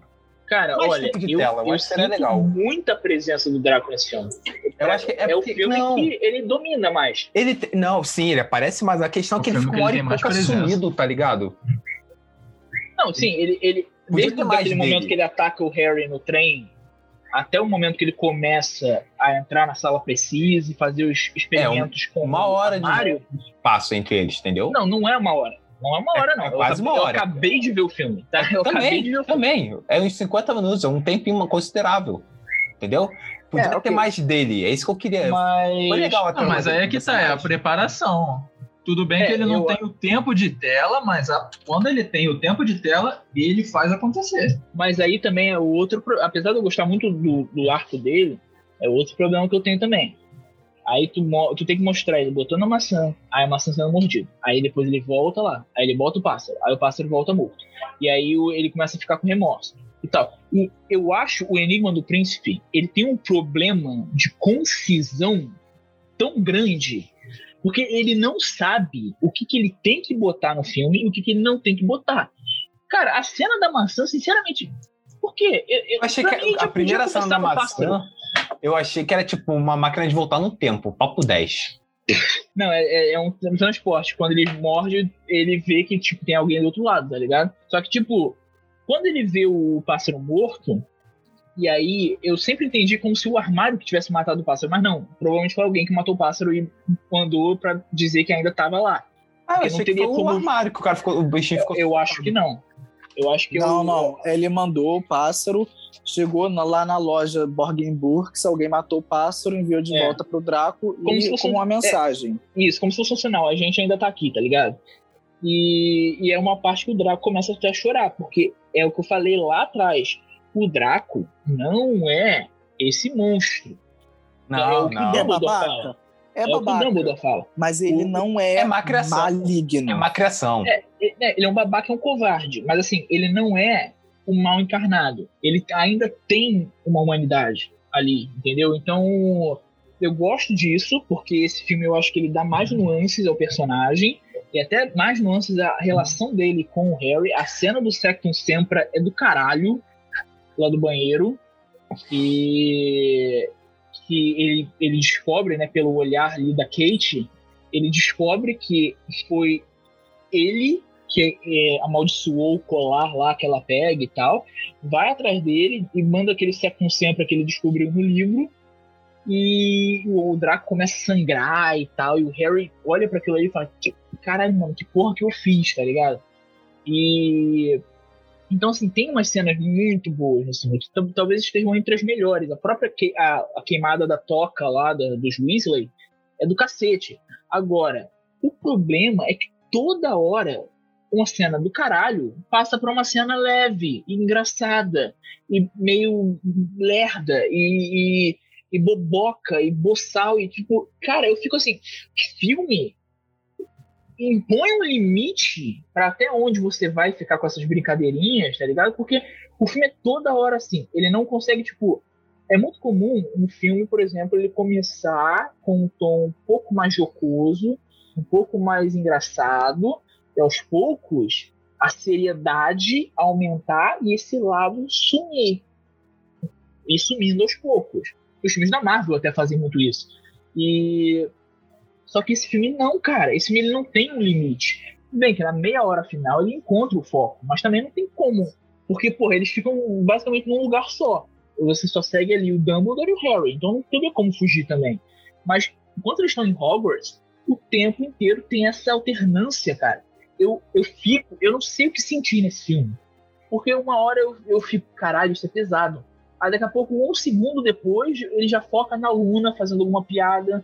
Cara, mais olha, de eu, tela, eu, eu seria legal. muita presença do Draco nesse filme. Eu acho que é, é o filme não, que ele domina mais. Ele não, sim, ele aparece, mas a questão é que ele fica uma hora e pouco sumido, tá ligado? Não, sim, ele, ele desde aquele momento que ele ataca o Harry no trem até o momento que ele começa a entrar na sala precisa e fazer os experimentos é, um, com uma hora o Mario, de passo entre eles, entendeu? Não, não é uma hora. Não é uma hora, não. É, quase uma hora. Eu acabei de ver o filme, tá? Eu também, de ver o filme. Também. É uns 50 minutos, é um tempinho considerável. Entendeu? Podia é, okay. ter mais dele, é isso que eu queria. Mas, Foi legal não, mas aí é que tá, é a preparação. Tudo bem é, que ele não eu... tem o tempo de tela, mas a... quando ele tem o tempo de tela, ele faz acontecer. Mas aí também é o outro. Apesar de eu gostar muito do, do arco dele, é outro problema que eu tenho também. Aí tu, tu tem que mostrar ele botando a maçã, aí a maçã sendo mordida. Aí depois ele volta lá, aí ele bota o pássaro, aí o pássaro volta morto. E aí ele começa a ficar com remorso e tal. E eu acho o Enigma do Príncipe, ele tem um problema de concisão tão grande, porque ele não sabe o que, que ele tem que botar no filme e o que, que ele não tem que botar. Cara, a cena da maçã, sinceramente, por quê? Eu, eu achei que mim, a primeira cena da maçã eu achei que era tipo uma máquina de voltar no tempo, papo 10. Não, é, é, é um transporte. Quando ele morde, ele vê que tipo, tem alguém do outro lado, tá ligado? Só que, tipo, quando ele vê o pássaro morto, e aí eu sempre entendi como se o armário que tivesse matado o pássaro, mas não, provavelmente foi alguém que matou o pássaro e mandou para dizer que ainda tava lá. Ah, eu teria que foi como... o armário que o cara ficou, o bichinho ficou. Eu, eu acho que não. Eu acho que não, eu... não. Ele mandou o pássaro chegou na, lá na loja Borgenburg, alguém matou o pássaro, enviou de é. volta pro Draco como e fosse, como uma mensagem. É, isso, como se fosse funcional, a gente ainda tá aqui, tá ligado? E, e é uma parte que o Draco começa até a chorar, porque é o que eu falei lá atrás. O Draco não é esse monstro. Não, é o que não. É babaca. É, é babaca. o que Dumbledore fala. Mas ele o, não é, é maligno. É má criação. É, é, ele é um babaca, é um covarde. Mas assim, ele não é o mal encarnado. Ele ainda tem uma humanidade ali, entendeu? Então, eu gosto disso, porque esse filme eu acho que ele dá mais nuances ao personagem, e até mais nuances à relação dele com o Harry. A cena do Sectum Sempra é do caralho, lá do banheiro, e que ele, ele descobre, né, pelo olhar ali da Kate, ele descobre que foi ele que é, amaldiçoou o colar lá que ela pega e tal, vai atrás dele e manda aquele second sempre que ele descobriu no livro. E o Draco começa a sangrar e tal. E o Harry olha para aquilo ali e fala: Caralho, mano, que porra que eu fiz, tá ligado? E. Então, assim, tem umas cenas muito boas nesse filme. Talvez estejam entre as melhores. A própria que, a, a queimada da toca lá da, dos Weasley é do cacete. Agora, o problema é que toda hora uma cena do caralho passa pra uma cena leve, e engraçada, e meio lerda, e, e, e, boboca, e boçal, e tipo, cara, eu fico assim, filme impõe um limite para até onde você vai ficar com essas brincadeirinhas, tá ligado? Porque o filme é toda hora assim, ele não consegue, tipo, é muito comum um filme, por exemplo, ele começar com um tom um pouco mais jocoso, um pouco mais engraçado, e aos poucos a seriedade aumentar e esse lado sumir. e sumindo aos poucos. Os filmes da Marvel até fazem muito isso. E só que esse filme não, cara. Esse filme ele não tem um limite. Bem que na meia hora final ele encontra o foco, mas também não tem como. Porque, porra, eles ficam basicamente num lugar só. Você só segue ali o Dumbledore e o Harry, então não teria como fugir também. Mas enquanto eles estão em Hogwarts, o tempo inteiro tem essa alternância, cara. Eu, eu fico, eu não sei o que sentir nesse filme. Porque uma hora eu, eu fico, caralho, isso é pesado. Aí daqui a pouco, um segundo depois, ele já foca na Luna fazendo alguma piada.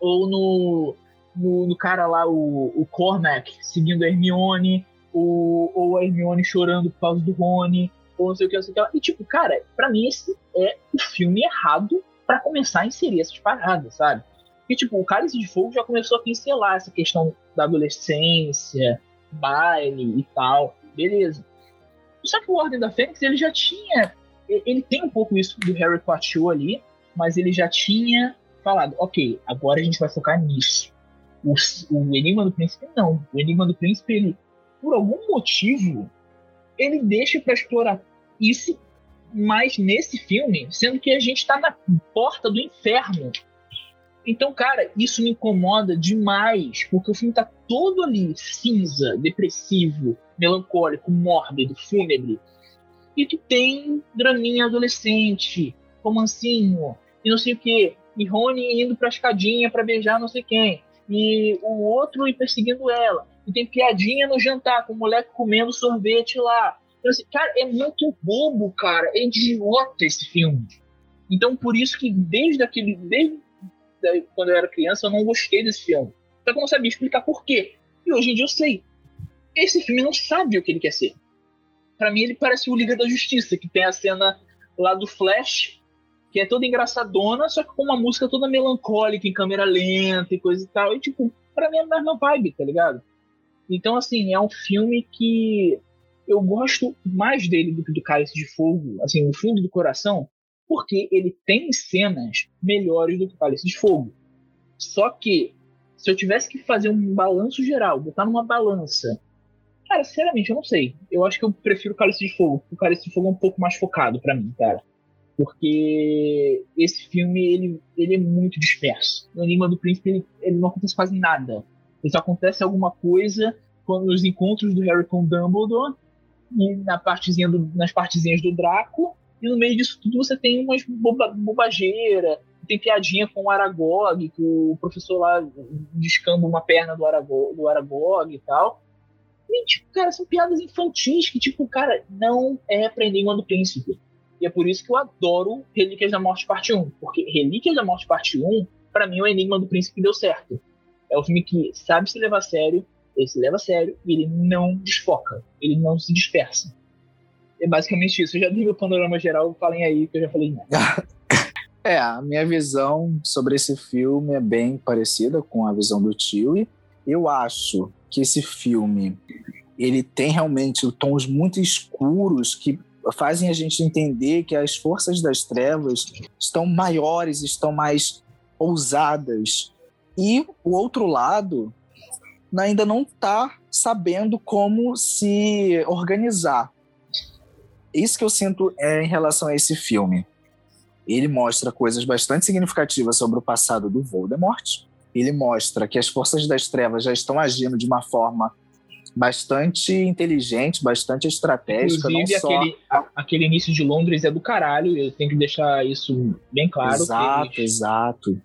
Ou no, no, no cara lá, o, o Cormac, seguindo a Hermione. Ou, ou a Hermione chorando por causa do Rony. Ou não sei o que, não sei o que. E tipo, cara, pra mim esse é o filme errado para começar a inserir essas paradas, sabe? E tipo, o Cálice de Fogo já começou a pincelar essa questão da adolescência, baile e tal. Beleza. Só que o Ordem da Fênix, ele já tinha. Ele tem um pouco isso do Harry Potter ali, mas ele já tinha falado: ok, agora a gente vai focar nisso. O, o Enigma do Príncipe, não. O Enigma do Príncipe, ele, por algum motivo, ele deixa para explorar isso mais nesse filme, sendo que a gente tá na porta do inferno. Então, cara, isso me incomoda demais, porque o filme tá todo ali cinza, depressivo, melancólico, mórbido, fúnebre. E tu tem draminha adolescente, romancinho, e não sei o que. E Rony indo pra escadinha para beijar não sei quem. E o outro ir perseguindo ela. E tem piadinha no jantar, com o moleque comendo sorvete lá. Então, assim, cara, é muito bobo, cara. É idiota esse filme. Então, por isso que desde aquele. Desde quando eu era criança, eu não gostei desse filme. Só que eu não sabia explicar por quê. E hoje em dia eu sei esse filme não sabe o que ele quer ser. Para mim, ele parece o Liga da Justiça, que tem a cena lá do Flash, que é toda engraçadona, só que com uma música toda melancólica, em câmera lenta e coisa e tal. E, tipo, pra mim é a mesma vibe, tá ligado? Então, assim, é um filme que eu gosto mais dele do que do Cálice de Fogo, assim, no fundo do coração, porque ele tem cenas melhores do que o Cálice de Fogo. Só que, se eu tivesse que fazer um balanço geral, botar numa balança Cara, sinceramente, eu não sei. Eu acho que eu prefiro Cálice de Fogo. O Cálice de Fogo é um pouco mais focado para mim, cara. Porque esse filme, ele, ele é muito disperso. No Enigma do Príncipe, ele, ele não acontece quase nada. Ele só acontece alguma coisa quando nos encontros do Harry com Dumbledore e na partezinha do, nas partezinhas do Draco. E no meio disso tudo você tem umas boba, bobageira, tem piadinha com o Aragog, que o professor lá descamba uma perna do Aragog, do Aragog e tal. E, tipo, cara, são piadas infantis que, tipo, cara, não é pra Enigma do Príncipe. E é por isso que eu adoro Relíquias da Morte Parte 1. Porque Relíquias da Morte Parte 1, para mim, é o Enigma do Príncipe deu certo. É um filme que sabe se levar a sério, ele se leva a sério e ele não desfoca, ele não se dispersa. É basicamente isso. Eu já dei meu panorama geral, falem aí que eu já falei nada. é, a minha visão sobre esse filme é bem parecida com a visão do Tio. Eu acho que esse filme ele tem realmente tons muito escuros que fazem a gente entender que as forças das trevas estão maiores, estão mais ousadas. E o outro lado ainda não está sabendo como se organizar. Isso que eu sinto é em relação a esse filme. Ele mostra coisas bastante significativas sobre o passado do Voldemort, ele mostra que as forças das trevas já estão agindo de uma forma bastante inteligente, bastante estratégica. Inclusive, só... aquele, aquele início de Londres é do caralho, eu tenho que deixar isso bem claro. Exato, eles... exato.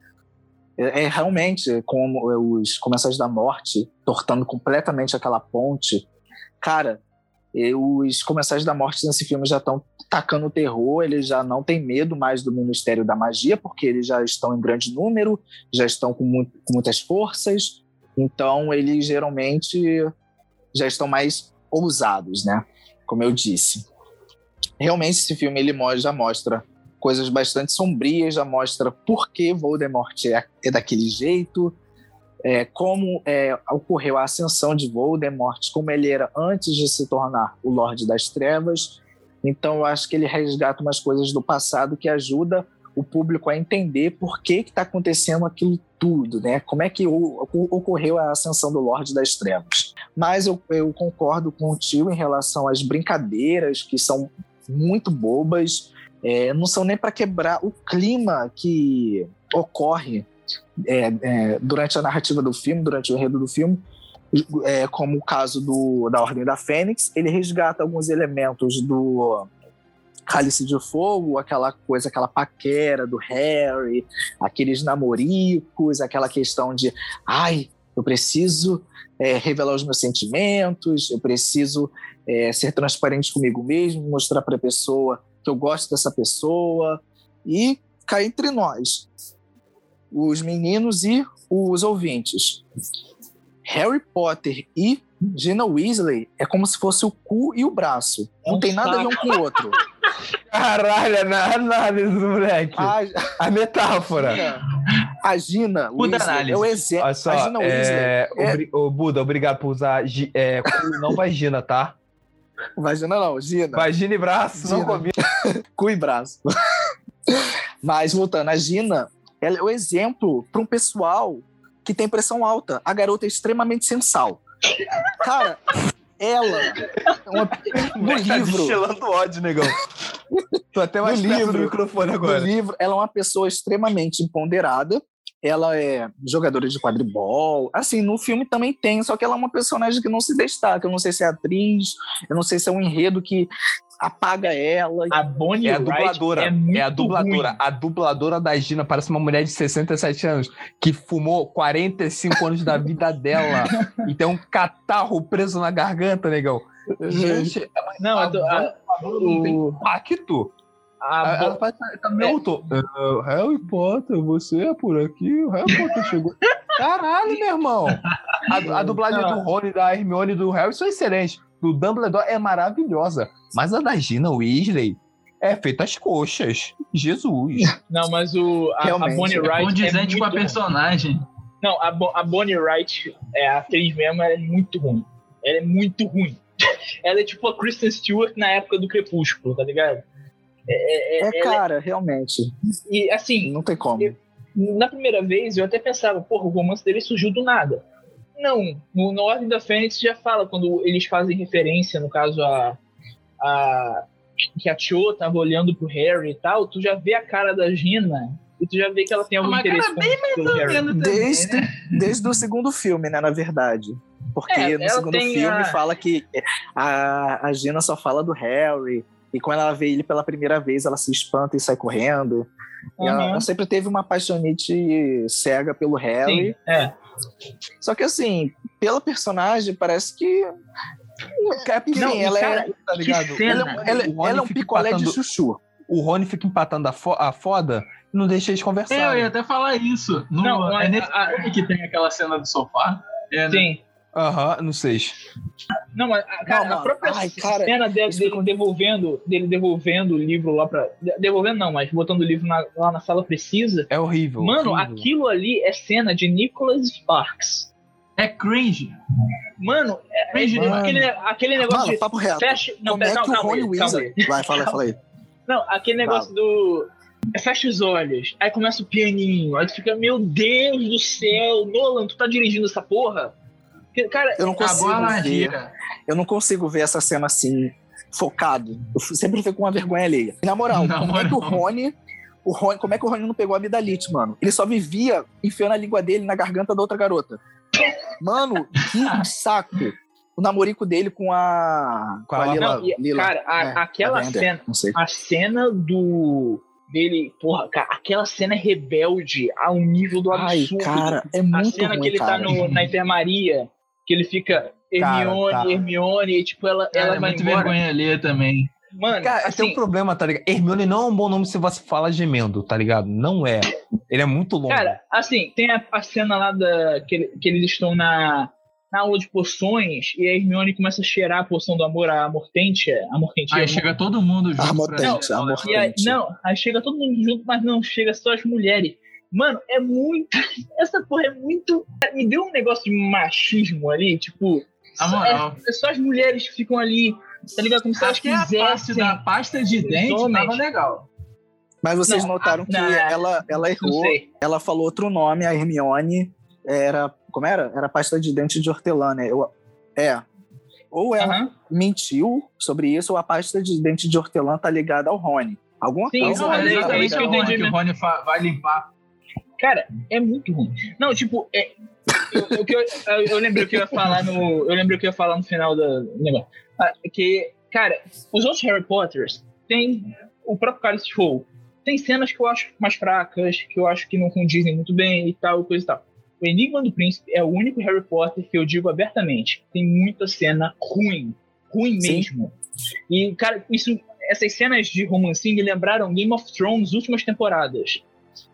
É, é, realmente como os Comensais da Morte tortando completamente aquela ponte. Cara, os Comensais da Morte nesse filme já estão tacando terror, eles já não têm medo mais do Ministério da Magia, porque eles já estão em grande número, já estão com, muito, com muitas forças, então eles geralmente já estão mais ousados, né? Como eu disse. Realmente esse filme ele já mostra coisas bastante sombrias, já mostra por que Voldemort é, é daquele jeito, é, como é, ocorreu a ascensão de Voldemort, como ele era antes de se tornar o Lorde das Trevas. Então eu acho que ele resgata umas coisas do passado que ajuda o público a entender por que está acontecendo aquilo tudo, né? Como é que o, o, ocorreu a ascensão do Lorde das Trevas. Mas eu, eu concordo com o tio em relação às brincadeiras que são muito bobas, é, não são nem para quebrar o clima que ocorre é, é, durante a narrativa do filme, durante o enredo do filme, é, como o caso do, da Ordem da Fênix, ele resgata alguns elementos do Cálice de Fogo, aquela coisa, aquela paquera do Harry, aqueles namoricos, aquela questão de ai, eu preciso é, revelar os meus sentimentos, eu preciso é, ser transparente comigo mesmo, mostrar para a pessoa que eu gosto dessa pessoa e cá entre nós, os meninos e os ouvintes. Harry Potter e Gina Weasley é como se fosse o cu e o braço. Não É um tem nada a ver um com o outro. Caralho, é na análise, moleque. A, A metáfora. A Gina Weasley análise. é o exemplo. Olha só, A Gina Weasley é, é- obri- ô, Buda, obrigado por usar é, não vagina, tá? Vagina não, Gina. Vagina e braço não Gina. combina. cu e braço. Mas voltando, a Gina, ela é o exemplo para um pessoal que tem pressão alta. A garota é extremamente sensal. Cara, ela é uma, no Tá livro, destilando ódio, negão. Tô até mais No livro, do microfone no agora. livro, ela é uma pessoa extremamente empoderada. Ela é jogadora de quadribol. Assim, no filme também tem, só que ela é uma personagem que não se destaca. Eu não sei se é atriz, eu não sei se é um enredo que apaga ela. A Bonnie É a Wright dubladora. é, É, a dubladora. ruim. A dubladora da Gina parece uma mulher de 67 anos que fumou 45 anos da vida dela e tem um catarro preso na garganta, negão. Gente, Não, a a, não tem o- impacto. a Ela faz tá meio tô. "Ah, Harry Potter, você é por aqui? O Harry Potter chegou. Caralho, meu irmão. A, a dublagem Não. do Rony, da Hermione e do Harry são excelentes. Do Dumbledore é maravilhosa. Mas a da Gina Weasley é feita às coxas. Jesus. não, mas o, a, a Bonnie é Wright. é Condizente com a muito ruim. personagem. Não, a, Bo- a Bonnie Wright, é, a atriz mesmo, ela é muito ruim. Ela é muito ruim. ela é tipo a Kristen Stewart na época do Crepúsculo, tá ligado? É, é- É, ela- cara, realmente. e assim, Não tem como. na primeira vez eu até pensava, porra, o romance dele surgiu do nada. Não, no, no Ordem da Fênix já fala, quando eles fazem referência, no caso, a, a que a Cho tava olhando pro Harry e tal, tu já vê a cara da Gina e tu já vê que ela tem algum Uma cara interesse bem com- pelo Harry. Também, Desde, né? desde o segundo filme, né, na verdade. Porque É, no segundo filme a- fala que a, a Gina só fala do Harry. E quando ela vê ele pela primeira vez, ela se espanta e sai correndo. E ela, Uhum. ela sempre teve uma paixonite cega pelo Harry. Sim, é. Só que assim, pela personagem, parece que. É porque, Não, ela cara, é, tá ligado? cena. Ela, é- ela, ela é um fica picolé de empatando- chuchu. O Rony fica empatando a, fo- a foda e não deixa eles conversarem. É, eu ia até falar isso. No, Não, é nesse a- filme que tem aquela cena do sofá. É, né? Aham, não sei. Não, mas a, cara, Não, a própria. Ai, cara, cena dele, dele ficou- devolvendo, dele devolvendo o livro lá pra. de- Devolvendo não, mas botando o livro na- lá na sala precisa. É horrível. Mano, horrível. aquilo ali é cena de Nicholas Sparks. É cringe. Mano, é, Cringe é mano. aquele, aquele negócio Mano, de. papo reto. Fecha. Não, Como é pera, que calma, o calma, Rony aí, Weasley. aí. Vai, fala, fala aí. Não, aquele negócio do. Fecha os olhos, aí começa o pianinho, aí tu fica, meu Deus do céu, Nolan, tu tá dirigindo essa porra? Cara, Eu não consigo a ver. Eu não consigo ver essa cena assim, focado. Eu sempre fico com uma vergonha alheia. Na moral, Na como é que o moral. Rony. O Rony, como é que o Rony não pegou a amidalite, mano? Ele só vivia enfiando a língua dele na garganta da outra garota. Mano, que saco. O namorico dele com a. Com a Lila. não, e, Lila. cara, a- É, aquela Lavender, cena, Não sei. a cena do dele, porra, cara, aquela cena é rebelde ao nível do Ai, absurdo. cara, é a muito cena ruim, que ele cara. tá no- na enfermaria, que ele fica Hermione, Cara, tá. Hermione, e tipo, ela, Ela ela é vai muito embora. vergonha ali também. Mano, Cara, tem um assim, problema, tá ligado? Hermione não é um bom nome se você fala gemendo, tá ligado? Não é. Ele é muito longo. cara, assim, tem a, a cena lá da, que, que eles estão na, na aula de poções e a Hermione começa a cheirar a poção do amor, a Mortentia, a Mortentia. Aí chega todo mundo junto. Pra- E aí, Mortente. não, aí chega todo mundo junto, mas não, chega só as mulheres. Mano, é muito. Essa porra é muito. Me deu um negócio de machismo ali, tipo. Na só- moral. É, é só as mulheres que ficam ali, tá ligado? Como se elas Até a parte quisessem. da pasta de dente homens. tava legal. Mas vocês Não, notaram ah, que não, ela, ela Não errou. Ela falou outro nome, a Hermione. Era. Como era? Era pasta de dente de hortelã, né? Eu, é. Ou ela Aham. mentiu sobre isso, ou a pasta de dente de hortelã tá ligada ao Rony. Alguma Sim, coisa não, Não, é é exatamente isso que eu entendi que o Rony vai limpar. Cara, é muito ruim. Não, tipo, é, eu, eu, eu, eu lembrei o que eu ia falar no. Eu lembrei o que eu ia falar no final da negócio. Ah, que, cara, os outros Harry Potters tem o próprio Cálice de Fogo. Tem cenas que eu acho mais fracas, que eu acho que não condizem muito bem e tal, coisa e tal. O Enigma do Príncipe é o único Harry Potter que eu digo abertamente. Tem muita cena ruim. Ruim Sim. mesmo. E, cara, isso, essas cenas de romancinho me lembraram Game of Thrones últimas temporadas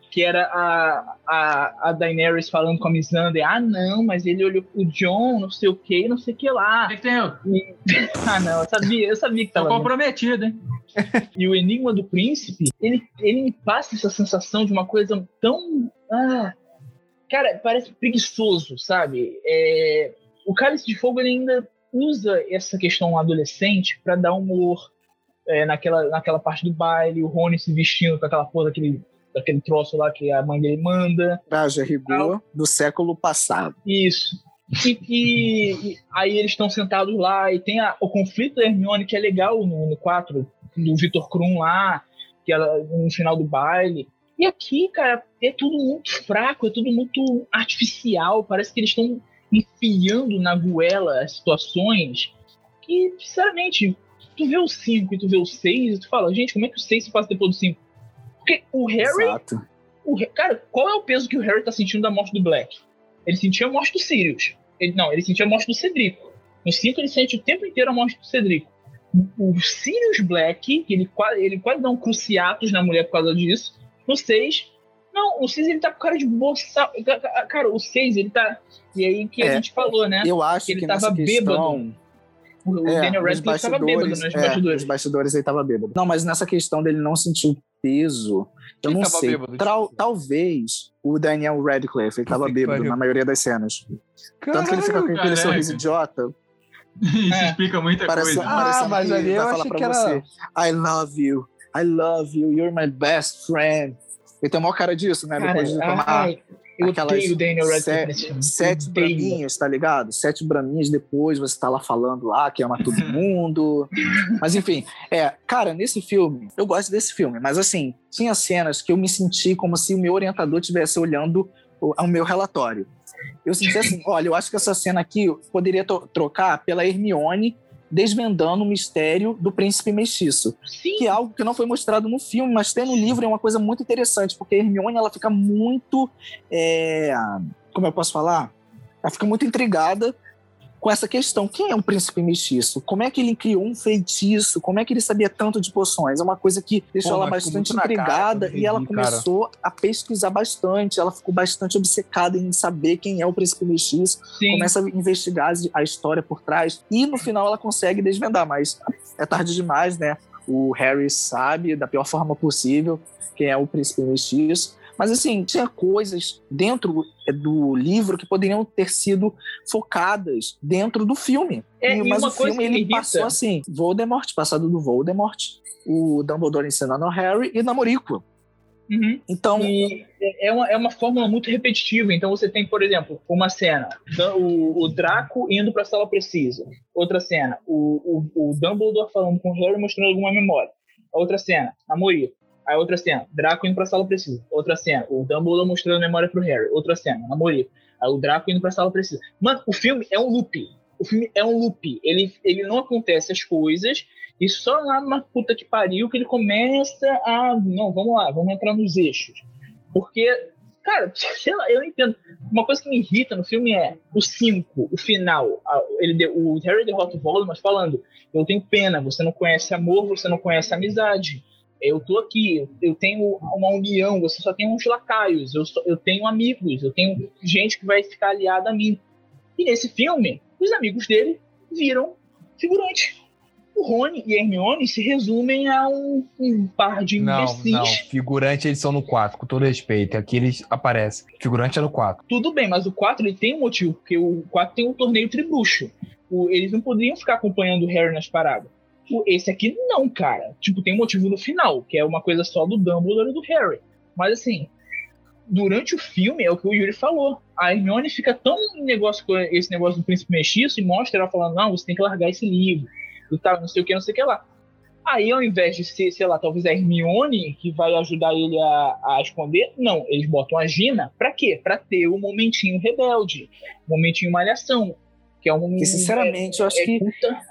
que era a, a, a Daenerys falando com a Missandei, ah não, mas ele olhou o John, não sei o que, não sei o que lá. O que que tem? Eu Ah não, eu sabia, eu sabia que tô tava vendo. comprometido, hein? E o Enigma do Príncipe, ele, ele me passa essa sensação de uma coisa tão... Ah, cara, parece preguiçoso, sabe? É, o Cálice de Fogo ele ainda usa essa questão adolescente pra dar humor é, naquela, naquela parte do baile, o Rony se vestindo com aquela porra daquele, daquele troço lá que a mãe dele manda. Traje a rigor do século passado. Isso. E, e- e aí eles estão sentados lá e tem a- o conflito da Hermione que é legal no, no 4, do Victor Krum lá, que ela no final do baile. E aqui, cara, é tudo muito fraco, é tudo muito artificial. Parece que eles estão enfiando na goela as situações que, sinceramente, tu vê o 5 e tu vê o 6 e tu fala, gente, como é que o 6 se passa depois do 5? Porque o Harry Exato. o Ra- cara, qual é o peso que o Harry tá sentindo da morte do Black? Ele sentia a morte do Sirius. Ele, não, ele sentia a morte do Cedrico. No 5 ele sente o tempo inteiro a morte do Cedrico. O Sirius Black, que ele quase, ele quase dá um cruciatus na mulher por causa disso. No 6, não, o 6 ele tá com cara de boça. Cara, o 6 ele tá. E aí que a É, gente falou, né? Eu acho Ele que tava questão... O, o É, Daniel Radcliffe tava bêbado nos é, bastidores. nos bastidores ele tava bêbado. Não, mas nessa questão dele não sentir peso, eu Quem não tava sei. bêbado? Trau- talvez o Daniel Radcliffe, ele tava que bêbado pariu. na maioria das cenas. Tanto que ele fica com aquele Caraca. sorriso idiota, Isso É. explica muita parece, coisa. Ah, parecendo mas ali eu achei que era- você, I love you, I love you, you're my best friend. Ele tem a maior cara disso, né? Cara, Depois de tomar ai, eu aquelas odeio o Daniel Radcliffe se- nesse filme. sete Odeio. braminhas, tá ligado? Sete braminhas depois você tá lá falando lá que ama todo mundo. mas enfim, é, cara, nesse filme, eu gosto desse filme, mas assim, tinha cenas que eu me senti como se o meu orientador estivesse olhando o, o meu relatório. Eu senti assim, olha, eu acho que essa cena aqui eu poderia trocar pela Hermione desvendando o mistério do príncipe mestiço. Sim, que é algo que não foi mostrado no filme, mas tem no livro é uma coisa muito interessante, porque a Hermione ela fica muito, é, como eu posso falar, ela fica muito intrigada com essa questão. Quem é um príncipe mestiço? Como é que ele criou um feitiço? Como é que ele sabia tanto de poções? É uma coisa que deixou Pô, ela bastante cara intrigada eu e ela começou a pesquisar bastante. Ela ficou bastante obcecada em saber quem é o príncipe mestiço sim. começa a investigar a história por trás e no final ela consegue desvendar, mas é tarde demais, né? O Harry sabe da pior forma possível quem é o príncipe mestiço. Mas assim, tinha coisas dentro é, do livro que poderiam ter sido focadas dentro do filme. É, E- mas o filme ele irrita- passou assim: Voldemort, passado do Voldemort, o Dumbledore ensinando ao Harry e Namorico. Uhum. Então, E é uma, é uma fórmula muito repetitiva. Então você tem, por exemplo, uma cena, o, o Draco indo para a sala precisa. Outra cena, o, o, o Dumbledore falando com o Harry mostrando alguma memória. Outra cena, Namorico. Aí outra cena, Draco indo pra sala precisa. Outra cena, o Dumbledore mostrando a memória pro Harry. Outra cena, Namorico. Aí o Draco indo pra sala precisa. Mano, o filme é um loop. O filme é um loop. Ele, ele não acontece as coisas e só lá numa puta que pariu que ele começa a. Não, vamos lá, vamos entrar nos eixos. Porque, cara, sei lá, eu entendo. Uma coisa que me irrita no filme é o 5, o final. a- Ele, o Harry derrota o Voldemort falando: Eu tenho pena, você não conhece amor, você não conhece amizade. Eu tô aqui, eu tenho uma união, você só tem uns lacaios, eu, só- eu tenho amigos, eu tenho gente que vai ficar aliada a mim. E nesse filme, os amigos dele viram figurantes. O Rony e a Hermione se resumem a um, um par de Não, imbecis. não. Figurante eles são no 4, com todo respeito. Aqui eles aparecem. Figurante é no 4. Tudo bem, mas o 4 ele tem um motivo, porque o 4 tem um torneio tribruxo. O- eles não poderiam ficar acompanhando o Harry nas paradas. O- esse aqui não, cara. Tipo, tem um motivo no final, que é uma coisa só do Dumbledore e do Harry. Mas assim, durante o filme, é o que o Yuri falou. A Hermione fica tão negócio com esse negócio do príncipe mexiço e mostra ela falando: não, você tem que largar esse livro, e tal, não sei o que, não sei o que lá. Aí, ao invés de ser, sei lá, talvez a Hermione que vai ajudar ele a, a esconder, não, eles botam a Gina pra quê? Pra ter o momentinho rebelde, o momentinho malhação. Que é um. Que, sinceramente, é, eu acho é, que. Puta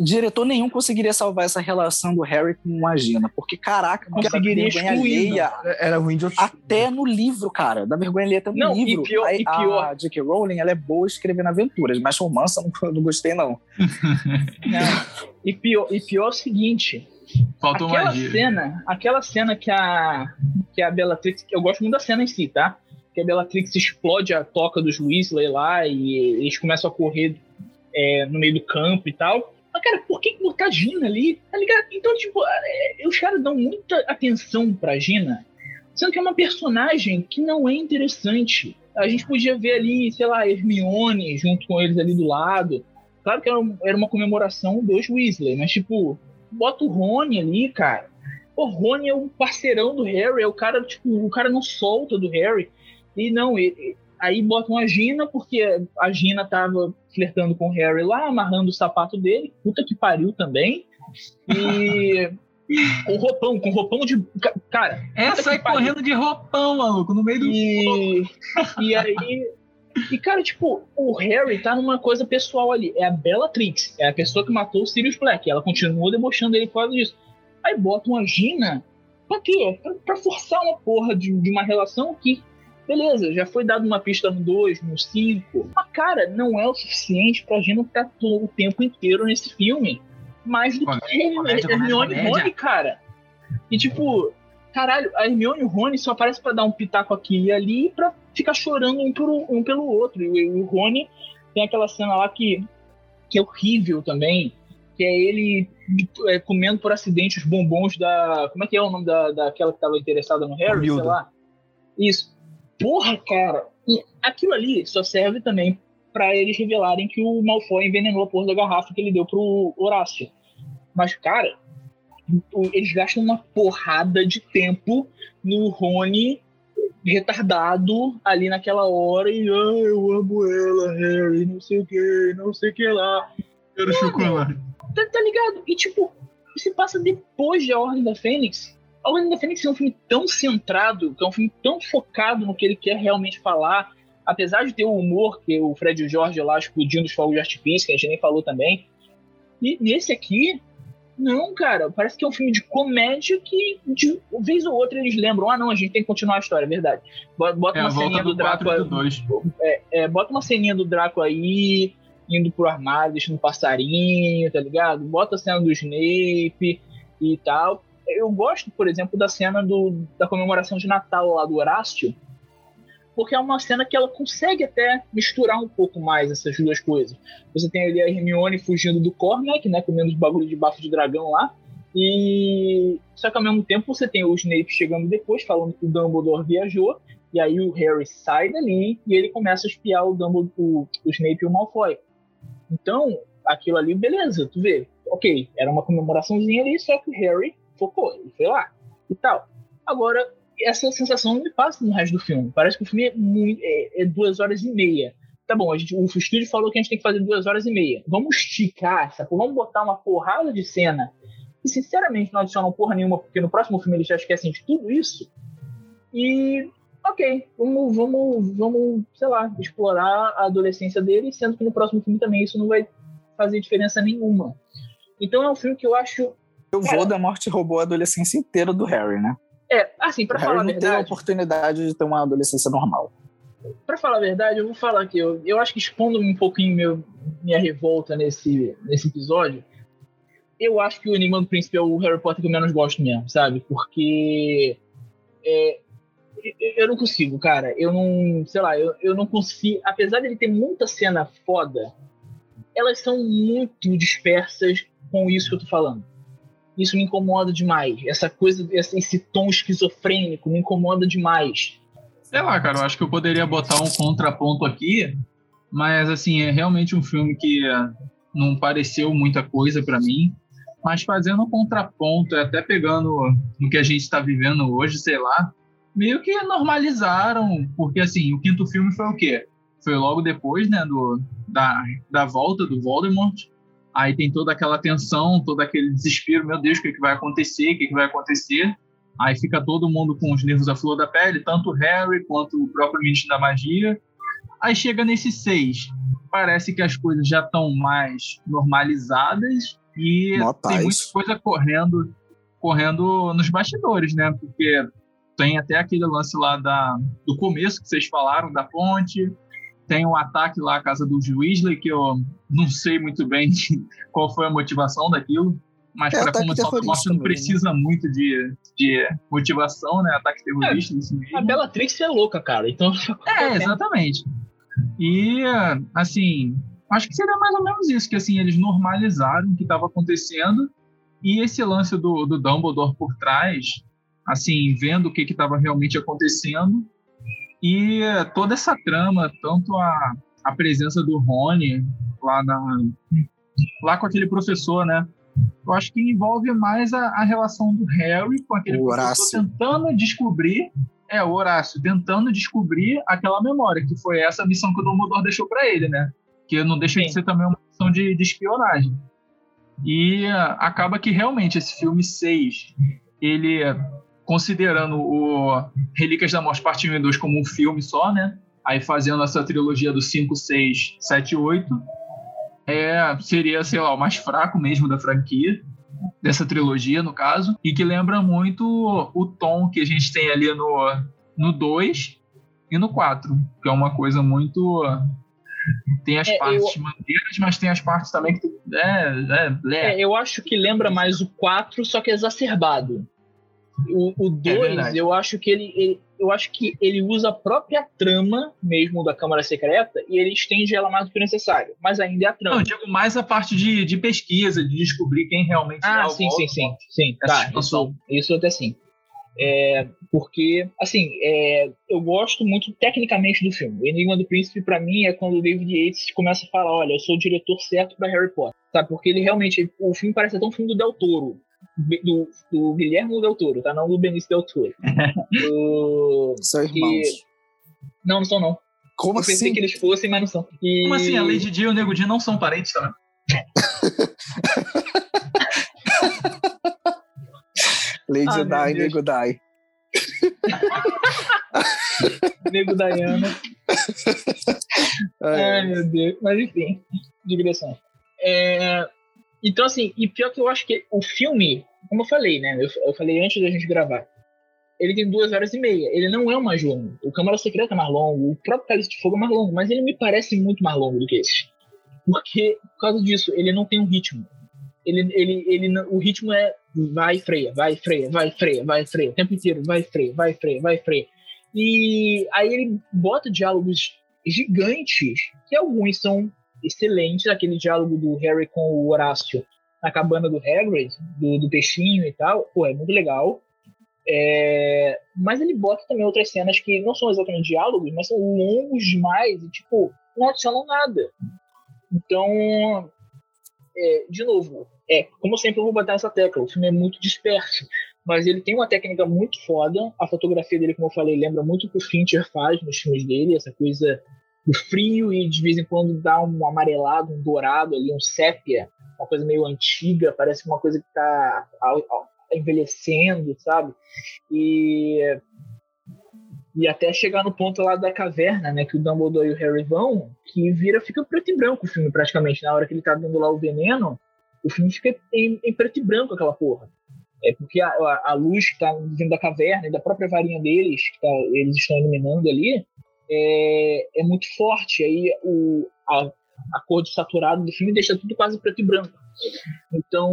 diretor nenhum conseguiria salvar essa relação do Harry com a Gina, porque caraca, conseguiria vergonha alheia. Era ruim de Até no livro, cara, da vergonha alheia até no não, livro. E pior, a, e pior. a J.K. Rowling, ela é boa escrevendo aventuras, mas romance eu não, não gostei não. não. E pior, e pior é o seguinte, Faltou aquela magia. cena, aquela cena que a que a Bellatrix, eu gosto muito da cena em si, tá? Que a Bellatrix explode a toca dos Weasley lá e eles começam a correr é, no meio do campo e tal. Mas, cara, por que botar a Gina ali? Tá ligado? Então, tipo, é, os caras dão muita atenção pra Gina, sendo que é uma personagem que não é interessante. A gente podia ver ali, sei lá, Hermione junto com eles ali do lado. Claro que era uma comemoração dos Weasley, mas, tipo, bota o Rony ali, cara. O Rony é um parceirão do Harry, é o cara, tipo, o cara não solta do Harry. E não, ele, Aí botam a Gina, porque a Gina tava flertando com o Harry lá, amarrando o sapato dele. Puta que pariu também. E. com roupão, com roupão de. Cara. Essa sai correndo de roupão, maluco, no meio do. E, e aí. E, cara, tipo, o Harry tá numa coisa pessoal ali. É a Bellatrix. É a pessoa que matou o Sirius Black. Ela continua debochando ele por causa disso. Aí botam a Gina. Pra quê? Pra, pra forçar uma porra de, de uma relação que Beleza, já foi dado uma pista no 2, no 5. Mas, cara, não é o suficiente pra gente estar todo o tempo inteiro nesse filme. Mais do que Hermione e Rony, cara. E tipo, caralho, a Hermione e o Rony só aparece para dar um pitaco aqui e ali pra ficar chorando um, por, um pelo outro. E o, o Rony tem aquela cena lá que, que é horrível também, que é ele é, comendo por acidente os bombons da. Como é que é o nome da, daquela que tava interessada no Harry? Sei lá. Isso. Porra, cara. E aquilo ali só serve também para eles revelarem que o Malfoy envenenou a porra da garrafa que ele deu pro Horácio. Mas, cara, eles gastam uma porrada de tempo no Rony retardado ali naquela hora e ah, eu amo ela, Harry, não sei o que, não sei o que lá. Quero chocolate. Tá, tá ligado? E tipo, se passa depois de A Ordem da Fênix. A Ordem da Fênix é um filme tão centrado, que é um filme tão focado no que ele quer realmente falar, apesar de ter o humor que o Fred e o Jorge lá explodindo os fogos de artifício, que a gente nem falou também. E nesse aqui, não, cara, parece que é um filme de comédia que de vez ou outra eles lembram, ah não, a gente tem que continuar a história, é verdade. Bota é, uma ceninha do, do Draco aí. É, é, bota uma ceninha do Draco aí, indo pro armário, deixando um passarinho, tá ligado? Bota a cena do Snape e tal eu gosto, por exemplo, da cena do, da comemoração de Natal lá do Horácio, porque é uma cena que ela consegue até misturar um pouco mais essas duas coisas. Você tem ali a Hermione fugindo do Cormac, né, comendo os bagulho de bafo de dragão lá, e só que ao mesmo tempo você tem o Snape chegando depois, falando que o Dumbledore viajou, e aí o Harry sai dali e ele começa a espiar o Dumbledore, o Snape e o Malfoy. Então, aquilo ali, beleza, tu vê, ok, era uma comemoraçãozinha ali, só que o Harry focou, ele foi lá e tal. Agora, essa sensação não me passa no resto do filme. Parece que o filme é, muito, é, é duas horas e meia. Tá bom, a gente, o estúdio falou que a gente tem que fazer duas horas e meia. Vamos esticar, essa, vamos botar uma porrada de cena. E sinceramente não adicionam porra nenhuma, porque no próximo filme eles já esquecem de tudo isso. E ok, vamos, vamos, vamos, sei lá, explorar a adolescência dele, sendo que no próximo filme também isso não vai fazer diferença nenhuma. Então é um filme que eu acho o Voldemort roubou a adolescência inteira do Harry, né? É, assim, pra o falar Harry a não verdade... teve a oportunidade de ter uma adolescência normal. Pra falar a verdade, eu vou falar aqui, eu, eu acho que expondo um pouquinho meu, minha revolta nesse, nesse episódio, eu acho que o Enigma do Príncipe é o Harry Potter que eu menos gosto mesmo, sabe? Porque... É, eu não consigo, cara. Eu não, sei lá, eu, eu não consigo. Apesar dele ter muita cena foda, elas são muito dispersas com isso que eu tô falando isso me incomoda demais. Essa coisa, esse tom esquizofrênico me incomoda demais. Sei lá, cara, eu acho que eu poderia botar um contraponto aqui, mas assim, é realmente um filme que eh, não pareceu muita coisa para mim, mas fazendo um contraponto, até pegando no que a gente está vivendo hoje, sei lá, meio que normalizaram, porque assim, o quinto filme foi o quê? Foi logo depois, né, do, da, da volta do Voldemort. Aí tem toda aquela tensão, todo aquele desespero, meu Deus, o que, que vai acontecer, o que, que vai acontecer? Aí fica todo mundo com os nervos à flor da pele, tanto o Harry quanto o próprio Ministro da Magia. Aí chega nesse seis, parece que as coisas já estão mais normalizadas e tem muita coisa correndo, correndo nos bastidores, né? Porque tem até aquele lance lá da, do começo que vocês falaram, da ponte, tem um ataque lá à casa do Weasley, que eu não sei muito bem qual foi a motivação daquilo, mas é, para como o Morte não né? precisa né? muito de, de motivação, né? Ataque terrorista, é. A Bellatrix é louca, cara, então... É, exatamente. E, assim, acho que seria mais ou menos isso, que assim, eles normalizaram o que estava acontecendo e esse lance do, do Dumbledore por trás, assim, vendo o que estava realmente acontecendo e toda essa trama, tanto a, a presença do Rony lá, na, lá com aquele professor, né? Eu acho que envolve mais a, a relação do Harry com aquele o professor Horácio. tentando descobrir é, o Horácio tentando descobrir aquela memória, que foi essa missão que o Dumbledore deixou para ele, né? Que não deixa Sim. de ser também uma missão de, de espionagem. E uh, acaba que realmente esse filme 6, ele, considerando o Relíquias da Morte Parte 1 e 2 como um filme só, né? Aí fazendo essa trilogia do 5, 6, 7 8, é, seria, sei lá, o mais fraco mesmo da franquia dessa trilogia, no caso, e que lembra muito o tom que a gente tem ali no, no 2 e no 4, que é uma coisa muito. Tem as é, partes eu... maneiras, mas tem as partes também que. É, é, é, eu acho que lembra mais o 4, só que exacerbado. O 2, é eu acho que ele, ele, eu acho que ele usa a própria trama mesmo da Câmara Secreta e ele estende ela mais do que necessário. Mas ainda é a trama. Não, eu digo mais a parte de, de pesquisa, de descobrir quem realmente ah, é o sim, sim, sim, sim. Tá, isso, isso até sim. É, porque, assim, é, eu gosto muito tecnicamente do filme. O Enigma do Príncipe, para mim, é quando o David Yates começa a falar: olha, eu sou o diretor certo para Harry Potter. Sabe? Porque ele realmente. O filme parece até um filme do Del Toro do, do Guilherme Del Toro, tá? Não do Benício Del Toro. do, são irmãos. E... Não, não são não. Como Eu pensei assim? que eles fossem, mas não são. E... Como assim? A Lady Di e o Nego Di não são parentes, tá? Lady ah, Di, Nego Di. Nego Diana. Ai, Ai, meu Deus. Mas enfim, digressão. É, então, assim, e pior que eu acho que o filme, como eu falei, né? Eu, eu falei antes da gente gravar. Ele tem duas horas e meia. Ele não é o mais longo. O Câmara Secreta é mais longo. O próprio Cálice de Fogo é mais longo. Mas ele me parece muito mais longo do que esse. Porque, por causa disso, ele não tem um ritmo. Ele, ele, ele, o ritmo é vai, freia, vai, freia, vai, freia, vai, freia. O tempo inteiro, vai, freia, vai, freia, vai, freia. E aí ele bota diálogos gigantes, que alguns são excelente, aquele diálogo do Harry com o Horácio na cabana do Hagrid, do, do peixinho e tal, pô, é muito legal. É, mas ele bota também outras cenas que não são exatamente diálogos, mas são longos demais e, tipo, não adicionam nada. Então, é, de novo, é, como sempre eu vou botar essa tecla, o filme é muito disperso, mas ele tem uma técnica muito foda, a fotografia dele, como eu falei, lembra muito o que o Fincher faz nos filmes dele, essa coisa frio e de vez em quando dá um amarelado, um dourado ali, um sépia, uma coisa meio antiga, parece uma coisa que está envelhecendo, sabe? E e até chegar no ponto lá da caverna, né, que o Dumbledore e o Harry vão, que vira fica preto e branco o filme praticamente, na hora que ele tá dando lá o veneno, o filme fica em, em preto e branco aquela porra. É porque a, a, a luz que tá vindo da caverna e da própria varinha deles, que tá, eles estão iluminando ali, é, é muito forte. Aí o, a, a cor de saturado do filme deixa tudo quase preto e branco. Então,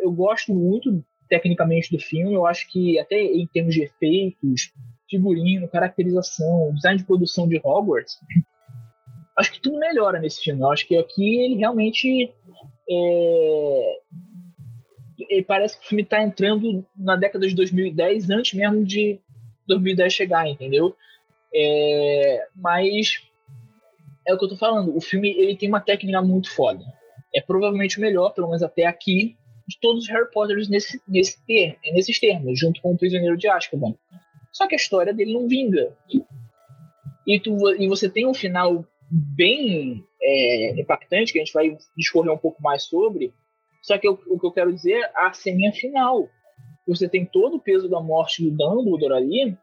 eu gosto muito tecnicamente do filme. Eu acho que, até em termos de efeitos, figurino, caracterização, design de produção de Hogwarts, acho que tudo melhora nesse filme. Eu acho que aqui ele realmente. É, ele parece que o filme está entrando na década de 2010 antes mesmo de 2010 chegar, entendeu? É, mas é o que eu tô falando. O filme ele tem uma técnica muito foda. É provavelmente o melhor, pelo menos até aqui, de todos os Harry Potters nesse, nesse ter, nesses termos, junto com o Prisioneiro de Azkaban. Só que a história dele não vinga. E, tu, e você tem um final bem é, impactante, que a gente vai discorrer um pouco mais sobre. Só que eu, o que eu quero dizer é a cena final. Você tem todo o peso da morte do Dumbledore ali,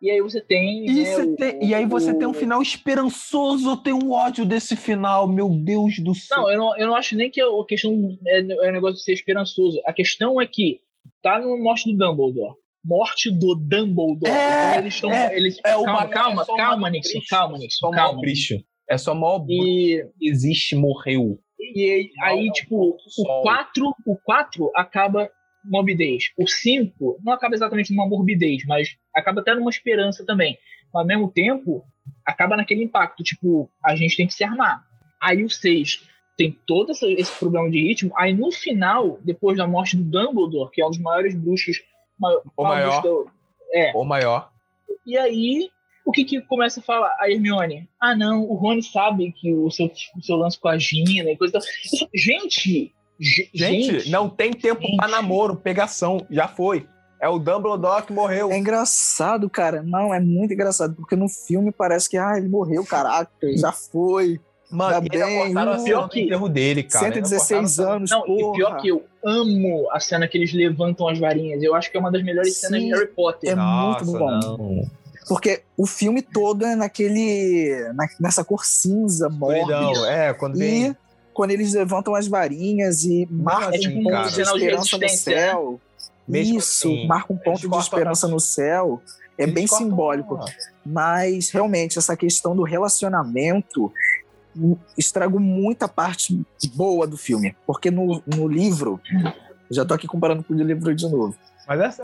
e aí você tem. E, né, o, tem, e aí você o... tem um final esperançoso, eu tenho um ódio desse final, meu Deus do céu. Não, eu não, eu não acho nem que a questão é, é um negócio de ser esperançoso. A questão é que tá no morte do Dumbledore. Morte do Dumbledore. É, então eles estão. É, eles, é calma, uma, calma, é calma, Nixon, calma, Nixon. Calma, bicho. É só maior e, existe, morreu. E aí, não, tipo, o 4, o 4 acaba morbidez. O 5 não acaba exatamente numa morbidez, mas acaba até numa esperança também. Mas, ao mesmo tempo, acaba naquele impacto, tipo, a gente tem que se armar. Aí o 6 tem todo esse problema de ritmo. Aí no final, depois da morte do Dumbledore, que é um dos maiores bruxos. O maior. Do, é. O maior. E aí, o que que começa a falar? A Hermione. Ah, não, o Rony sabe que o seu, o seu lance com a Gina e coisa. Gente, Gente, gente, não tem tempo para namoro, pegação, já foi. É o Dumbledore que morreu. É engraçado, cara. Não, é muito engraçado, porque no filme parece que ah, ele morreu, caraca, já foi. Mano, tá bem, uh, pior que erro dele, cara. 116 anos, Não, porra. e pior que eu amo a cena que eles levantam as varinhas. Eu acho que é uma das melhores Sim, cenas de Harry Potter. É Nossa, muito bom. Não. Porque o filme todo é naquele. Na, nessa cor cinza, mórbida. É, quando vem... E quando eles levantam as varinhas e marcam um ponto de esperança no céu. Mesmo Isso, assim, marca um ponto de esperança no céu. É bem simbólico. Mas, realmente, essa questão do relacionamento estragou muita parte boa do filme. Porque no, no livro, já tô aqui comparando com o livro de novo.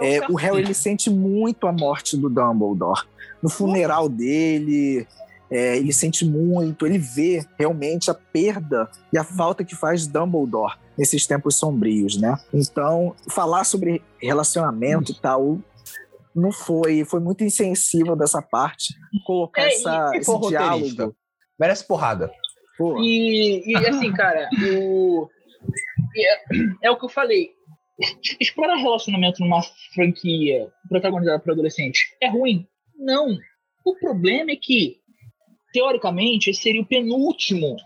É é, o Harry ele sente muito a morte do Dumbledore. No funeral dele, é, ele sente muito, ele vê realmente a perda e a falta que faz Dumbledore nesses tempos sombrios, né? Então, falar sobre relacionamento e tal não foi, foi muito insensível dessa parte colocar é, essa, e, esse diálogo. Merece porrada. E, e, assim, cara, o, é, é o que eu falei. Explorar relacionamento numa franquia protagonizada por adolescente é ruim? Não. O problema é que teoricamente, esse seria o penúltimo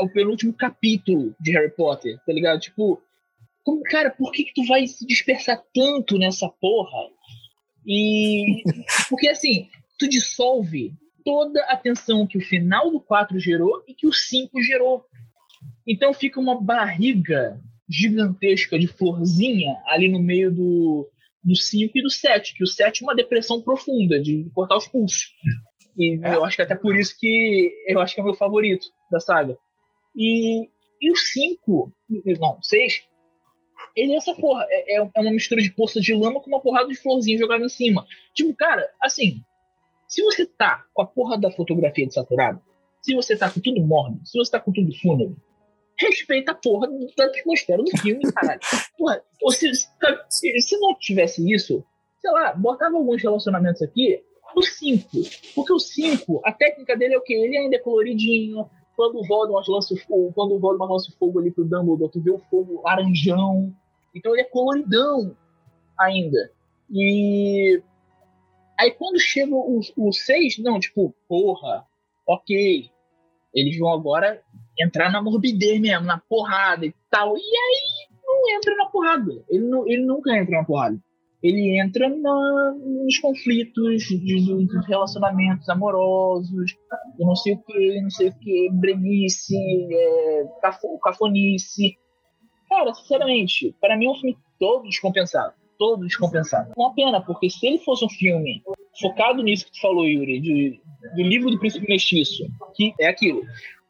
o penúltimo capítulo de Harry Potter, tá ligado? Tipo, como, cara, por que, que tu vai se dispersar tanto nessa porra? E. Porque assim, tu dissolve toda a tensão que o final do 4 gerou e que o 5 gerou. Então fica uma barriga gigantesca de florzinha ali no meio do, do 5 e do 7, que o 7 é uma depressão profunda, de cortar os pulsos. E é. eu acho que até por isso que eu acho que é o meu favorito da saga. E, e o 5, não, 6, ele é essa porra. É, é, uma mistura de poça de lama com uma porrada de florzinha jogada em cima. Tipo, cara, assim, se você tá com a porra da fotografia desaturada, se você tá com tudo morno, se você tá com tudo fúnebre, respeita a porra da atmosfera do filme, caralho. Porra, se, se não tivesse isso, sei lá, botava alguns relacionamentos aqui, o 5. Porque o 5, a técnica dele é o quê? Ele ainda é coloridinho. Quando o Voldemort lança o fogo, quando o Voldemort lança o fogo ali pro Dumbledore, tu vê o fogo laranjão. Então ele é coloridão ainda. E aí quando chega o 6, não, tipo, porra, ok. Eles vão agora entrar na morbidez mesmo, na porrada e tal. E aí não entra na porrada. Ele, não, ele nunca entra na porrada ele entra na, nos conflitos dos relacionamentos amorosos, eu não sei o que, não sei o que, breguice, é, cafo, cafonice. Cara, sinceramente, para mim é um filme todo descompensado. Todo descompensado. Uma pena, porque se ele fosse um filme focado nisso que tu falou, Yuri, de, do livro do Príncipe Mestiço, que é aquilo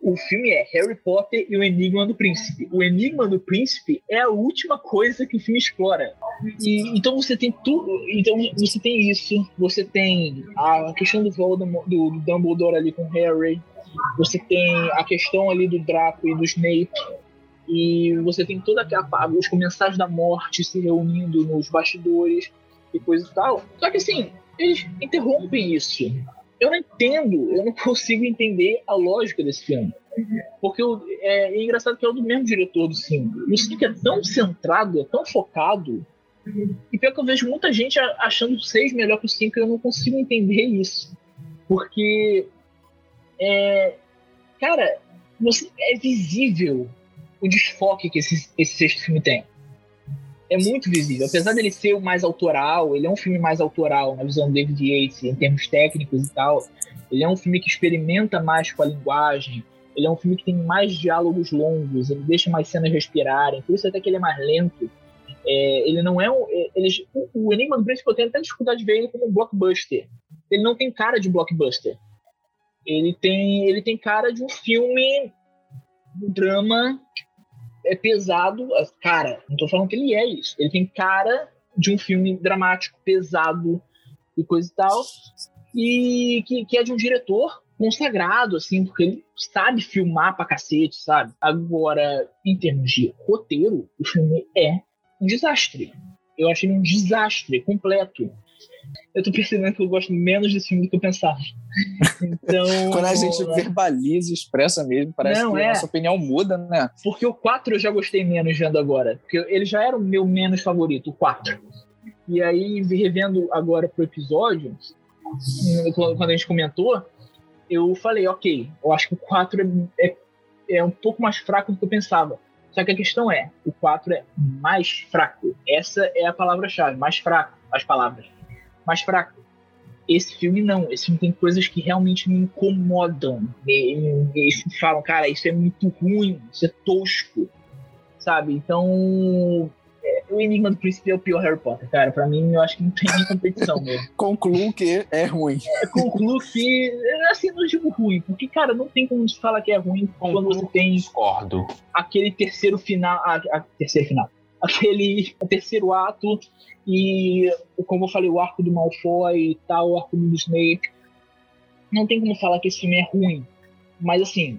o filme é Harry Potter e o Enigma do Príncipe. O Enigma do Príncipe é a última coisa que o filme explora. E, então você tem tudo. Então você tem isso. Você tem a questão do Voldemort, do, do Dumbledore ali com Harry. Você tem a questão ali do Draco e do Snape. E você tem toda aquela os comensais da morte se reunindo nos bastidores e coisa e tal. Só que assim, eles interrompem isso eu não entendo, eu não consigo entender a lógica desse filme. Porque é, é engraçado que é o do mesmo diretor do 5. E o 5 é tão centrado, é tão focado, E pior que eu vejo muita gente achando o 6 melhor que o 5 e eu não consigo entender isso. Porque, é, cara, você, é visível o desfoque que esse, esse sexto filme tem. É muito visível. Apesar dele ser o mais autoral, ele é um filme mais autoral na visão do David Yates, em termos técnicos e tal. Ele é um filme que experimenta mais com a linguagem. Ele é um filme que tem mais diálogos longos, ele deixa mais cenas respirarem, por isso até que ele é mais lento. É, ele não é um. É, ele, o, Enigma do Príncipe eu tenho até dificuldade de ver ele como um blockbuster. Ele não tem cara de blockbuster. Ele tem, ele tem cara de um filme, um drama é pesado. Cara, não tô falando que ele é isso. Ele tem cara de um filme dramático, pesado e coisa e tal. E que, que é de um diretor consagrado, assim, porque ele sabe filmar pra cacete, sabe? Agora, em termos de roteiro, o filme é um desastre. Eu achei um desastre completo. Eu tô percebendo que eu gosto menos desse filme do que eu pensava. Então. Quando a gente verbaliza e expressa mesmo, parece não, que é. a nossa opinião muda, né? Porque o 4 eu já gostei menos vendo agora. Porque ele já era o meu menos favorito, o 4. E aí, revendo agora pro episódio, quando a gente comentou, eu falei, ok, eu acho que o 4 é, é, é um pouco mais fraco do que eu pensava. Só que a questão é, o 4 é mais fraco. Essa é a palavra-chave, mais fraco, as palavras. Mais fraco. Esse filme não. Esse filme tem coisas que realmente me incomodam. Me, me, me falam, cara, isso é muito ruim, isso é tosco. Sabe? Então, o Enigma do Príncipe é o pior Harry Potter, cara. Pra mim, eu acho que não tem nem competição mesmo. Concluo que é ruim. É, concluo que, assim, não digo ruim, porque, cara, não tem como se falar que é ruim Concluo quando você tem discordo. aquele terceiro final, a, a terceiro final, aquele terceiro ato e, como eu falei, o arco do Malfoy e tal, o arco do Snape. Não tem como falar que esse filme é ruim, mas, assim,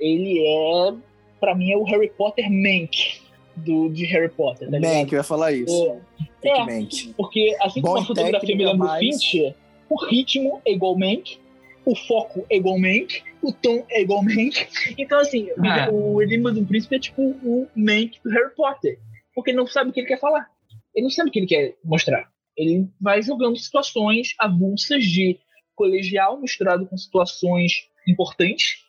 ele é, pra mim, é o Harry Potter Mank do, de Harry Potter. Tá Mank, eu ia falar isso. É, é Mank. porque assim como a fotografia me lembra o Fincher, o ritmo é igual Mank, o foco é igual Mank, o tom é igual Mank. Então, assim, ah. o Enigma do Príncipe é tipo o Mank do Harry Potter. Porque ele não sabe o que ele quer falar. Ele não sabe o que ele quer mostrar. Ele vai jogando situações avulsas de colegial misturado com situações importantes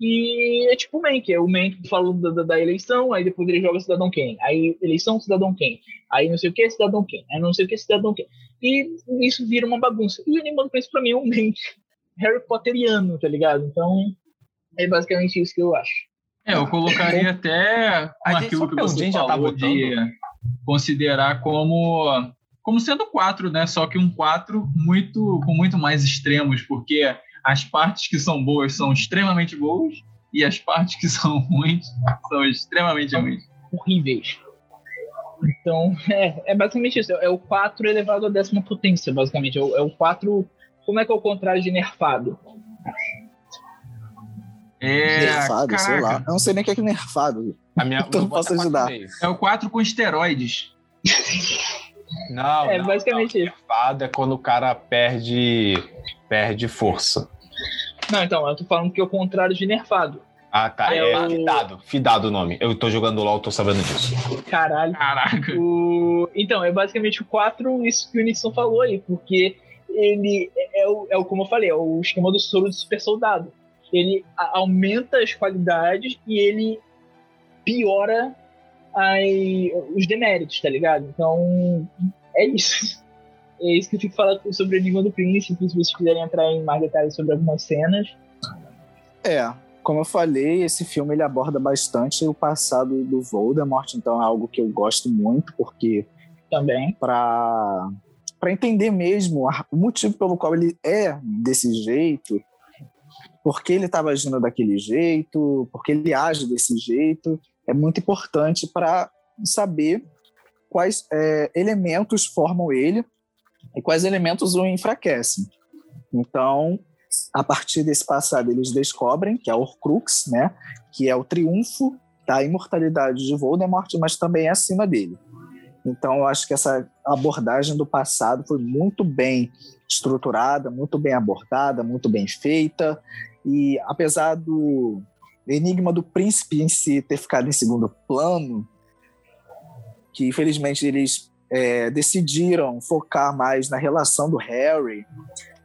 e é tipo o Mank, é o Mank fala da, da, eleição, aí depois ele joga Cidadão Quem, aí eleição, Cidadão Quem, aí não sei o que, Cidadão Quem, aí não sei o que, Cidadão Quem. E isso vira uma bagunça. E o Animal Prince pra mim é um Mank Harry Potteriano, tá ligado? Então é basicamente isso que eu acho. É, eu colocaria até aquilo que você já falou tá de considerar como como sendo quatro, né? Só que um quatro muito com muito mais extremos, porque as partes que são boas são extremamente boas e as partes que são ruins são extremamente são ruins. Horríveis. Então, é, é basicamente isso. É o 4 elevado à décima potência, basicamente. É o, é o 4. Como é que é o contrário de nerfado? É, nerfado, caraca. sei lá. Eu não sei nem o que é, que nerfado. A minha, então posso ajudar. É o 4 com esteroides. Não, é não, basicamente não. isso. Nerfado é quando o cara perde, perde força. Não, então, eu tô falando que é o contrário de nerfado. Ah, tá. É, é o... Fidado. Fidado o nome. Eu tô jogando LOL, tô sabendo disso. Caralho. Caraca. O... Então, é basicamente o 4, isso que o Nixon falou aí, porque ele é o, é o, como eu falei, é o esquema do soro do super soldado. Ele aumenta as qualidades e ele piora os deméritos, tá ligado? Então, é isso. É isso que eu fico falando sobre o Enigma do Príncipe, se vocês quiserem entrar em mais detalhes sobre algumas cenas. É, como eu falei, esse filme ele aborda bastante o passado do Voldemort, então é algo que eu gosto muito, porque também para para entender mesmo o motivo pelo qual ele é desse jeito, por que ele estava agindo daquele jeito, por que ele age desse jeito, é muito importante para saber quais é, elementos formam ele e quais elementos o enfraquecem. Então, a partir desse passado, eles descobrem que é a Horcrux, né, que é o triunfo da imortalidade de Voldemort, mas também é acima dele. Então, eu acho que essa abordagem do passado foi muito bem estruturada, muito bem abordada, muito bem feita. E apesar do enigma do príncipe em si ter ficado em segundo plano, que infelizmente eles é, decidiram focar mais na relação do Harry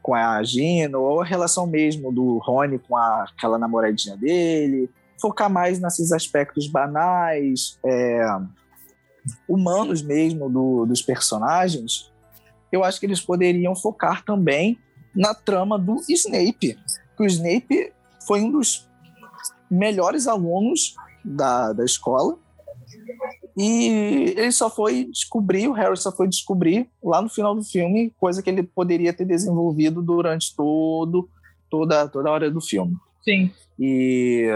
com a Gina, ou a relação mesmo do Rony com a, aquela namoradinha dele, focar mais nesses aspectos banais, é, humanos mesmo do, dos personagens, eu acho que eles poderiam focar também na trama do Snape. Que o Snape foi um dos melhores alunos da, da escola. E ele só foi descobrir, o Harry só foi descobrir lá no final do filme, coisa que ele poderia ter desenvolvido durante todo, toda, toda a hora do filme. Sim. E.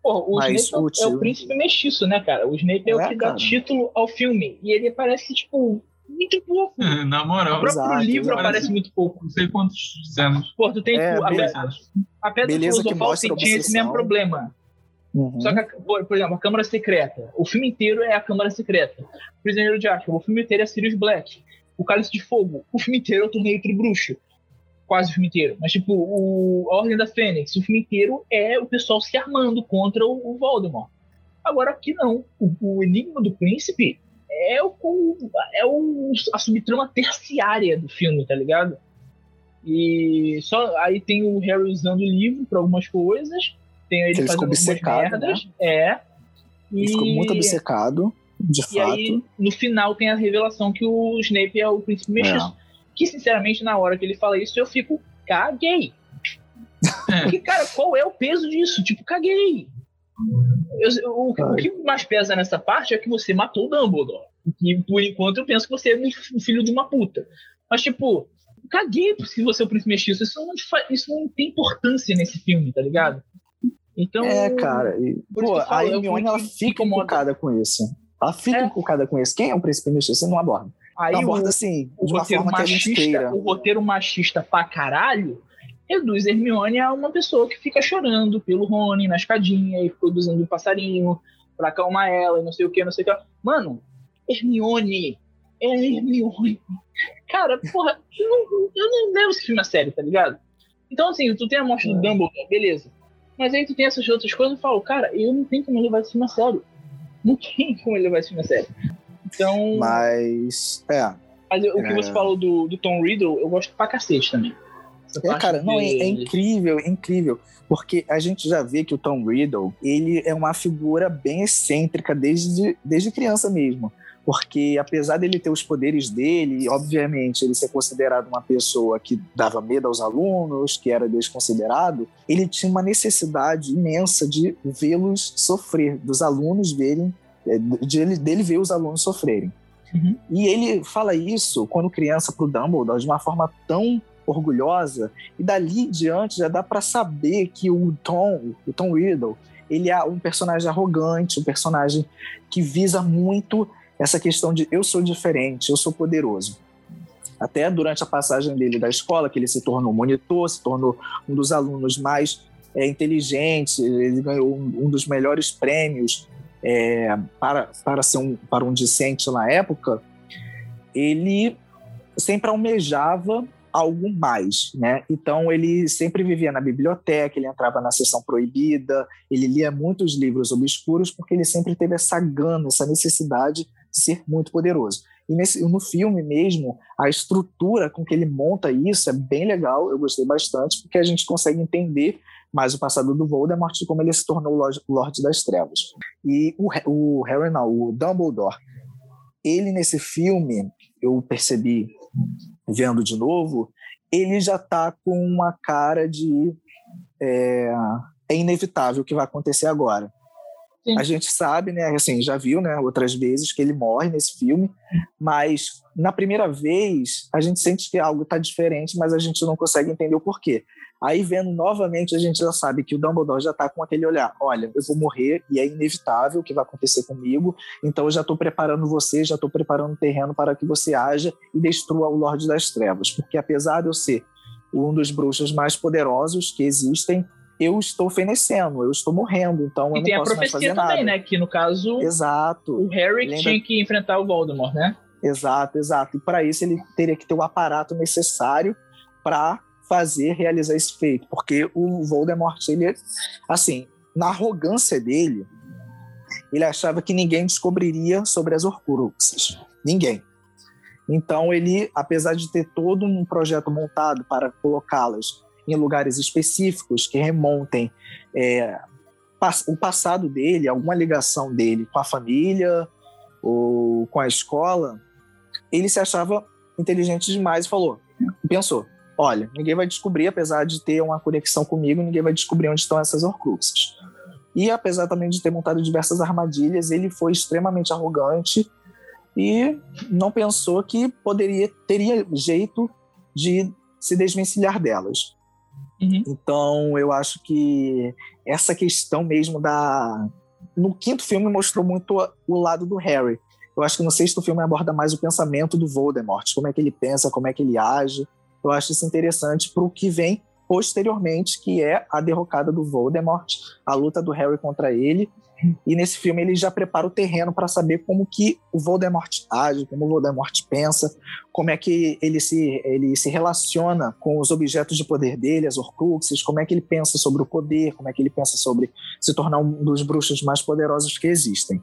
Pô, o Snape é o, é o príncipe mestiço, né, cara? O Snape é, é o que cara. dá título ao filme. E ele parece, tipo, muito pouco. Na moral. O próprio Exato, livro aparece muito pouco. Não sei quantos cenas. Pô, tu tem. É, tipo, a, a Pedra beleza Filosofal tinha esse mesmo problema. Uhum. Só que, por, por, exemplo, a Câmara Secreta. O filme inteiro é a Câmara Secreta. O Prisioneiro de Azkaban. O filme inteiro é Sirius Black. O Cálice de Fogo. O filme inteiro é o Torneio Tribruxo quase o filme inteiro. Mas, tipo, o a Ordem da Fênix, o filme inteiro é o pessoal se armando contra o, o Voldemort. Agora aqui não. O, o, Enigma do Príncipe é, o, é o, a subtrama terciária do filme, tá ligado? E só aí tem o Harry usando o livro para algumas coisas. Tem ele, ele fazendo algumas merdas. Né? É. E... Ele ficou muito obcecado, de e fato. E aí, no final, tem a revelação que o Snape é o príncipe mestiço. É que, sinceramente, na hora que ele fala isso, eu fico, caguei. É. Porque, cara, qual é o peso disso? Tipo, caguei. Eu, o, o, que mais pesa nessa parte é que você matou o Dumbledore. E por enquanto eu penso que você é um filho de uma puta. Mas, tipo, caguei se você é o príncipe mestiço. Isso não, isso não tem importância nesse filme, tá ligado? Então. É, cara. E, pô, a Hermione ela fica encucada com isso. Ela fica é. encucada com isso. Quem é um príncipe mestiço? Você não aborda. Aí aborda, o, assim, o roteiro machista, o roteiro machista pra caralho reduz Hermione a uma pessoa que fica chorando pelo Rony na escadinha e produzindo um passarinho pra acalmar ela e não sei o que, não sei o que. Mano, Hermione é Hermione. Cara, porra, eu não, eu não levo esse filme a sério, tá ligado? Então, assim, tu tem a morte do é. Dumbledore, beleza. Mas aí tu tem essas outras coisas e falo, cara, eu não tenho como levar esse filme a sério. Não tem como levar esse filme a sério. Então. Mas. É. Mas o que é... você falou do, do Tom Riddle, eu gosto pra cacete também. É, cara, não, é, é, incrível, é incrível. Porque a gente já vê que o Tom Riddle, ele é uma figura bem excêntrica desde, desde criança mesmo. Porque apesar dele ter os poderes dele, obviamente ele ser considerado uma pessoa que dava medo aos alunos, que era desconsiderado, ele tinha uma necessidade imensa de vê-los sofrer, dos alunos verem é, de ele, dele ver os alunos sofrerem. Uhum. E ele fala isso, quando criança, para o Dumbledore, de uma forma tão orgulhosa, e dali em diante já dá para saber que o Tom, o Tom Riddle, ele é um personagem arrogante, um personagem que visa muito essa questão de eu sou diferente, eu sou poderoso. Até durante a passagem dele da escola, que ele se tornou monitor, se tornou um dos alunos mais é, inteligentes, ele ganhou um, um dos melhores prêmios é, para, para ser um, para um discente na época, ele sempre almejava algo mais, né? Então ele sempre vivia na biblioteca, ele entrava na sessão proibida, ele lia muitos livros obscuros porque ele sempre teve essa gana, essa necessidade de ser muito poderoso. E nesse, no filme mesmo, a estrutura com que ele monta isso é bem legal, eu gostei bastante, porque a gente consegue entender mais o passado do Voldemort e como ele se tornou o Lorde das Trevas. E o, o Harry, não, o Dumbledore, ele nesse filme, eu percebi vendo de novo, ele já tá com uma cara de é, é inevitável o que vai acontecer agora. Sim. A gente sabe, né, assim, já viu, né, outras vezes que ele morre nesse filme, mas na primeira vez a gente sente que algo está diferente, mas a gente não consegue entender o porquê. Aí, vendo novamente, a gente já sabe que o Dumbledore já está com aquele olhar: olha, eu vou morrer e é inevitável o que vai acontecer comigo, então eu já estou preparando você, já estou preparando o terreno para que você haja e destrua o Lorde das Trevas. Porque apesar de eu ser um dos bruxos mais poderosos que existem, eu estou fenecendo, eu estou morrendo, então e eu não posso mais fazer nada. tem a profecia também, né? Que no caso, exato. o Harry Lembra... tinha que enfrentar o Voldemort, né? Exato, exato. E para isso ele teria que ter o aparato necessário para fazer, realizar esse feito. Porque o Voldemort, ele, assim, na arrogância dele, ele achava que ninguém descobriria sobre as Horcruxes. Ninguém. Então ele, apesar de ter todo um projeto montado para colocá-las em lugares específicos que remontem é, o passado dele, alguma ligação dele com a família ou com a escola, ele se achava inteligente demais e falou, pensou, olha, ninguém vai descobrir, apesar de ter uma conexão comigo, ninguém vai descobrir onde estão essas Horcruxes. E apesar também de ter montado diversas armadilhas, ele foi extremamente arrogante e não pensou que poderia teria jeito de se desvencilhar delas. Uhum. Então, eu acho que essa questão mesmo da no quinto filme mostrou muito o lado do Harry. Eu acho que no sexto filme aborda mais o pensamento do Voldemort, como é que ele pensa, como é que ele age. Eu acho isso interessante para o que vem posteriormente, que é a derrocada do Voldemort, a luta do Harry contra ele. E nesse filme ele já prepara o terreno para saber como que o Voldemort age, como o Voldemort pensa, como é que ele se, ele se relaciona com os objetos de poder dele, as Horcruxes, como é que ele pensa sobre o poder, como é que ele pensa sobre se tornar um dos bruxos mais poderosos que existem.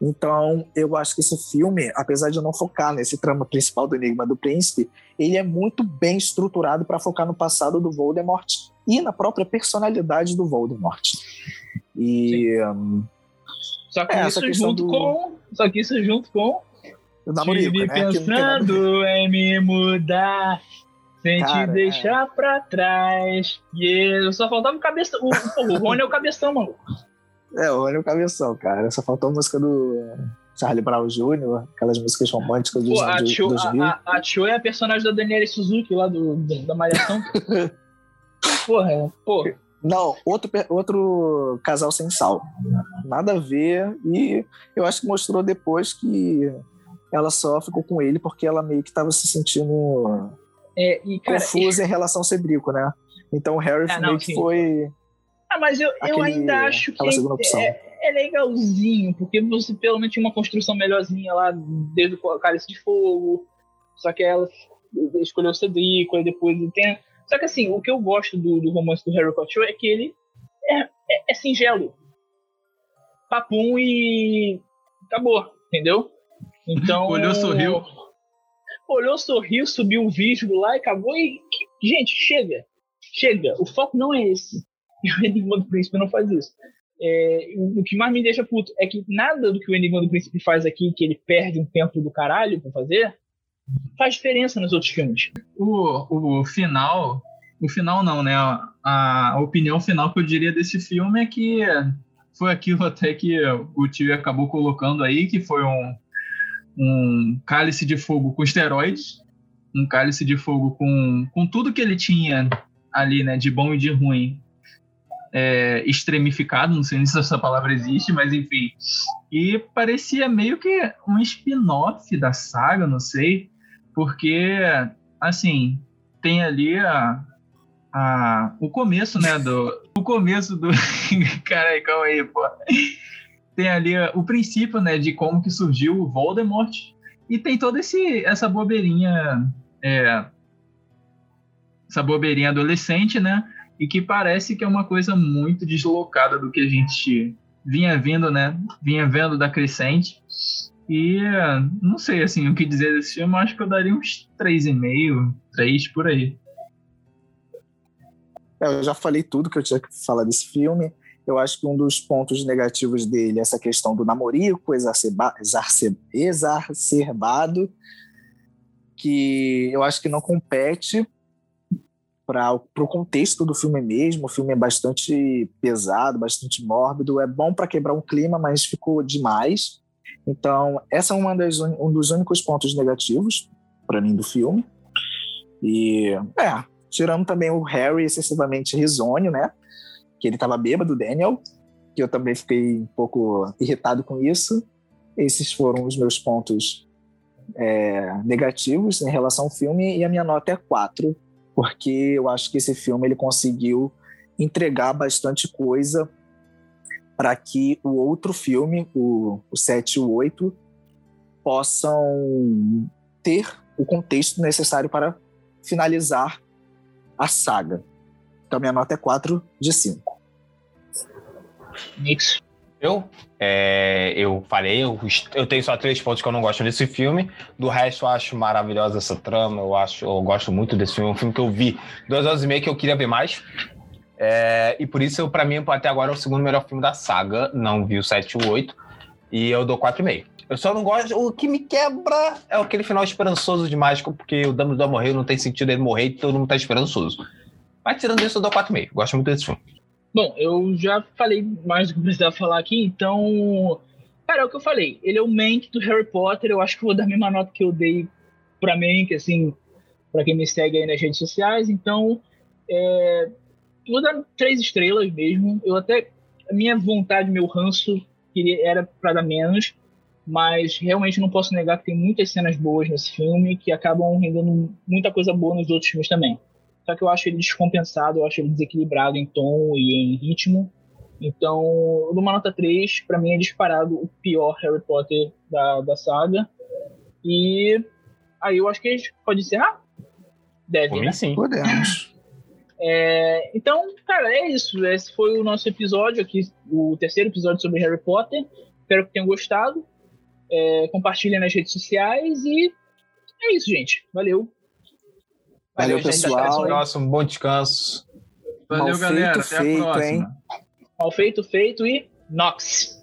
Então, eu acho que esse filme, apesar de não focar nesse trama principal do Enigma do Príncipe, ele é muito bem estruturado para focar no passado do Voldemort e na própria personalidade do Voldemort. E. Um, só que é, isso junto do... com. Só que isso junto com. Namorico, né? pensando em me mudar. Sem Cara, te deixar é. pra trás. E yeah. só faltava o cabeção. O, o Rony é o cabeção, mano. É, o Rony é o cabeção, cara. Só faltou a música do Charlie Brown Jr., aquelas músicas românticas dos anos 2000. A, a, a Cho é a personagem da Daniela Suzuki lá do, da Malhação. Porra, pô. Não, outro, outro casal sem sal. Nada a ver. E eu acho que mostrou depois que ela só ficou com ele porque ela meio que estava se sentindo é, e, cara, confusa e... em relação ao Cedrico, né? Então o Harry ah, meio que foi. Ah, mas eu, aquele, eu ainda acho que é, é, legalzinho, porque você pelo menos tinha uma construção melhorzinha lá desde o Cálice de Fogo. Só que ela escolheu o Cedrico, e depois tem só que assim, o que eu gosto do, do romance do Harry Potter é que ele é, é, é singelo. Papum e acabou, entendeu? Então. Olhou, sorriu. Olhou, sorriu, subiu um vídeo lá e acabou. E, gente, chega. Chega. O foco não é esse. E o Enigma do Príncipe não faz isso. É, o que mais me deixa puto é que nada do que o Enigma do Príncipe faz aqui, que ele perde um tempo do caralho pra fazer, faz diferença nos outros filmes. O, o final, o final não, né? A, a opinião final que eu diria desse filme é que foi aquilo até que o tio acabou colocando aí, que foi um, um cálice de fogo com esteroides, um cálice de fogo com, com tudo que ele tinha ali, né, de bom e de ruim, é, extremificado, não sei se essa palavra existe, mas enfim. E parecia meio que um spin-off da saga, não sei, porque, assim, tem ali a, a, o começo, né, do... O começo do... Cara, calma aí, pô. Tem ali o princípio, né, de como que surgiu o Voldemort e tem toda essa bobeirinha... É, essa bobeirinha adolescente, né, e que parece que é uma coisa muito deslocada do que a gente vinha vendo, né, vinha vendo da Crescente. E não sei assim o que dizer desse filme, acho que eu daria uns 3,5, 3 por aí. É, eu já falei tudo que eu tinha que falar desse filme. Eu acho que um dos pontos negativos dele é essa questão do namorico exacerba, exacerbado, que eu acho que não compete para o contexto do filme mesmo. O filme é bastante pesado, bastante mórbido. É bom para quebrar um clima, mas ficou demais. Então, essa é uma das, um dos únicos pontos negativos para mim do filme. E, é, tirando também o Harry excessivamente risonho, né? Que ele estava bêbado, Daniel, que eu também fiquei um pouco irritado com isso. Esses foram os meus pontos é, negativos em relação ao filme e a minha nota é 4, porque eu acho que esse filme ele conseguiu entregar bastante coisa para que o outro filme, o, o 7 e o 8, possam ter o contexto necessário para finalizar a saga. Então, minha nota é 4 de 5. Nix. Eu? É, eu falei, eu, eu, tenho só três pontos que eu não gosto desse filme. Do resto, eu acho maravilhosa essa trama. Eu acho, eu gosto muito desse filme. É um filme que eu vi duas horas e meia que eu queria ver mais. É, e por isso, para mim, até agora é o segundo melhor filme da saga. Não vi o 7 e o 8. E eu dou 4,5. Eu só não gosto. O que me quebra é aquele final esperançoso de mágico, porque o Dumbledore morreu, não tem sentido ele morrer e todo mundo tá esperançoso. Mas tirando isso, eu dou 4,5. Gosto muito desse filme. Bom, eu já falei mais do que precisava falar aqui, então. Cara, é o que eu falei. Ele é o Mank do Harry Potter. Eu acho que vou dar a mesma nota que eu dei pra Mank, assim, pra quem me segue aí nas redes sociais. Então, é, vou dar três estrelas mesmo. Eu até. A minha vontade, meu ranço, queria, era pra dar menos. Mas realmente não posso negar que tem muitas cenas boas nesse filme que acabam rendendo muita coisa boa nos outros filmes também. Só que eu acho ele descompensado, eu acho ele desequilibrado em tom e em ritmo. Então, numa nota 3, para mim é disparado o pior Harry Potter da, da saga. E aí eu acho que a gente pode encerrar? Deve, Por né? sim. Podemos. É, então, cara, é isso. Esse foi o nosso episódio aqui, o terceiro episódio sobre Harry Potter. Espero que tenham gostado. É, compartilhem nas redes sociais e é isso, gente. Valeu. Valeu, gente. pessoal. Até o próximo. Bom descanso. Valeu, Mal galera. feito, Até feito, a próxima. hein? Mal feito, feito e Nox.